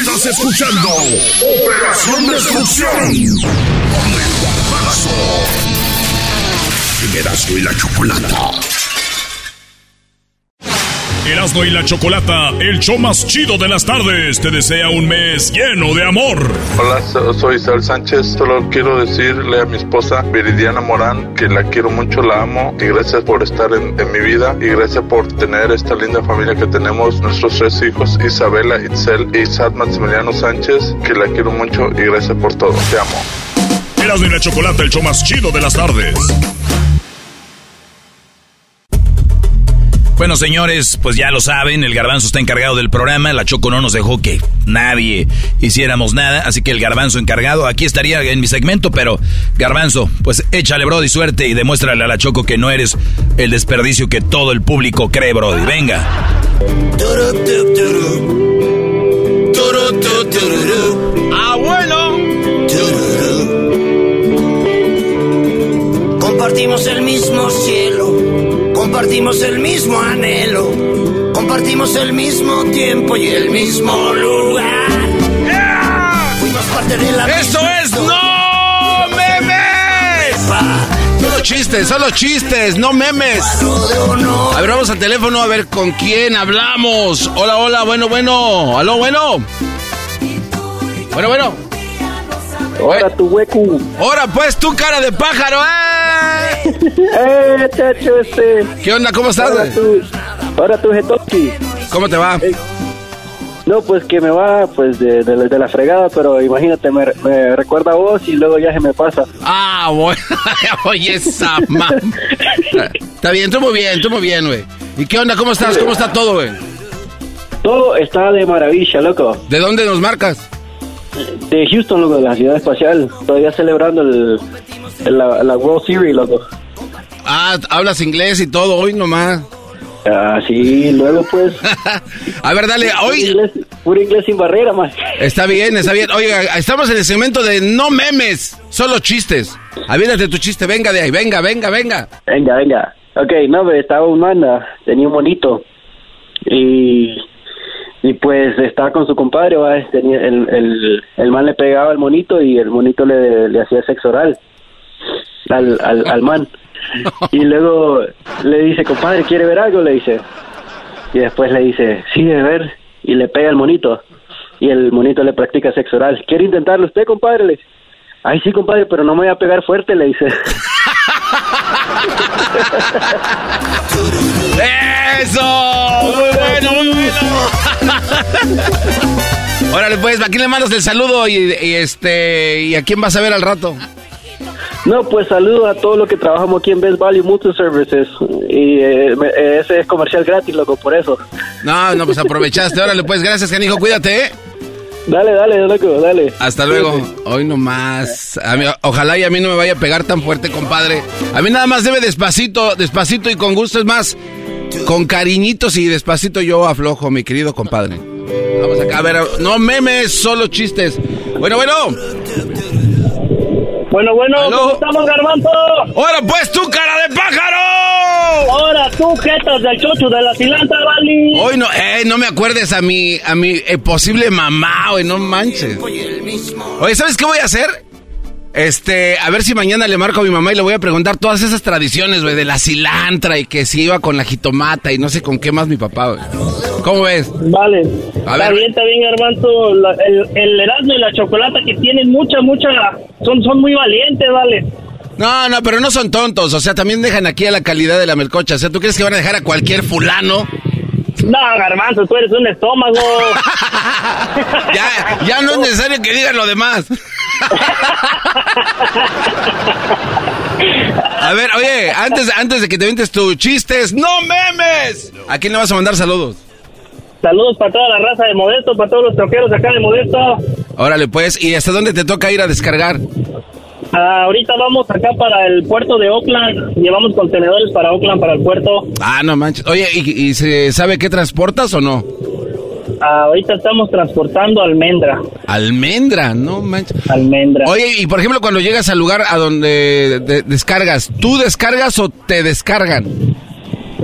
[SPEAKER 2] Estás escuchando Operación Destrucción con el y la Chocolata.
[SPEAKER 24] Erasmo y la Chocolata, el show más chido de las tardes, te desea un mes lleno de amor.
[SPEAKER 28] Hola, so- soy Isabel Sánchez. Solo quiero decirle a mi esposa Viridiana Morán que la quiero mucho, la amo y gracias por estar en, en mi vida y gracias por tener esta linda familia que tenemos, nuestros tres hijos, Isabela, Itzel y Sad Maximiliano Sánchez, que la quiero mucho y gracias por todo. Te amo.
[SPEAKER 24] Erasmo y la Chocolata, el show más chido de las tardes.
[SPEAKER 14] Bueno, señores, pues ya lo saben, el garbanzo está encargado del programa, la Choco no nos dejó que nadie hiciéramos nada, así que el garbanzo encargado, aquí estaría en mi segmento, pero garbanzo, pues échale, Brody, suerte y demuéstrale a la Choco que no eres el desperdicio que todo el público cree, Brody. Venga.
[SPEAKER 4] ¡Abuelo!
[SPEAKER 29] Compartimos el mismo cielo, compartimos el mismo anhelo, compartimos el mismo tiempo y el mismo lugar. Fuimos parte de la
[SPEAKER 4] ¡Eso es no memes! Solo chistes, solo chistes, no memes. A ver, vamos al teléfono a ver con quién hablamos. Hola, hola, bueno, bueno. Aló, bueno. Bueno, bueno.
[SPEAKER 23] Ahora tu hueco.
[SPEAKER 4] Ahora pues tu cara de pájaro, ¿eh?
[SPEAKER 23] ¡Eh, chacho este!
[SPEAKER 4] ¿Qué onda? ¿Cómo estás?
[SPEAKER 23] Ahora tú, ahora tú, Getoki.
[SPEAKER 4] ¿Cómo te va?
[SPEAKER 23] No, pues que me va pues de, de- de la fregada, pero imagínate, me, me recuerda a vos y luego ya se me pasa.
[SPEAKER 4] Ah, bueno. Oye, esa man. Está bien, tú muy bien, tú muy bien, güey. ¿Y qué onda? ¿Cómo estás? ¿Cómo está todo, güey?
[SPEAKER 23] Todo está de maravilla, loco.
[SPEAKER 4] ¿De dónde nos marcas?
[SPEAKER 23] De Houston, loco, de la ciudad espacial. Todavía celebrando el, el- la, la World Series, loco.
[SPEAKER 4] Ah, hablas inglés y todo hoy nomás.
[SPEAKER 23] Ah, sí, luego pues.
[SPEAKER 4] A ver, dale,
[SPEAKER 23] Puro
[SPEAKER 4] hoy.
[SPEAKER 23] inglés, puro inglés sin barrera, más.
[SPEAKER 4] Está bien, está bien. Oiga, estamos en el segmento de no memes, solo chistes. Aviéntate tu chiste, venga de ahí, venga, venga, venga.
[SPEAKER 23] Venga, venga. Ok, no, pero estaba un manda, tenía un monito. Y, y pues estaba con su compadre. Tenía, el, el, el man le pegaba al monito y el monito le, le hacía sexo oral al, al, al man. Y luego le dice, compadre, ¿quiere ver algo? Le dice. Y después le dice, sí, de ver. Y le pega al monito. Y el monito le practica sexo oral. ¿Quiere intentarlo usted, compadre? Le dice. Ay, sí, compadre, pero no me voy a pegar fuerte, le dice.
[SPEAKER 4] ¡Eso! Muy bueno, muy bueno. Órale, pues, ¿a quién le mandas el saludo y, y este y a quién vas a ver al rato?
[SPEAKER 23] No, pues saludo a todos los que trabajamos aquí en Best Value Multi Services. Y eh, eh, ese es comercial gratis, loco, por eso.
[SPEAKER 4] No, no, pues aprovechaste. Órale, pues, gracias, canijo, cuídate, ¿eh?
[SPEAKER 23] Dale, dale, loco, dale.
[SPEAKER 4] Hasta luego. Hoy nomás. A mí- ojalá y a mí no me vaya a pegar tan fuerte, compadre. A mí nada más debe despacito, despacito y con gusto. Es más, con cariñitos y despacito yo aflojo, mi querido compadre. Vamos acá, a ver, no memes, solo chistes. Bueno, bueno.
[SPEAKER 30] Bueno, bueno, ¿cómo estamos, Garbanzo?
[SPEAKER 4] ¡Ahora pues tú, cara de pájaro!
[SPEAKER 30] ¡Ahora tú, jetas del chocho de la cilanta, Vali!
[SPEAKER 4] Hoy no, eh, no me acuerdes a mi, a mi eh, posible mamá, güey, no manches. Oye, ¿sabes qué voy a hacer? Este, a ver si mañana le marco a mi mamá y le voy a preguntar todas esas tradiciones, güey, de la cilantra y que si iba con la jitomata y no sé con qué más mi papá, güey. ¿Cómo ves?
[SPEAKER 30] Vale. está bien, está bien, Armando. el, el Erasmo y la chocolata que tienen mucha, mucha... Son, son muy valientes, vale.
[SPEAKER 4] No, no, pero no son tontos. O sea, también dejan aquí a la calidad de la melcocha. O sea, ¿tú crees que van a dejar a cualquier fulano?
[SPEAKER 30] No, Garbanzo, tú eres un estómago.
[SPEAKER 4] ya, ya no es necesario que digan lo demás. A ver, oye, antes, antes de que te ventes tus chistes, ¡no memes! ¿A quién le vas a mandar saludos?
[SPEAKER 30] Saludos para toda la raza de Modesto, para todos los troqueros acá de Modesto.
[SPEAKER 4] Órale, pues, ¿y hasta dónde te toca ir a descargar?
[SPEAKER 30] Ah, ahorita vamos acá para el puerto de Oakland. Llevamos contenedores para Oakland, para el puerto.
[SPEAKER 4] Ah, no manches. Oye, ¿y, se sabe qué transportas o no?
[SPEAKER 30] Ah, ahorita estamos transportando almendra.
[SPEAKER 4] Almendra, no manches.
[SPEAKER 30] Almendra.
[SPEAKER 4] Oye, y por ejemplo, cuando llegas al lugar a donde descargas, ¿tú descargas o te descargan?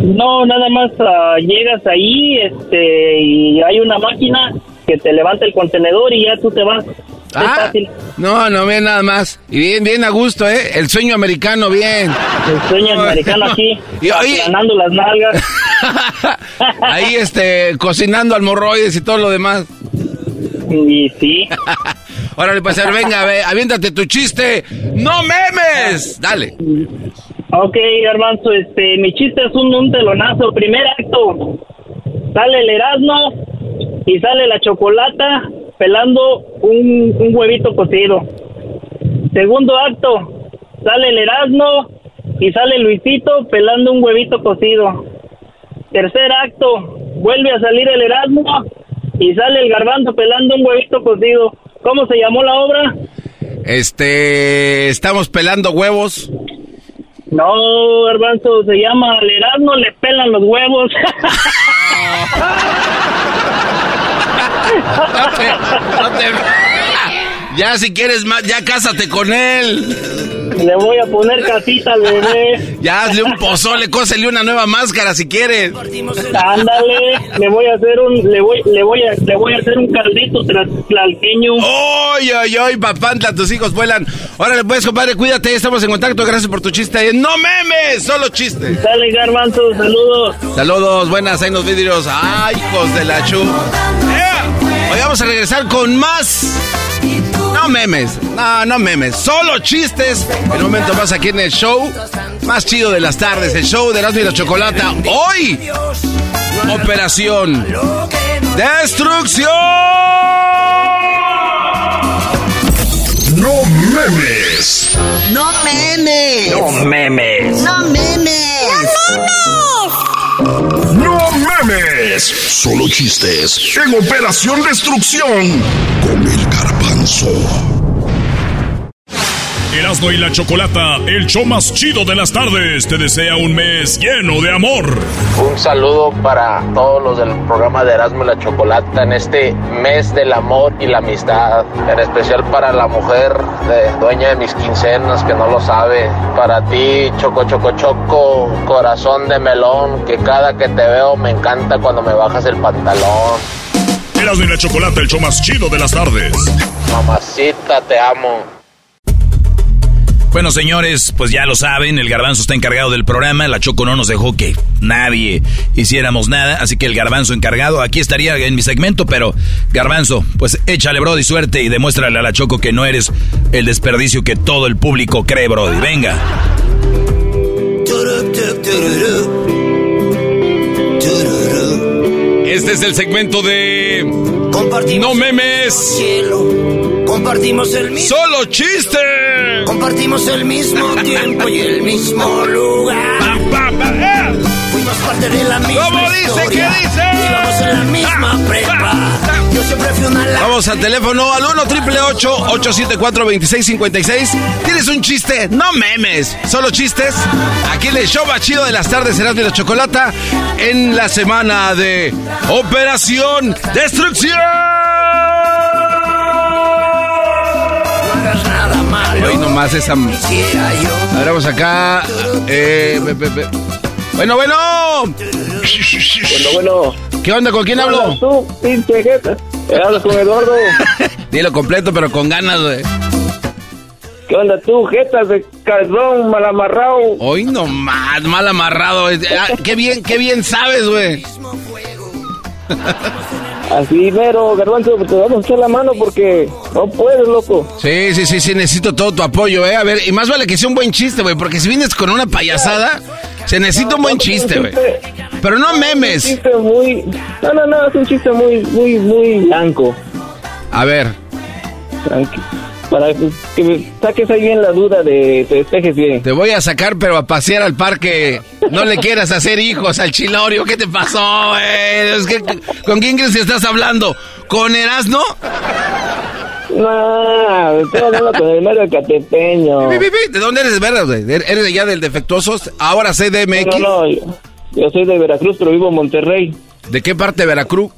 [SPEAKER 30] No, nada más ah, llegas ahí este, y hay una máquina que te levanta el contenedor y ya tú te vas.
[SPEAKER 4] Ah, no, no, bien nada más. Y bien, bien a gusto, ¿eh? El sueño americano, bien.
[SPEAKER 30] El sueño americano aquí, y, ganando las nalgas.
[SPEAKER 4] Ahí, este, cocinando almorroides y todo lo demás.
[SPEAKER 30] Y sí.
[SPEAKER 4] Órale, pues, venga, ve, aviéntate tu chiste. ¡No memes! Dale.
[SPEAKER 30] Ok, Armando, este, mi chiste es un, un telonazo. Primer acto, sale el Erasmo y sale la chocolata pelando un, huevito cocido. Segundo acto, sale el Erasmo y sale Luisito pelando un huevito cocido. Tercer acto, vuelve a salir el Erasmo y sale el Garbanzo pelando un huevito cocido. ¿Cómo se llamó la obra?
[SPEAKER 4] Este, estamos pelando huevos.
[SPEAKER 30] No, Garbanzo, se llama el Erasmo le pelan los huevos.
[SPEAKER 4] Ya si quieres más, ya cásate con él.
[SPEAKER 30] Le voy a poner casita al bebé.
[SPEAKER 4] Ya hazle un pozole, cósele una nueva máscara si quieres.
[SPEAKER 30] Ándale, le voy a hacer un, le voy, le voy a, le voy a hacer un caldito tlalqueño.
[SPEAKER 4] ¡Oy, oy, oy, papantla, tus hijos vuelan! Órale, pues, compadre, cuídate, estamos en contacto, gracias por tu chiste. ¡No memes! Solo chiste.
[SPEAKER 30] Dale, garbanzo, saludos.
[SPEAKER 4] Saludos, buenas, ahí los vidrios. ¡Ay, hijos de la chu! Hoy vamos a regresar con más. No memes, no, no memes, solo chistes. En un momento más aquí en el show más chido de las tardes, el show de Erasmo y la Chocolata. Hoy, Operación Destrucción.
[SPEAKER 2] No memes.
[SPEAKER 29] No memes.
[SPEAKER 2] No memes.
[SPEAKER 29] No memes. No memes.
[SPEAKER 2] Solo chistes en Operación Destrucción con el garbanzo. Erasmo y la Chocolata, el show más chido de las tardes, te desea un mes lleno de amor.
[SPEAKER 11] Un saludo para todos los del programa de Erasmo y la Chocolata en este mes del amor y la amistad. En especial para la mujer de, dueña de mis quincenas que no lo sabe. Para ti, Choco Choco Choco, corazón de melón, que cada que te veo me encanta cuando me bajas el pantalón.
[SPEAKER 2] Erasmo y la Chocolata, el show más chido de las tardes.
[SPEAKER 11] Mamacita, te amo.
[SPEAKER 14] Bueno, señores, pues ya lo saben, el garbanzo está encargado del programa, la Choco no nos dejó que nadie hiciéramos nada, así que el garbanzo encargado aquí estaría en mi segmento, pero garbanzo, pues échale, Brody, suerte y demuéstrale a la Choco que no eres el desperdicio que todo el público cree, Brody. Venga. Este es el segmento de... no memes.
[SPEAKER 29] Compartimos el mismo.
[SPEAKER 4] ¡Solo chiste!
[SPEAKER 29] Compartimos el mismo tiempo y el mismo lugar. Fuimos parte de la misma
[SPEAKER 4] ¿Cómo dice?
[SPEAKER 29] historia.
[SPEAKER 4] ¿Qué dice?
[SPEAKER 29] Íbamos en la misma prepa. Yo siempre fui una
[SPEAKER 4] Vamos al teléfono al 1 triple 874 2656 ¿Tienes un chiste? No memes, solo chistes. Aquí en el show más chido de las tardes serás de la chocolata en la semana de Operación Destrucción. Hoy nomás esa. A ver, vamos acá. Eh, be- be- be- Bueno, bueno.
[SPEAKER 31] Bueno, bueno.
[SPEAKER 4] ¿Qué onda? ¿Con quién hablo?
[SPEAKER 31] tú, pinche jeta. Hablas con Eduardo.
[SPEAKER 4] Dilo completo, pero con ganas, güey.
[SPEAKER 31] ¿Qué onda tú, jetas de calzón mal amarrado?
[SPEAKER 4] Hoy nomás, mal amarrado. Ah, qué bien, qué bien sabes, güey.
[SPEAKER 31] Así, mero, garbanzo, te vamos a echar la mano porque no puedes, loco.
[SPEAKER 4] Sí, sí, sí, sí, necesito todo tu apoyo, eh. A ver, y más vale que sea un buen chiste, güey, porque si vienes con una payasada, se necesita un buen chiste, güey. Pero no
[SPEAKER 31] Es un
[SPEAKER 4] memes.
[SPEAKER 31] chiste muy... No, no, no, es un chiste muy, muy, muy blanco.
[SPEAKER 4] A ver.
[SPEAKER 31] Tranqui- Para que me saques ahí bien la duda de... Te despejes bien.
[SPEAKER 4] Te voy a sacar, pero a pasear al parque. No le quieras hacer hijos al chilorio. ¿Qué te pasó, güey? Es que, ¿Con quién crees que estás hablando? ¿Con Erasno?
[SPEAKER 31] No, estoy hablando con el mero catepeño.
[SPEAKER 4] ¿De dónde eres, verdad, güey? ¿Eres de allá del Defectuosos? Ahora CDMX.
[SPEAKER 31] No, no, yo, yo soy de Veracruz, pero vivo en Monterrey,
[SPEAKER 4] ¿De qué parte de Veracruz?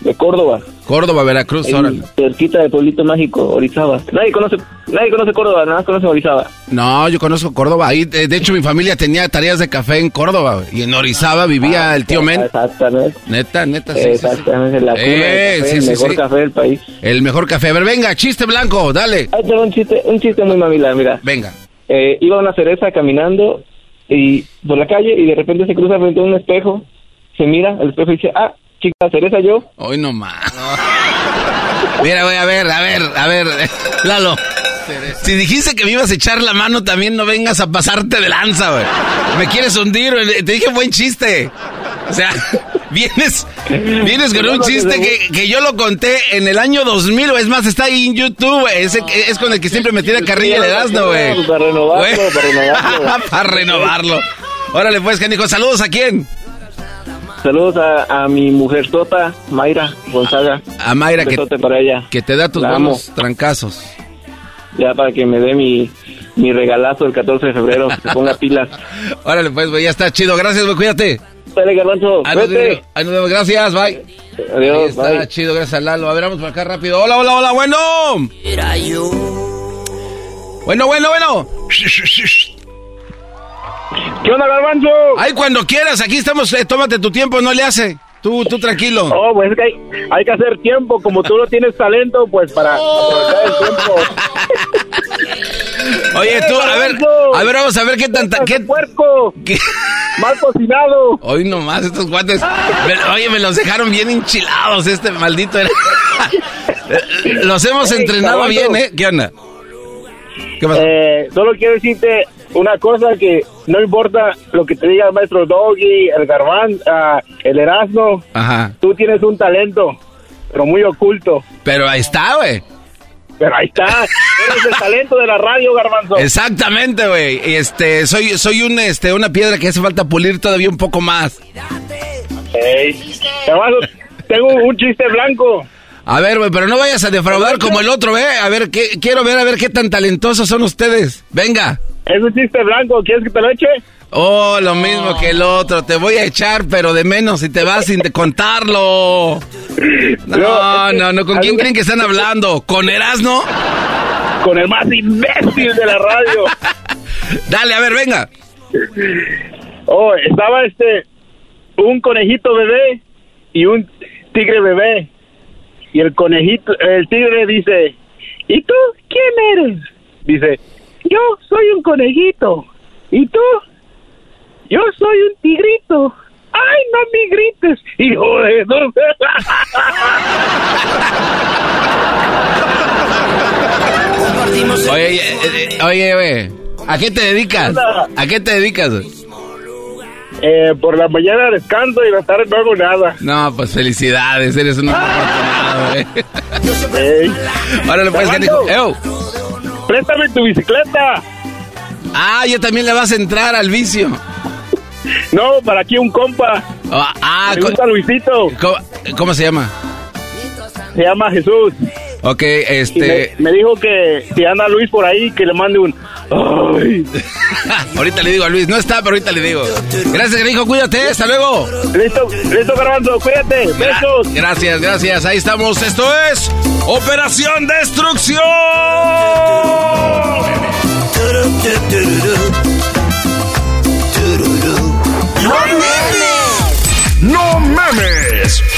[SPEAKER 31] De Córdoba.
[SPEAKER 4] Córdoba, Veracruz,
[SPEAKER 31] ahí,
[SPEAKER 4] órale.
[SPEAKER 31] cerquita del pueblito mágico, Orizaba. Nadie conoce, nadie conoce Córdoba, nada más conoce Orizaba.
[SPEAKER 4] No, yo conozco Córdoba. Ahí, de hecho, mi familia tenía tareas de café en Córdoba. Y en Orizaba vivía el tío Men.
[SPEAKER 31] Exactamente.
[SPEAKER 4] Neta, neta, sí. sí, sí.
[SPEAKER 31] Exactamente, la cuna del
[SPEAKER 4] Eh,
[SPEAKER 31] café,
[SPEAKER 4] sí,
[SPEAKER 31] el
[SPEAKER 4] sí,
[SPEAKER 31] mejor café del país.
[SPEAKER 4] El mejor café. A ver, venga, chiste blanco, dale.
[SPEAKER 31] Ahí tengo un chiste, un chiste muy mamila, mira.
[SPEAKER 4] Venga.
[SPEAKER 31] Eh, iba una cereza caminando y por la calle y de repente se cruza frente a un espejo, se mira al espejo y dice, ah, chica, cereza yo.
[SPEAKER 4] Hoy no más. Mira, güey, a ver, a ver, a ver, Lalo. Si dijiste que me ibas a echar la mano, también no vengas a pasarte de lanza, güey. Me quieres hundir, güey. Te dije buen chiste. O sea, vienes, vienes con un chiste que, que yo lo conté en el año 2000, güey. Es más, está ahí en YouTube, güey. Ese que- es con el que siempre me tira carrilla el Erasmo, güey.
[SPEAKER 31] Para renovarlo,
[SPEAKER 4] Güey.
[SPEAKER 31] para renovarlo.
[SPEAKER 4] Para renovarlo. Órale, pues, canijo. Saludos a quién?
[SPEAKER 31] Saludos a, a mi mujer Tota, Mayra Gonzaga.
[SPEAKER 4] A Mayra,
[SPEAKER 31] Un
[SPEAKER 4] que,
[SPEAKER 31] besote para ella.
[SPEAKER 4] que te da tus
[SPEAKER 31] La amo.
[SPEAKER 4] buenos trancazos.
[SPEAKER 31] Ya para que me dé mi, mi regalazo el 14 de febrero, que se ponga pilas.
[SPEAKER 4] Órale, pues, güey, ya está chido. Gracias, güey, cuídate.
[SPEAKER 31] Dale, garbanzo,
[SPEAKER 4] Ahí nos
[SPEAKER 31] vete.
[SPEAKER 4] vemos, ahí nos vemos. Gracias, bye. Ahí
[SPEAKER 31] Adiós,
[SPEAKER 4] está
[SPEAKER 31] bye.
[SPEAKER 4] chido, gracias a Lalo. A ver, vamos por acá rápido. Hola, hola, hola, bueno.
[SPEAKER 29] Era yo.
[SPEAKER 4] Bueno, bueno, bueno.
[SPEAKER 31] ¿Qué onda, garbanzo?
[SPEAKER 4] Ay, cuando quieras, aquí estamos. eh, tómate tu tiempo, no le hace. Tú, tú tranquilo.
[SPEAKER 31] Oh, pues es que hay, hay que hacer tiempo, como tú no tienes talento, pues para aprovechar el tiempo.
[SPEAKER 4] Oye, tú, a ver, a ver, vamos a ver qué tanta. ¿Qué
[SPEAKER 31] puerco!
[SPEAKER 4] qué-
[SPEAKER 31] ¡Mal cocinado!
[SPEAKER 4] Hoy nomás, estos guantes. me- oye, me los dejaron bien enchilados, este maldito. era- los hemos entrenado bien, ¿eh? ¿Qué onda? ¿Qué pasa?
[SPEAKER 31] Eh, solo quiero decirte una cosa que no importa lo que te diga el maestro Doggy, el Garbán, ah, el Erasmo,
[SPEAKER 4] Ajá.
[SPEAKER 31] tú tienes un talento, pero muy oculto.
[SPEAKER 4] Pero ahí está, güey.
[SPEAKER 31] Pero ahí está, eres el talento de la radio, Garbanzo.
[SPEAKER 4] Exactamente, güey. Este, soy, soy un, este, una piedra que hace falta pulir todavía un poco más.
[SPEAKER 31] Ey, Garbanzo, tengo un chiste blanco.
[SPEAKER 4] A ver, güey, pero no vayas a defraudar como el otro, ¿eh? A ver, ¿qué, quiero ver a ver qué tan talentosos son ustedes. Venga.
[SPEAKER 31] Es un chiste blanco, ¿quieres que te lo eche?
[SPEAKER 4] Oh, lo mismo que el otro. Te voy a echar, pero de menos si te vas sin contarlo. No, no, no. ¿Con quién creen que están hablando? ¿Con Erasno?
[SPEAKER 31] Con el más imbécil de la radio.
[SPEAKER 4] Dale, a ver, venga.
[SPEAKER 31] Oh, estaba este un conejito bebé y un tigre bebé. Y el conejito, el tigre dice, ¿y tú quién eres? Dice, yo soy un conejito. ¿Y tú? Yo soy un tigrito. ¡Ay, no me grites! ¡Hijo de...
[SPEAKER 4] Oye, oye, güey. ¿A qué te dedicas? ¿A qué te dedicas?
[SPEAKER 31] Eh, por la mañana descanso y la tarde no hago nada.
[SPEAKER 4] No, pues felicidades, eres un afortunado, güey.
[SPEAKER 31] Ey.
[SPEAKER 4] Órale, pues,
[SPEAKER 31] Fernando.
[SPEAKER 4] canijo. Ew.
[SPEAKER 31] ¡Préstame tu bicicleta!
[SPEAKER 4] Ah, yo también le vas a entrar al vicio.
[SPEAKER 31] No, para aquí un compa.
[SPEAKER 4] Ah, ah,
[SPEAKER 31] Me gusta Luisito.
[SPEAKER 4] ¿cómo, cómo se llama?
[SPEAKER 31] Se llama Jesús.
[SPEAKER 4] Ok, este...
[SPEAKER 31] me, me dijo que si anda Luis por ahí, que le mande un... Ay.
[SPEAKER 4] ahorita le digo a Luis, no está, pero ahorita le digo. Gracias, hijo, cuídate, hasta luego.
[SPEAKER 31] Listo, listo, Garbanzo, cuídate. Besos.
[SPEAKER 4] Gracias, gracias, ahí estamos. Esto es Operación Destrucción.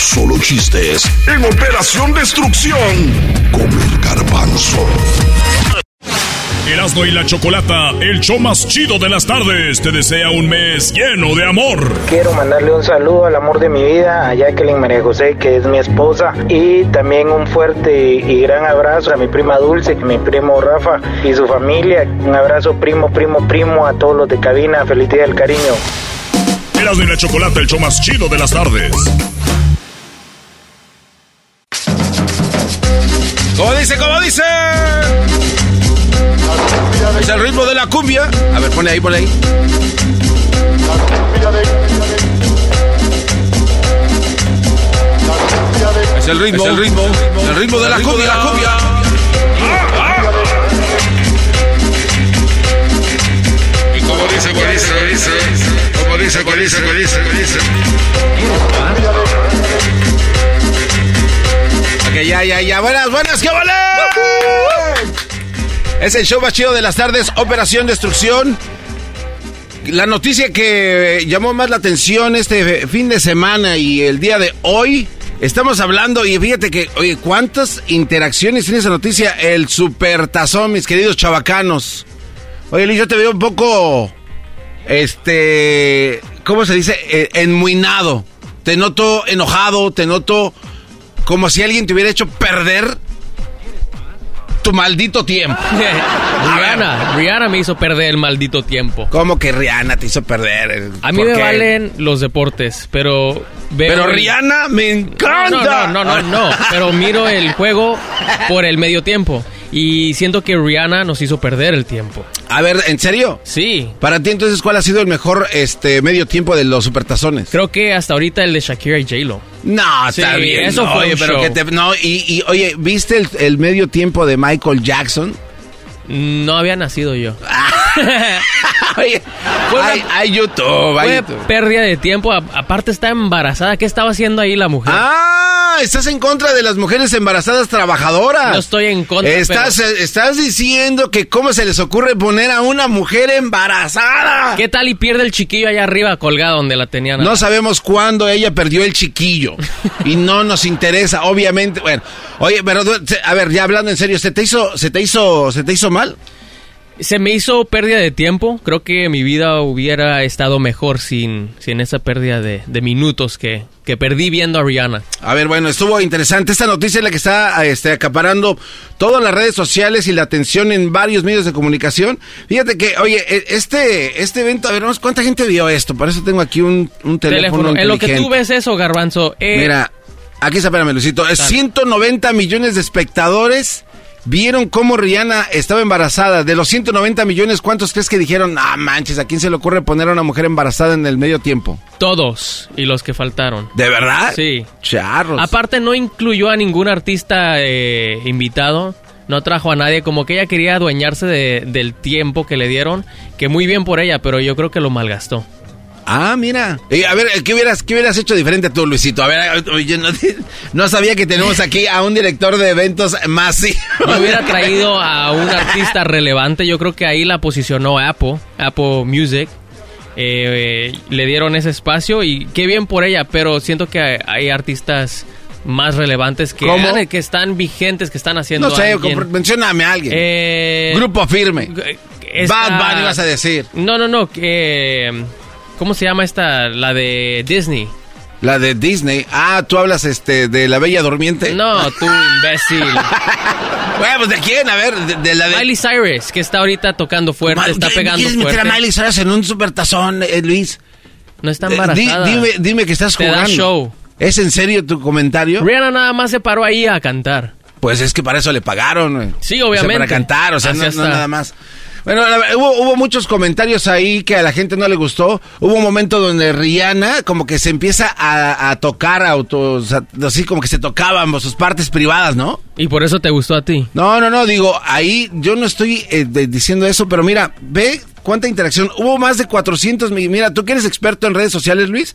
[SPEAKER 2] Solo chistes en Operación Destrucción con el garbanzo.
[SPEAKER 24] Erasmo y la Chocolata, el show más chido de las tardes, te desea un mes lleno de amor.
[SPEAKER 32] Quiero mandarle un saludo al amor de mi vida, a Jacqueline María José, que es mi esposa, y también un fuerte y gran abrazo a mi prima Dulce, mi primo Rafa y su familia. Un abrazo primo, primo, primo a todos los de cabina. Feliz día del cariño.
[SPEAKER 24] Erasmo y la Chocolata, el show más chido de las tardes.
[SPEAKER 4] ¿Cómo dice? ¿Cómo dice? Es el ritmo de la cumbia. A ver, pone ahí, pone ahí. Es el ritmo, el ritmo, el ritmo de la cumbia, la cumbia.
[SPEAKER 2] Y como dice, como dice, como dice, como dice, como dice, como dice, como dice.
[SPEAKER 4] Ya, ya, ya. Buenas, buenas, ¿qué vale? Es el show más chido de las tardes, Operación Destrucción. La noticia que llamó más la atención este fin de semana y el día de hoy, estamos hablando y fíjate que, oye, ¿cuántas interacciones tiene esa noticia? El supertazón, mis queridos chavacanos. Oye, Luis, yo te veo un poco, este, ¿cómo se dice? Eh, enmuinado. Te noto enojado, te noto como si alguien te hubiera hecho perder tu maldito tiempo.
[SPEAKER 33] Rihanna, Rihanna me hizo perder el maldito tiempo.
[SPEAKER 4] ¿Cómo que Rihanna te hizo perder?
[SPEAKER 33] A mí
[SPEAKER 4] ¿Por
[SPEAKER 33] me
[SPEAKER 4] qué?
[SPEAKER 33] valen los deportes, pero
[SPEAKER 4] Pero
[SPEAKER 33] el-
[SPEAKER 4] Rihanna me encanta.
[SPEAKER 33] No, no, no, no, no, pero miro el juego por el medio tiempo y siento que Rihanna nos hizo perder el tiempo.
[SPEAKER 4] A ver, ¿en serio?
[SPEAKER 33] Sí.
[SPEAKER 4] Para ti entonces, ¿cuál ha sido el mejor este medio tiempo de los supertazones?
[SPEAKER 33] Creo que hasta ahorita el de Shakira y J-Lo.
[SPEAKER 4] No, está
[SPEAKER 33] Sí,
[SPEAKER 4] bien.
[SPEAKER 33] eso
[SPEAKER 4] no,
[SPEAKER 33] fue
[SPEAKER 4] oye,
[SPEAKER 33] un
[SPEAKER 4] pero
[SPEAKER 33] show.
[SPEAKER 4] que te, no, y, y, oye, ¿viste el, el medio tiempo de Michael Jackson?
[SPEAKER 33] No había nacido yo.
[SPEAKER 4] Oye, hay, hay YouTube, hay
[SPEAKER 33] Fue
[SPEAKER 4] YouTube.
[SPEAKER 33] pérdida de tiempo. Aparte está embarazada. ¿Qué estaba haciendo ahí la mujer?
[SPEAKER 4] Ah, estás en contra de las mujeres embarazadas trabajadoras.
[SPEAKER 33] No estoy en contra,
[SPEAKER 4] Estás,
[SPEAKER 33] pero-
[SPEAKER 4] eh, estás diciendo que cómo se les ocurre poner a una mujer embarazada.
[SPEAKER 33] ¿Qué tal y pierde el chiquillo allá arriba colgado donde la tenían?
[SPEAKER 4] No sabemos cuándo ella perdió el chiquillo. y no nos interesa, obviamente. Bueno, oye, pero a ver, ya hablando en serio, ¿se te hizo, se te hizo, se te hizo mal?
[SPEAKER 33] Se me hizo pérdida de tiempo. Creo que mi vida hubiera estado mejor sin, sin esa pérdida de, de minutos que, que perdí viendo a Rihanna.
[SPEAKER 4] A ver, bueno, estuvo interesante. Esta noticia es la que está este, acaparando todas las redes sociales y la atención en varios medios de comunicación. Fíjate que, oye, e- este, este evento, a ver, ¿cuánta gente vio esto? Por eso tengo aquí un, un teléfono,
[SPEAKER 33] En lo que tú ves eso, Garbanzo. eh,
[SPEAKER 4] Mira, aquí está, espérame, Luisito.
[SPEAKER 33] Dale.
[SPEAKER 4] 190 millones de espectadores vieron cómo Rihanna estaba embarazada. De los 190 millones, ¿cuántos crees que dijeron, ah, manches, ¿a quién se le ocurre poner a una mujer embarazada en el medio tiempo?
[SPEAKER 33] Todos y los que faltaron.
[SPEAKER 4] ¿De verdad?
[SPEAKER 33] Sí.
[SPEAKER 4] Charros.
[SPEAKER 33] Aparte no incluyó a ningún artista eh, invitado. No trajo a nadie, como que ella quería adueñarse de- del tiempo que le dieron, que muy bien por ella, pero yo creo que lo malgastó.
[SPEAKER 4] Ah, mira. Eh, a ver, ¿qué hubieras, ¿qué hubieras hecho diferente tú, Luisito? A ver, oye, no, no sabía que tenemos aquí a un director de eventos más sí.
[SPEAKER 33] Yo hubiera traído a un artista relevante, yo creo que ahí la posicionó Apple, Apple Music. Eh, eh, le dieron ese espacio y qué bien por ella, pero siento que hay, hay artistas más relevantes que, están vigentes, que están haciendo
[SPEAKER 4] No sé, mencióname a alguien.
[SPEAKER 33] Eh,
[SPEAKER 4] Grupo firme.
[SPEAKER 33] esta-
[SPEAKER 4] Bad Bunny vas a decir.
[SPEAKER 33] No, no, no. que, ¿Cómo se llama esta? La de Disney.
[SPEAKER 4] La de Disney. Ah, tú hablas este de la Bella Durmiente.
[SPEAKER 33] No, tú, imbécil.
[SPEAKER 4] bueno, pues de quién? A ver, de, de la de.
[SPEAKER 33] Miley Cyrus, que está ahorita tocando fuerte, está
[SPEAKER 4] ¿qué-
[SPEAKER 33] pegando
[SPEAKER 4] ¿Quieres meter
[SPEAKER 33] fuerte.
[SPEAKER 4] a Miley Cyrus en un supertazón, eh, Luis?
[SPEAKER 33] No está
[SPEAKER 4] Eh, di-
[SPEAKER 33] embarazada.
[SPEAKER 4] dime, dime que estás
[SPEAKER 33] Te da
[SPEAKER 4] jugando.
[SPEAKER 33] show.
[SPEAKER 4] ¿Es en serio tu comentario?
[SPEAKER 33] Rihanna nada más se paró ahí a cantar.
[SPEAKER 4] Pues es que para eso le pagaron, güey.
[SPEAKER 33] Sí,
[SPEAKER 4] O sea,
[SPEAKER 33] obviamente.
[SPEAKER 4] para cantar, o sea, no, nada más. Bueno, hubo, hubo, muchos comentarios ahí que a la gente no le gustó. Hubo un momento donde Rihanna como que se empieza a, tocar autos, así como que se tocaban sus partes privadas, ¿no?
[SPEAKER 33] ¿Y por eso te gustó a ti?
[SPEAKER 4] No, no, no, digo, ahí yo no estoy eh, diciendo eso, pero mira, ve cuánta interacción. Hubo más de 400, mira, tú que eres experto en redes sociales, Luis,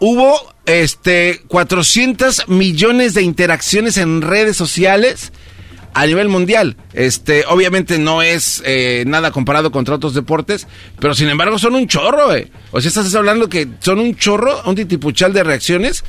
[SPEAKER 4] hubo este 400 millones de interacciones en redes sociales a nivel mundial. Este, obviamente no es eh, nada comparado contra otros deportes, pero sin embargo son un chorro, eh. O sea, estás hablando que son un chorro, un titipuchal de reacciones.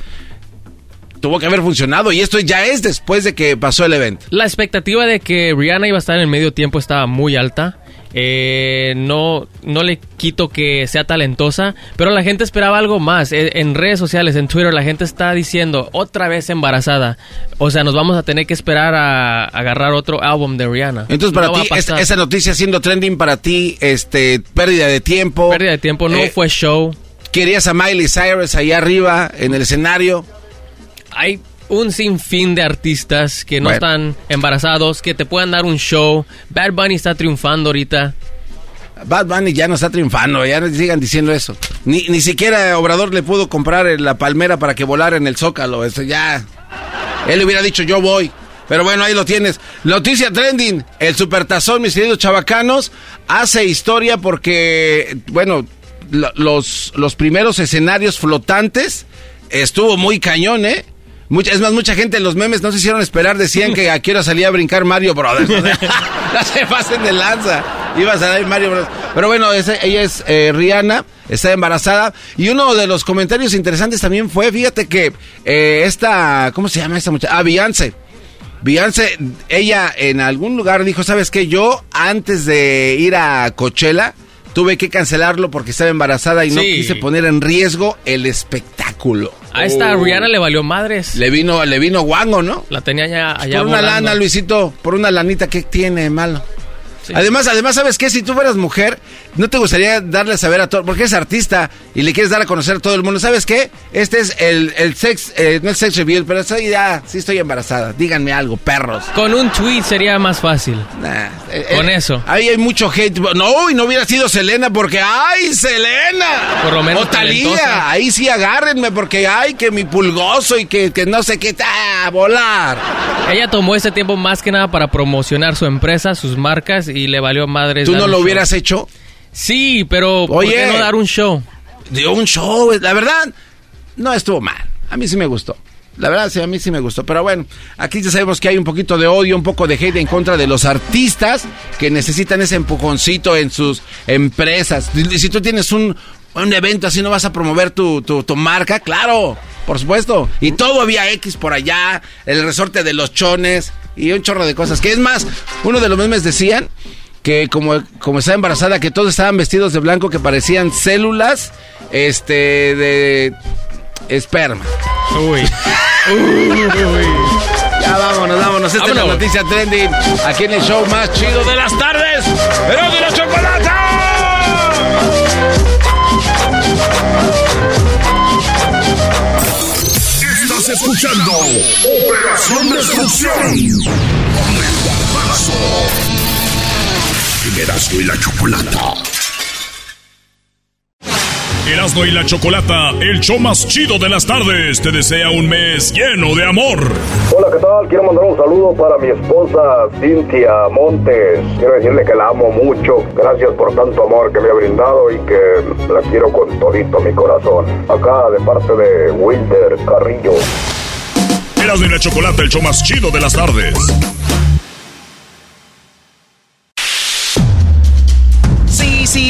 [SPEAKER 4] Tuvo que haber funcionado y esto ya es después de que pasó el evento.
[SPEAKER 33] La expectativa de que Rihanna iba a estar en el medio tiempo estaba muy alta. Eh, no, no le quito que sea talentosa, pero la gente esperaba algo más. Eh, en redes sociales, en Twitter, la gente está diciendo otra vez embarazada. O sea, nos vamos a tener que esperar a, agarrar otro álbum de Rihanna.
[SPEAKER 4] Entonces, para ti, esa noticia siendo trending para ti, este, pérdida de tiempo.
[SPEAKER 33] Pérdida de tiempo, no eh, fue show.
[SPEAKER 4] Querías a Miley Cyrus ahí arriba en el escenario.
[SPEAKER 33] Hay un sinfín de artistas que no están embarazados, que te puedan dar un show. Bad Bunny está triunfando ahorita.
[SPEAKER 4] Bad Bunny ya no está triunfando, ya no sigan diciendo eso. Ni, ni siquiera Obrador le pudo comprar la palmera para que volara en el Zócalo. Eso ya. Él le hubiera dicho, yo voy. Pero bueno, ahí lo tienes. Noticia trending. El supertazón, mis queridos chavacanos, hace historia porque, bueno, los, los primeros escenarios flotantes estuvo muy cañón, ¿eh? Es más, mucha gente en los memes no se hicieron esperar, decían que a qué hora salía a brincar Mario Brothers. no se pasen de lanza. Iba a salir Mario Brothers. Pero bueno, ella es eh, Rihanna, está embarazada. Y uno de los comentarios interesantes también fue, fíjate que eh, esta, ¿cómo se llama esta muchacha? Ah, Beyoncé. Beyoncé, ella en algún lugar dijo, ¿sabes qué? Yo antes de ir a Coachella tuve que cancelarlo porque estaba embarazada y no quise poner en riesgo el espectáculo.
[SPEAKER 33] A esta oh. Rihanna le valió madres.
[SPEAKER 4] Le vino, le vino guango, ¿no?
[SPEAKER 33] La tenía allá, allá
[SPEAKER 4] Por una lana, Luisito, por una lanita, ¿qué tiene malo? Además, además, ¿sabes qué? Si tú fueras mujer, ¿no te gustaría darle a saber a todo? Porque es artista y le quieres dar a conocer a todo el mundo. ¿Sabes qué? Este es el, el sex, eh, no el sex reveal, pero estoy ya, sí estoy embarazada. Díganme algo, perros.
[SPEAKER 33] Con un tweet sería más fácil. Eh, Con
[SPEAKER 4] eh,
[SPEAKER 33] eso.
[SPEAKER 4] Ahí hay mucho hate. No, y no hubiera sido Selena porque, ¡ay, Selena!
[SPEAKER 33] Por lo menos. O
[SPEAKER 4] Talía, ahí sí agárrenme porque, ¡ay, que mi pulgoso y que, que no sé qué, ¡ah, volar!
[SPEAKER 33] Ella tomó ese tiempo más que nada para promocionar su empresa, sus marcas y le valió madre.
[SPEAKER 4] ¿Tú no lo hubieras hecho?
[SPEAKER 33] Sí, pero ¿por qué no dar un show?
[SPEAKER 4] Dio un show, la verdad, no estuvo mal. A mí sí me gustó. La verdad, sí, a mí sí me gustó. Pero bueno, aquí ya sabemos que hay un poquito de odio, un poco de hate en contra de los artistas que necesitan ese empujoncito en sus empresas. Si tú tienes un, un evento así, ¿no vas a promover tu, tu, tu marca? Claro, por supuesto. Y todo había X por allá, el resorte de los chones y un chorro de cosas. Que es más, uno de los memes decían que como, como estaba embarazada, que todos estaban vestidos de blanco que parecían células este de esperma.
[SPEAKER 33] Uy.
[SPEAKER 4] Ya vámonos, vámonos. Esta es la noticia trending aquí en el show más chido de las tardes. ¡Pero de la chocolate!
[SPEAKER 2] Estás escuchando Operación Destrucción con el Erasmo y la Chocolata. Erasmo y la Chocolata, el show más chido de las tardes, te desea un mes lleno de amor.
[SPEAKER 34] Hola, ¿qué tal? Quiero mandar un saludo para mi esposa Cintia Montes. Quiero decirle que la amo mucho. Gracias por tanto amor que me ha brindado y que la quiero con todito mi corazón. Acá de parte de Winter Carrillo.
[SPEAKER 2] Erasmo y la Chocolata, el show más chido de las tardes.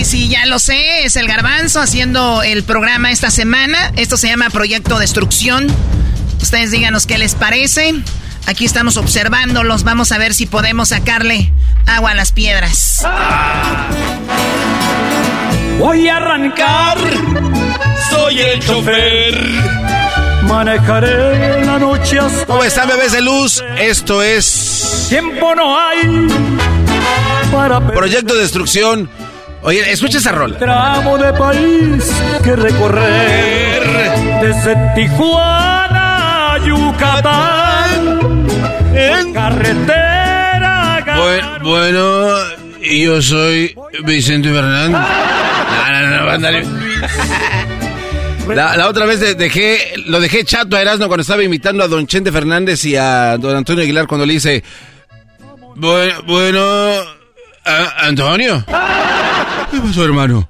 [SPEAKER 10] Sí, ya lo sé. Es el garbanzo haciendo el programa esta semana. Esto se llama Proyecto Destrucción. Ustedes díganos qué les parece. Aquí estamos observándolos. Vamos a ver si podemos sacarle agua a las piedras.
[SPEAKER 35] Voy a arrancar. Soy el chofer. Manejaré la noche hasta.
[SPEAKER 4] ¿Cómo están, bebés de luz? Esto es.
[SPEAKER 35] Tiempo no hay.
[SPEAKER 4] Para Proyecto Destrucción Oye, escucha esa rola.
[SPEAKER 35] Tramo de país que recorrer desde Tijuana a Yucatán en carretera.
[SPEAKER 4] Bueno, bueno, ¿y Y yo soy Vicente Fernández. No, no, no, ándale. La, la, otra vez dejé, lo dejé chato a Erasmo cuando estaba imitando a don Chente Fernández y a don Antonio Aguilar cuando le dice, bueno, bueno Antonio. ¿Qué pasó, hermano?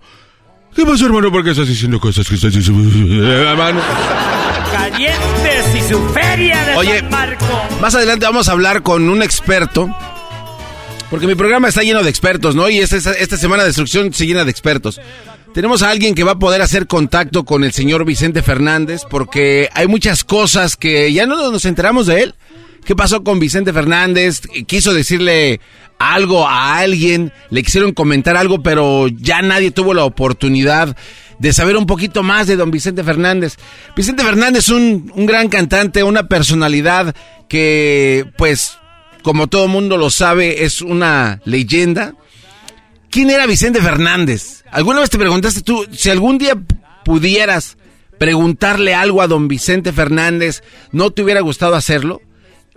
[SPEAKER 4] ¿Qué pasó, hermano? ¿Por qué estás diciendo cosas que estás diciendo, hermano?
[SPEAKER 35] Calientes y su feria de
[SPEAKER 4] Oye,
[SPEAKER 35] San Marco.
[SPEAKER 4] más adelante vamos a hablar con un experto. Porque mi programa está lleno de expertos, ¿no? Y esta, esta semana de destrucción se llena de expertos. Tenemos a alguien que va a poder hacer contacto con el señor Vicente Fernández porque hay muchas cosas que ya no nos enteramos de él. ¿Qué pasó con Vicente Fernández? Quiso decirle algo a alguien, le quisieron comentar algo, pero ya nadie tuvo la oportunidad de saber un poquito más de don Vicente Fernández. Vicente Fernández es un, un gran cantante, una personalidad que, pues, como todo mundo lo sabe, es una leyenda. ¿Quién era Vicente Fernández? ¿Alguna vez te preguntaste tú, si algún día pudieras preguntarle algo a don Vicente Fernández, ¿no te hubiera gustado hacerlo?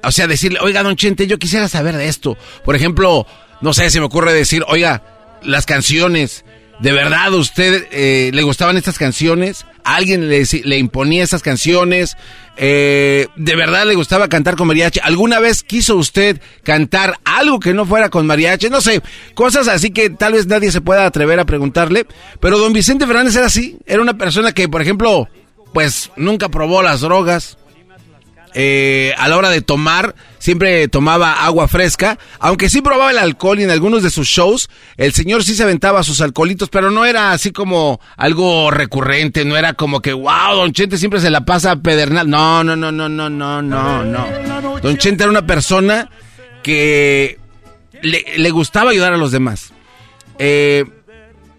[SPEAKER 4] O sea, decirle, oiga, don Chente, yo quisiera saber de esto. Por ejemplo, no sé, se me ocurre decir, oiga, las canciones, ¿de verdad usted eh, le gustaban estas canciones? ¿A alguien le, imponía esas canciones? Eh, ¿De verdad le gustaba cantar con mariachi? ¿Alguna vez quiso usted cantar algo que no fuera con mariachi? No sé, cosas así que tal vez nadie se pueda atrever a preguntarle. Pero don Vicente Fernández era así. Era una persona que, por ejemplo, pues nunca probó las drogas eh, a la hora de tomar, siempre tomaba agua fresca, aunque sí probaba el alcohol y en algunos de sus shows, el señor sí se aventaba sus alcoholitos, pero no era así como algo recurrente, no era como que, wow, Don Chente siempre se la pasa pedernal. No, no, no, no, no, no, no, no. Don Chente era una persona que le, le gustaba ayudar a los demás. Eh,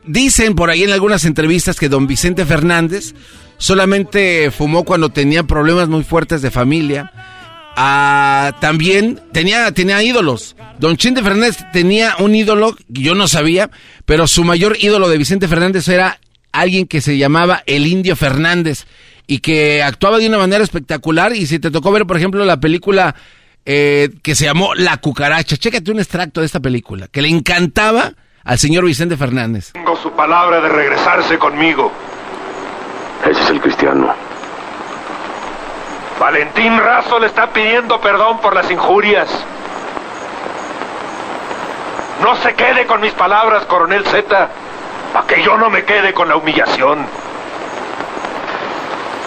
[SPEAKER 4] dicen por ahí en algunas entrevistas que don Vicente Fernández solamente fumó cuando tenía problemas muy fuertes de familia. Ah, también tenía, tenía ídolos. Don Chente Fernández tenía un ídolo yo no sabía, pero su mayor ídolo de Vicente Fernández era alguien que se llamaba el Indio Fernández y que actuaba de una manera espectacular. Y si te tocó ver, por ejemplo, la película eh, que se llamó La Cucaracha, chécate un extracto de esta película, que le encantaba al señor Vicente Fernández.
[SPEAKER 34] Tengo su palabra de regresarse conmigo.
[SPEAKER 36] Ese es el cristiano.
[SPEAKER 34] Valentín Razo le está pidiendo perdón por las injurias. No se quede con mis palabras, coronel Z, para que yo no me quede con la humillación.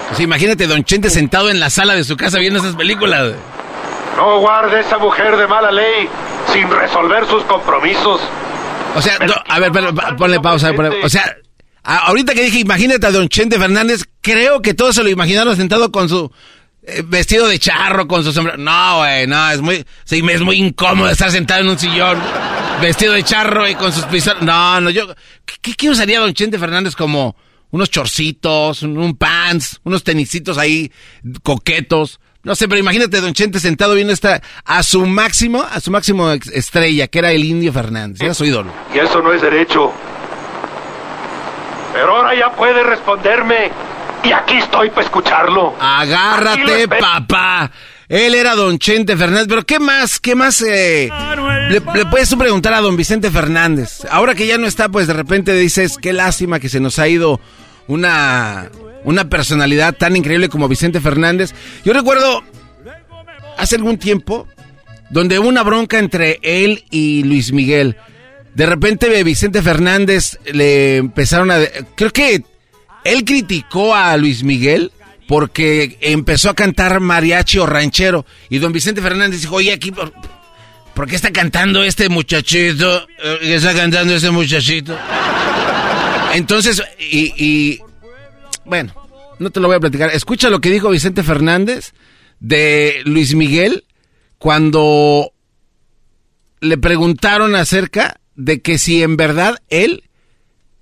[SPEAKER 4] Pues imagínate Don Chente sentado en la sala de su casa viendo esas películas.
[SPEAKER 34] No guarde esa mujer de mala ley sin resolver sus compromisos.
[SPEAKER 4] O sea, no, a ver, pero, ponle pausa. Ponle, o sea, ahorita que dije, imagínate a Don Chente Fernández, creo que todos se lo imaginaron sentado con su eh, vestido de charro, con su sombrero. No, güey, no, es muy, sí, es muy incómodo estar sentado en un sillón, vestido de charro y con sus pistolas. No, no, yo, ¿qué, qué usaría Don Chente Fernández como unos chorcitos, un, pants, unos tenisitos ahí coquetos? No sé, pero imagínate Don Chente sentado viendo esta a su máximo, a su máximo estrella, que era el Indio Fernández, era su ídolo.
[SPEAKER 34] Y eso no es derecho. Pero ahora ya puede responderme. Y aquí estoy para escucharlo.
[SPEAKER 4] Agárrate, papá. Él era Don Chente Fernández, pero ¿qué más? ¿Qué más eh, le, le, puedes preguntar a Don Vicente Fernández? Ahora que ya no está, pues de repente dices, qué lástima que se nos ha ido una, una personalidad tan increíble como Vicente Fernández. Yo recuerdo hace algún tiempo donde hubo una bronca entre él y Luis Miguel. De repente Vicente Fernández le empezaron a... Creo que él criticó a Luis Miguel porque empezó a cantar mariachi o ranchero. Y don Vicente Fernández dijo, oye, aquí, ¿por, ¿por qué está cantando este muchachito? ¿Qué está cantando ese muchachito? Entonces, y, y, bueno, no te lo voy a platicar. Escucha lo que dijo Vicente Fernández de Luis Miguel cuando le preguntaron acerca de que si en verdad él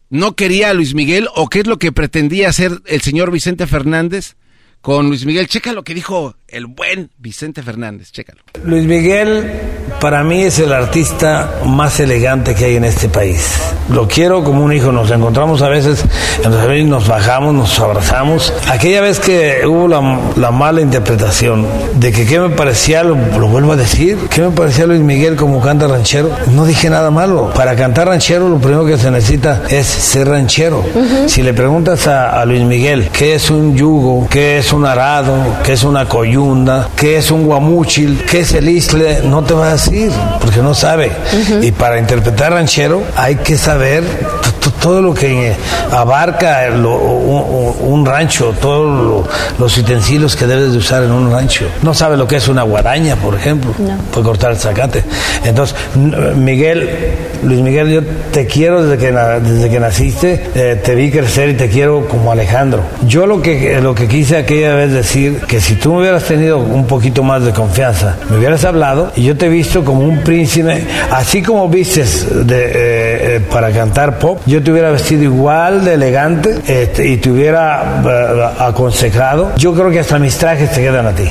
[SPEAKER 4] no quería a Luis Miguel o qué es lo que pretendía hacer el señor Vicente Fernández con Luis Miguel. Checa lo que dijo el buen Vicente Fernández. Chécalo.
[SPEAKER 37] Luis Miguel para mí es el artista más elegante que hay en este país. Lo quiero como un hijo, nos encontramos a veces, nos bajamos, nos abrazamos. Aquella vez que hubo la, mala interpretación de que qué me parecía, lo, vuelvo a decir, qué me parecía Luis Miguel como canta ranchero, no dije nada malo. Para cantar ranchero lo primero que se necesita es ser ranchero. Si le preguntas a, a Luis Miguel qué es un yugo, qué es un arado, qué es una coyunda, qué es un guamúchil, qué es el isle, no te va a decir, porque no sabe. Y para interpretar ranchero hay que saber todo lo que abarca un, rancho, todos los utensilios que debes de usar en un rancho. No sabe lo que es una guadaña, por ejemplo, puede cortar el zacate. Entonces, Miguel, Luis Miguel, yo te quiero desde que, desde que naciste, eh, te vi crecer y te quiero como Alejandro. Yo lo que, lo que quise aquella vez decir, que si tú me hubieras tenido un poquito más de confianza, me hubieras hablado y yo te he visto como un príncipe, así como vistes de, eh, eh, para cantar pop, yo te hubiera vestido igual de elegante este, y te hubiera eh, aconsejado, yo creo que hasta mis trajes te quedan a ti.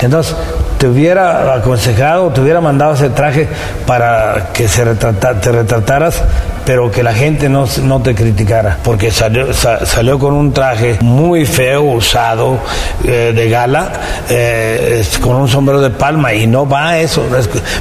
[SPEAKER 37] Entonces, te hubiera aconsejado, te hubiera mandado ese traje para que se te retrataras pero que la gente no, no te criticara, porque salió, salió con un traje muy feo, usado, eh, de gala, eh, con un sombrero de palma, y no va eso.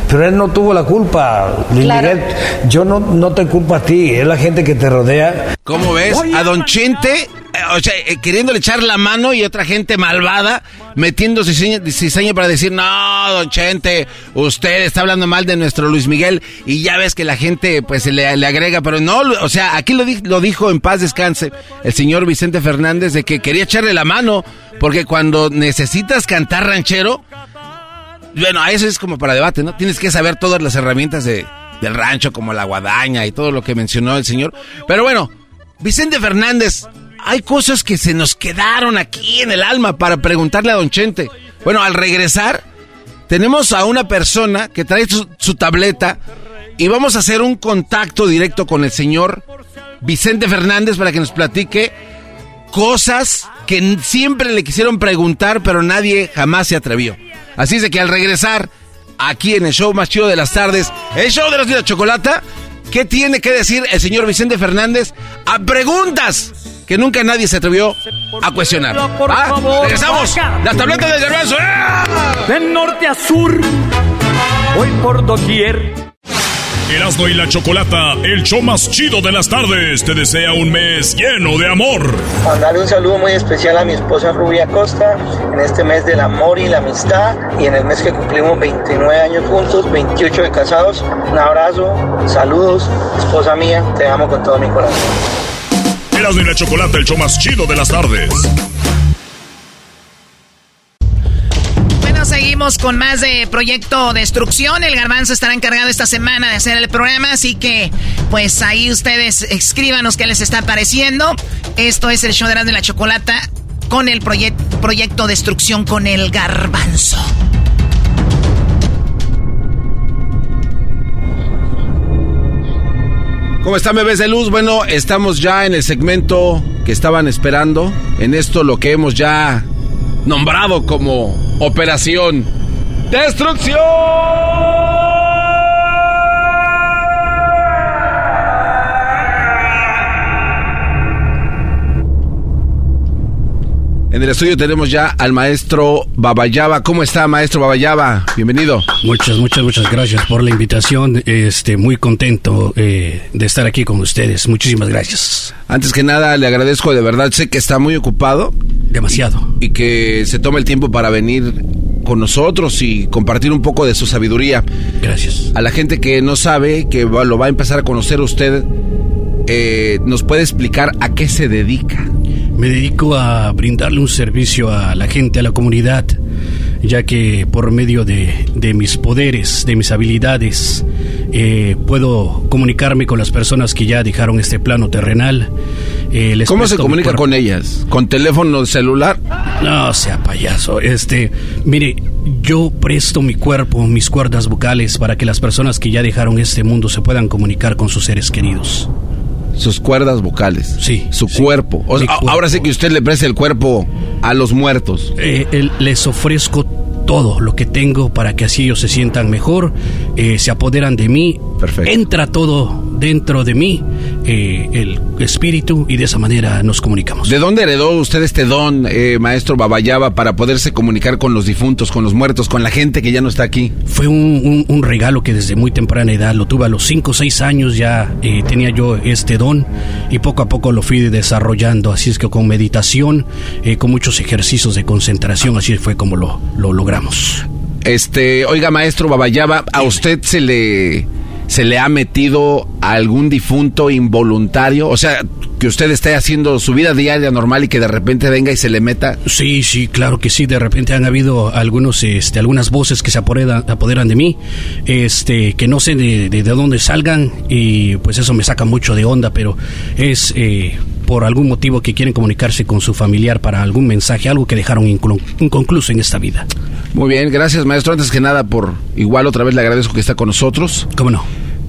[SPEAKER 37] Pero él no tuvo la culpa, Luis Miguel. Yo no, no te culpo a ti, es la gente que te rodea.
[SPEAKER 4] ¿Cómo ves? A Don Chente o sea, eh, queriéndole echar la mano y otra gente malvada metiendo cizaña, para decir, no, don Chente, usted está hablando mal de nuestro Luis Miguel y ya ves que la gente pues le, le agrega, pero no, o sea, aquí lo, lo dijo en paz descanse el señor Vicente Fernández de que quería echarle la mano porque cuando necesitas cantar ranchero, bueno, eso es como para debate, ¿no? Tienes que saber todas las herramientas de, del rancho como la guadaña y todo lo que mencionó el señor. Pero bueno, Vicente Fernández hay cosas que se nos quedaron aquí en el alma para preguntarle a Don Chente. Bueno, al regresar, tenemos a una persona que trae su, tableta y vamos a hacer un contacto directo con el señor Vicente Fernández para que nos platique cosas que siempre le quisieron preguntar, pero nadie jamás se atrevió. Así es de que al regresar, aquí en el show más chido de las tardes, el show de la chocolata, ¿qué tiene que decir el señor Vicente Fernández a preguntas que nunca nadie se atrevió a cuestionar. ¿Ah? Regresamos. La tableta del garbanzo. ¡Eh!
[SPEAKER 35] De norte a sur, voy por doquier.
[SPEAKER 24] Erasmo y la Chocolata, el show más chido de las tardes, te desea un mes lleno de amor.
[SPEAKER 32] Mandarle un saludo muy especial a mi esposa Rubia Costa en este mes del amor y la amistad y en el mes que cumplimos 29 años juntos, 28 de casados. Un abrazo, saludos, esposa mía, te amo con todo mi corazón.
[SPEAKER 24] Erasmo la Chocolata, el show más chido de las tardes.
[SPEAKER 10] Bueno, seguimos con más de Proyecto Destrucción. El Garbanzo estará encargado esta semana de hacer el programa, así que pues ahí ustedes escríbanos qué les está pareciendo. Esto es el show de Erasmo y la Chocolata con el Proyecto Destrucción con el Garbanzo.
[SPEAKER 4] ¿Cómo están bebés de luz? Bueno, estamos ya en el segmento que estaban esperando. En esto lo que hemos ya nombrado como Operación Destrucción. El estudio tenemos ya al maestro Babayaba. ¿Cómo está, maestro Babayaba? Bienvenido.
[SPEAKER 38] Muchas, muchas, muchas gracias por la invitación. Este, muy contento eh, de estar aquí con ustedes. Muchísimas gracias.
[SPEAKER 4] Antes que nada, le agradezco de verdad. Sé que está muy ocupado.
[SPEAKER 38] Demasiado.
[SPEAKER 4] Y que se tome el tiempo para venir con nosotros y compartir un poco de su sabiduría.
[SPEAKER 38] Gracias.
[SPEAKER 4] A la gente que no sabe, que lo va a empezar a conocer usted, eh, ¿nos puede explicar a qué se dedica?
[SPEAKER 38] Me dedico a brindarle un servicio a la gente, a la comunidad, ya que por medio de, mis poderes, de mis habilidades, eh, puedo comunicarme con las personas que ya dejaron este plano terrenal.
[SPEAKER 4] Eh, ¿Cómo se comunica con ellas? ¿Con teléfono celular?
[SPEAKER 38] No sea payaso. Este, mire, yo presto mi cuerpo, mis cuerdas vocales para que las personas que ya dejaron este mundo se puedan comunicar con sus seres queridos.
[SPEAKER 4] sus cuerdas vocales.
[SPEAKER 38] Sí.
[SPEAKER 4] Su cuerpo. O sea,
[SPEAKER 38] Mi cuerpo.
[SPEAKER 4] Ahora sí que usted le presta el cuerpo a los muertos.
[SPEAKER 38] Eh, el- les ofrezco todo lo que tengo para que así ellos se sientan mejor, eh, se apoderan de mí, entra todo dentro de mí, eh, el espíritu, y de esa manera nos comunicamos.
[SPEAKER 4] ¿De dónde heredó usted este don, eh, maestro Babayaba, para poderse comunicar con los difuntos, con los muertos, con la gente que ya no está aquí?
[SPEAKER 38] Fue un, un- un regalo que desde muy temprana edad lo tuve a los 5 o 6 años ya tenía yo este don y poco a poco lo fui desarrollando, así es que con meditación, con muchos ejercicios de concentración, así fue como lo, lo
[SPEAKER 4] Este, oiga, maestro Babayaba, ¿a usted se le se le ha metido a algún difunto involuntario? O sea, que usted esté haciendo su vida diaria normal y que de repente venga y se le meta.
[SPEAKER 38] Sí, sí, claro que sí. De repente han habido algunos, este, algunas voces que se apoderan, apoderan de mí, este, que no sé de, de- de dónde salgan y pues eso me saca mucho de onda, pero es eh, por algún motivo que quieren comunicarse con su familiar para algún mensaje, algo que dejaron inconcluso en esta vida.
[SPEAKER 4] Muy bien, gracias maestro. Antes que nada, por igual otra vez le agradezco que está con nosotros.
[SPEAKER 38] ¿Cómo no?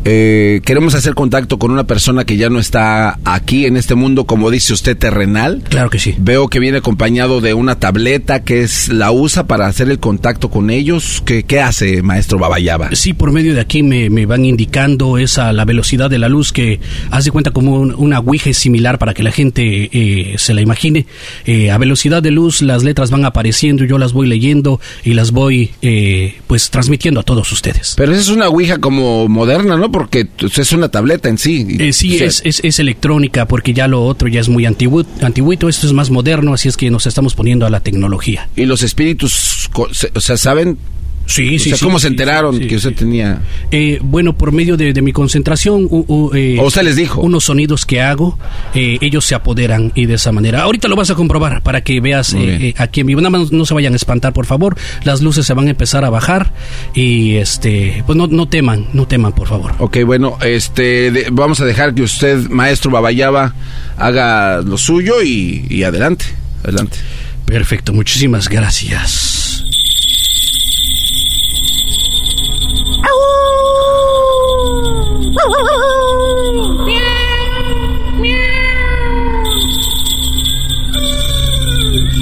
[SPEAKER 4] Eh, queremos hacer contacto con una persona que ya no está aquí en este mundo, como dice usted, terrenal.
[SPEAKER 38] Claro que sí.
[SPEAKER 4] Veo que viene acompañado de una tableta que es la usa para hacer el contacto con ellos. ¿Qué, qué hace, maestro Babayaba?
[SPEAKER 38] Sí, por medio de aquí me, me van indicando esa la velocidad de la luz que haz de cuenta como un- una ouija es similar para que la gente eh, se la imagine. Eh, a velocidad de luz las letras van apareciendo, yo las voy leyendo y las voy eh, pues transmitiendo a todos ustedes.
[SPEAKER 4] Pero esa es una ouija como moderna, ¿no? Porque pues, es una tableta en sí.
[SPEAKER 38] Eh, sí,
[SPEAKER 4] O sea,
[SPEAKER 38] es, es, es electrónica porque ya lo otro ya es muy antiguo, antiguito, esto es más moderno, así es que nos estamos poniendo a la tecnología.
[SPEAKER 4] Y los espíritus, o sea, ¿saben?
[SPEAKER 38] Sí,
[SPEAKER 4] O
[SPEAKER 38] sí,
[SPEAKER 4] sea, ¿Cómo
[SPEAKER 38] sí,
[SPEAKER 4] se enteraron
[SPEAKER 38] sí,
[SPEAKER 4] que usted tenía?
[SPEAKER 38] Eh, bueno, por medio de, de mi concentración, u- u- eh,
[SPEAKER 4] ¿O usted les dijo?
[SPEAKER 38] unos sonidos que hago, eh, ellos se apoderan y de esa manera. Ahorita lo vas a comprobar para que veas eh, aquí en vivo. Nada más no se vayan a espantar, por favor. Las luces se van a empezar a bajar y este, pues no, no teman, no teman, por favor.
[SPEAKER 4] Ok, bueno, este, de- vamos a dejar que usted, maestro Babayaba, haga lo suyo y, y adelante, adelante.
[SPEAKER 38] Perfecto, muchísimas gracias.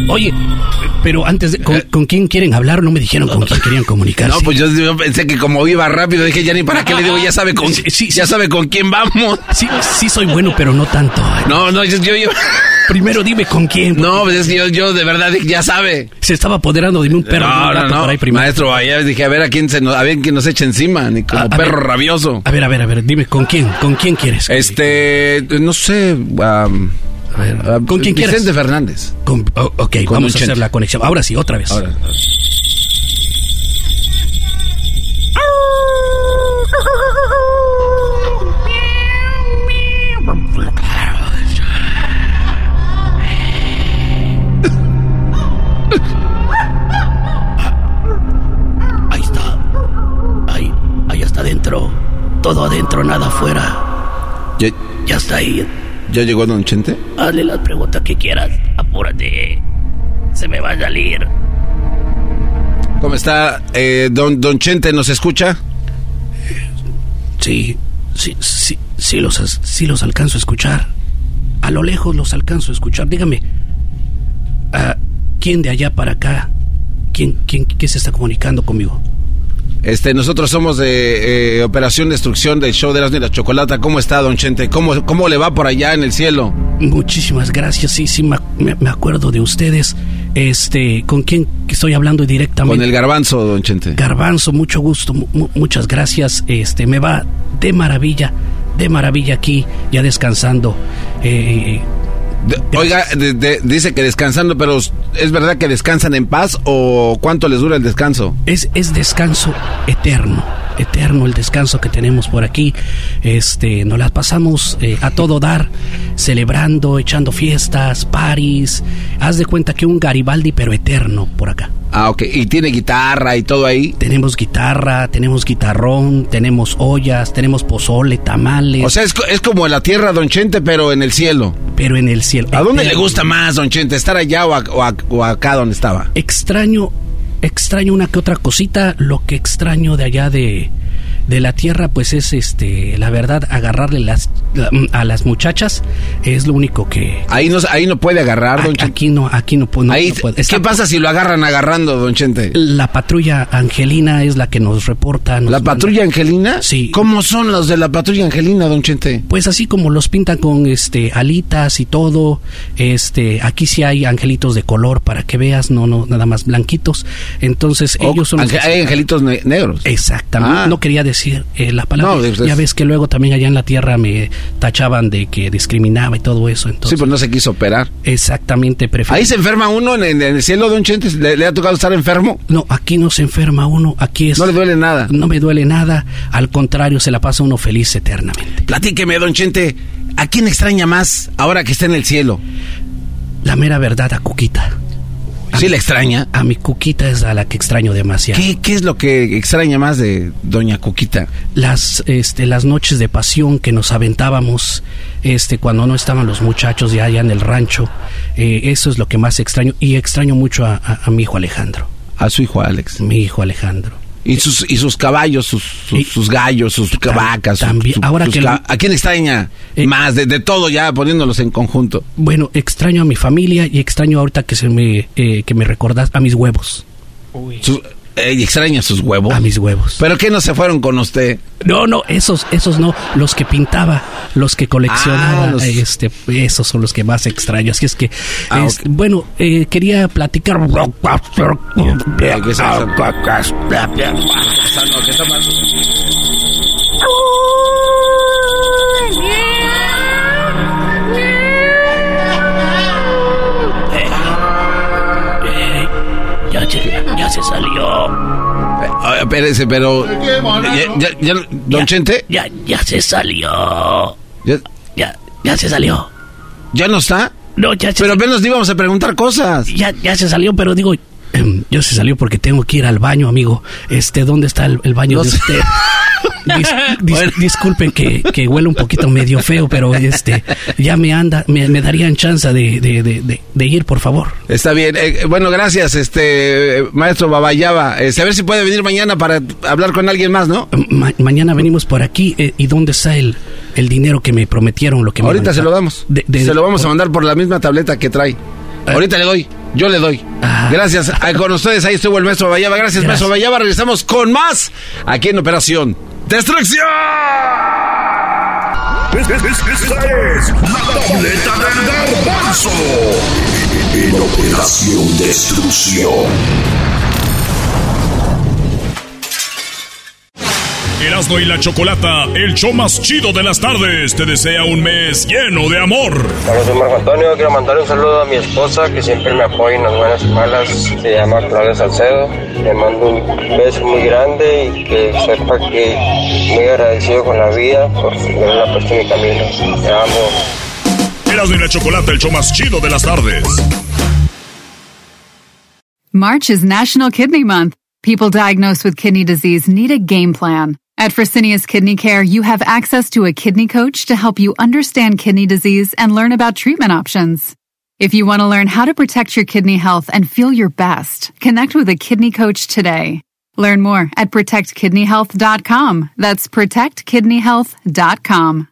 [SPEAKER 38] Oye, pero antes de, ¿con, con quién quieren hablar? No me dijeron con quién querían comunicarse.
[SPEAKER 4] No, pues yo, yo pensé que como iba rápido, dije, ya ni para qué le digo, ya sabe con, ya sabe con quién vamos.
[SPEAKER 38] Sí, sí soy bueno, pero no tanto.
[SPEAKER 4] No, no, yo, yo, yo-
[SPEAKER 38] Primero dime con quién.
[SPEAKER 4] no, pues es que yo, yo de verdad ya sabe.
[SPEAKER 38] Se estaba apoderando de mí un perro.
[SPEAKER 4] no,
[SPEAKER 38] un
[SPEAKER 4] no,
[SPEAKER 38] gato
[SPEAKER 4] no,
[SPEAKER 38] por ahí primero.
[SPEAKER 4] maestro, allá dije, a ver a quién se nos, a ver quién nos echa encima, ni como
[SPEAKER 38] A- a
[SPEAKER 4] perro
[SPEAKER 38] ver.
[SPEAKER 4] rabioso.
[SPEAKER 38] A ver, a ver, a ver, dime con quién, con quién quieres.
[SPEAKER 4] Este, no sé, am,
[SPEAKER 38] ¿Con quién quieres?
[SPEAKER 4] Vicente Fernández.
[SPEAKER 38] Con- oh, ok,
[SPEAKER 4] Con
[SPEAKER 38] vamos a hacer la conexión. Ahora sí, otra vez.
[SPEAKER 4] Ahora.
[SPEAKER 38] Ahí está. Ahí, ahí está adentro. Todo adentro, nada afuera.
[SPEAKER 4] ¿Ya,
[SPEAKER 38] Ya está ahí.
[SPEAKER 4] Ya llegó Don Chente?
[SPEAKER 38] Hazle las preguntas que quieras. Apúrate. Se me va a salir.
[SPEAKER 4] ¿Cómo está? Eh, don, don Chente, ¿nos escucha?
[SPEAKER 38] Sí, sí, sí, sí los, sí los alcanzo a escuchar. A lo lejos los alcanzo a escuchar. Dígame, ah, ¿quién de allá para acá? ¿Quién, quién, quién se está comunicando conmigo?
[SPEAKER 4] Este, nosotros somos de eh, Operación Destrucción del show de Erasmo y la Chocolata. ¿Cómo está, Don Chente? ¿Cómo, ¿Cómo le va por allá en el cielo?
[SPEAKER 38] Muchísimas gracias, sí, sí, me, me- acuerdo de ustedes. Este, ¿con quién estoy hablando directamente?
[SPEAKER 4] Con el garbanzo, Don Chente.
[SPEAKER 38] Garbanzo, mucho gusto, mu- mu- muchas gracias. Este, me va de maravilla, de maravilla aquí, ya descansando. Eh,
[SPEAKER 4] De- oiga, de- de- dice que descansando, pero ¿es verdad que descansan en paz o cuánto les dura el descanso?
[SPEAKER 38] es, es descanso eterno, eterno el descanso que tenemos por aquí. Este, nos las pasamos eh, a todo dar, celebrando, echando fiestas, paris. Haz de cuenta que un Garibaldi, pero eterno por acá.
[SPEAKER 4] Ah, ok. ¿Y tiene guitarra y todo ahí?
[SPEAKER 38] Tenemos guitarra, tenemos guitarrón, tenemos ollas, tenemos pozole, tamales.
[SPEAKER 4] O sea, es, es como la tierra, Don Chente, pero en el cielo.
[SPEAKER 38] pero en el cielo.
[SPEAKER 4] ¿A dónde le gusta más, Don Chente? ¿Estar allá o, a- o a- o acá donde estaba?
[SPEAKER 38] Extraño, extraño una que otra cosita, lo que extraño de allá de, de la tierra, pues es este, la verdad, agarrarle las a las muchachas es lo único que
[SPEAKER 4] ahí no ahí no puede agarrar, don
[SPEAKER 38] Aquí no, aquí no, no,
[SPEAKER 4] ahí, puede. ¿Qué pasa si lo agarran agarrando, don Chente?
[SPEAKER 38] La patrulla Angelina es la que nos reporta.
[SPEAKER 4] ¿La patrulla Angelina?
[SPEAKER 38] Sí.
[SPEAKER 4] ¿Cómo son los de la patrulla Angelina, don Chente?
[SPEAKER 38] Pues así como los pintan con este alitas y todo, este, aquí sí hay angelitos de color para que veas, no, no, nada más blanquitos. Entonces ellos son.
[SPEAKER 4] hay angelitos negros.
[SPEAKER 38] Exactamente. Ah. No quería decir eh, la palabra. Pues, ya ves que luego también allá en la tierra me tachaban de que discriminaba y todo eso. Entonces,
[SPEAKER 4] sí, pues no se quiso operar.
[SPEAKER 38] Exactamente.
[SPEAKER 4] Ahí se enferma uno en, el cielo de un chente. ¿Le, ha tocado estar enfermo?
[SPEAKER 38] No, aquí no se enferma uno. Aquí es.
[SPEAKER 4] No le duele nada.
[SPEAKER 38] No me duele nada. Al contrario, se la pasa uno feliz eternamente.
[SPEAKER 4] Platíqueme, don Chente. ¿A quién extraña más ahora que está en el cielo?
[SPEAKER 38] La mera verdad, a Cuquita.
[SPEAKER 4] ¿Sí la extraña?
[SPEAKER 38] A mi Cuquita es a la que extraño demasiado.
[SPEAKER 4] ¿Qué, ¿Qué, es lo que extraña más de doña Cuquita?
[SPEAKER 38] Las, este, las noches de pasión que nos aventábamos este, cuando no estaban los muchachos ya allá en el rancho. Eh, eso es lo que más extraño. Y extraño mucho a, a mi hijo Alejandro.
[SPEAKER 4] ¿A su hijo Alex?
[SPEAKER 38] Mi hijo Alejandro.
[SPEAKER 4] Y sus, y sus caballos, sus, sus, gallos, sus vacas.
[SPEAKER 38] También. Ahora que
[SPEAKER 4] ¿A quién extraña eh, más? De, todo ya poniéndolos en conjunto.
[SPEAKER 38] Bueno, extraño a mi familia y extraño ahorita que se me, eh, que me recordas a mis huevos.
[SPEAKER 4] Uy. Eh, extraña sus huevos.
[SPEAKER 38] A mis huevos.
[SPEAKER 4] ¿Pero qué no se fueron con usted?
[SPEAKER 38] No, no, esos, esos no. Los que pintaba, los que coleccionaba, ah, este, esos son los que más extraño. Así es que, ah, bueno, eh, quería platicar.
[SPEAKER 4] Espérese, pero. Ya, ¿Don Chente?
[SPEAKER 38] Ya, ya se salió. Ya, ya, se salió.
[SPEAKER 4] ¿Ya no está?
[SPEAKER 38] No, ya
[SPEAKER 4] se Pero apenas íbamos a preguntar cosas.
[SPEAKER 38] Ya, ya se salió, pero digo, yo se salió porque tengo que ir al baño, amigo. Este, ¿dónde está el, baño de usted? Disculpen que, que huele un poquito medio feo, pero este ya me anda, me, darían chance de, ir, por favor.
[SPEAKER 4] Está bien. Eh, bueno, gracias, este maestro Babayaba. Este, a ver si puede venir mañana para hablar con alguien más, ¿no?
[SPEAKER 38] mañana venimos por aquí. Eh, ¿Y dónde está el, el dinero que me prometieron? Lo que
[SPEAKER 4] Ahorita se lo damos. se lo vamos a mandar por la misma tableta que trae. Ah. Ahorita le doy. Yo le doy. Ah. Gracias. con ustedes ahí estuvo el maestro Babayaba. Gracias, maestro Babayaba. Regresamos con más aquí en Operación ¡Destrucción!
[SPEAKER 2] Esta es la tableta del garbanzo. En Operación Destrucción. Erasmo y la Chocolata, el show más chido de las tardes, te desea un mes lleno de amor.
[SPEAKER 39] Hola, soy Marco Antonio, quiero mandar un saludo a mi esposa que siempre me apoya en las buenas y malas, se llama Claudia Salcedo. Le mando un beso muy grande y que sepa que muy agradecido con la vida por haberla puesto en mi camino. Te amo.
[SPEAKER 2] Erasmo y la Chocolata, el show más chido de las tardes.
[SPEAKER 40] March is National Kidney Month. People diagnosed with kidney disease need a game plan. At Fresenius Kidney Care, you have access to a kidney coach to help you understand kidney disease and learn about treatment options. If you want to learn how to protect your kidney health and feel your best, connect with a kidney coach today. Learn more at protectkidneyhealth.com. That's protectkidneyhealth.com.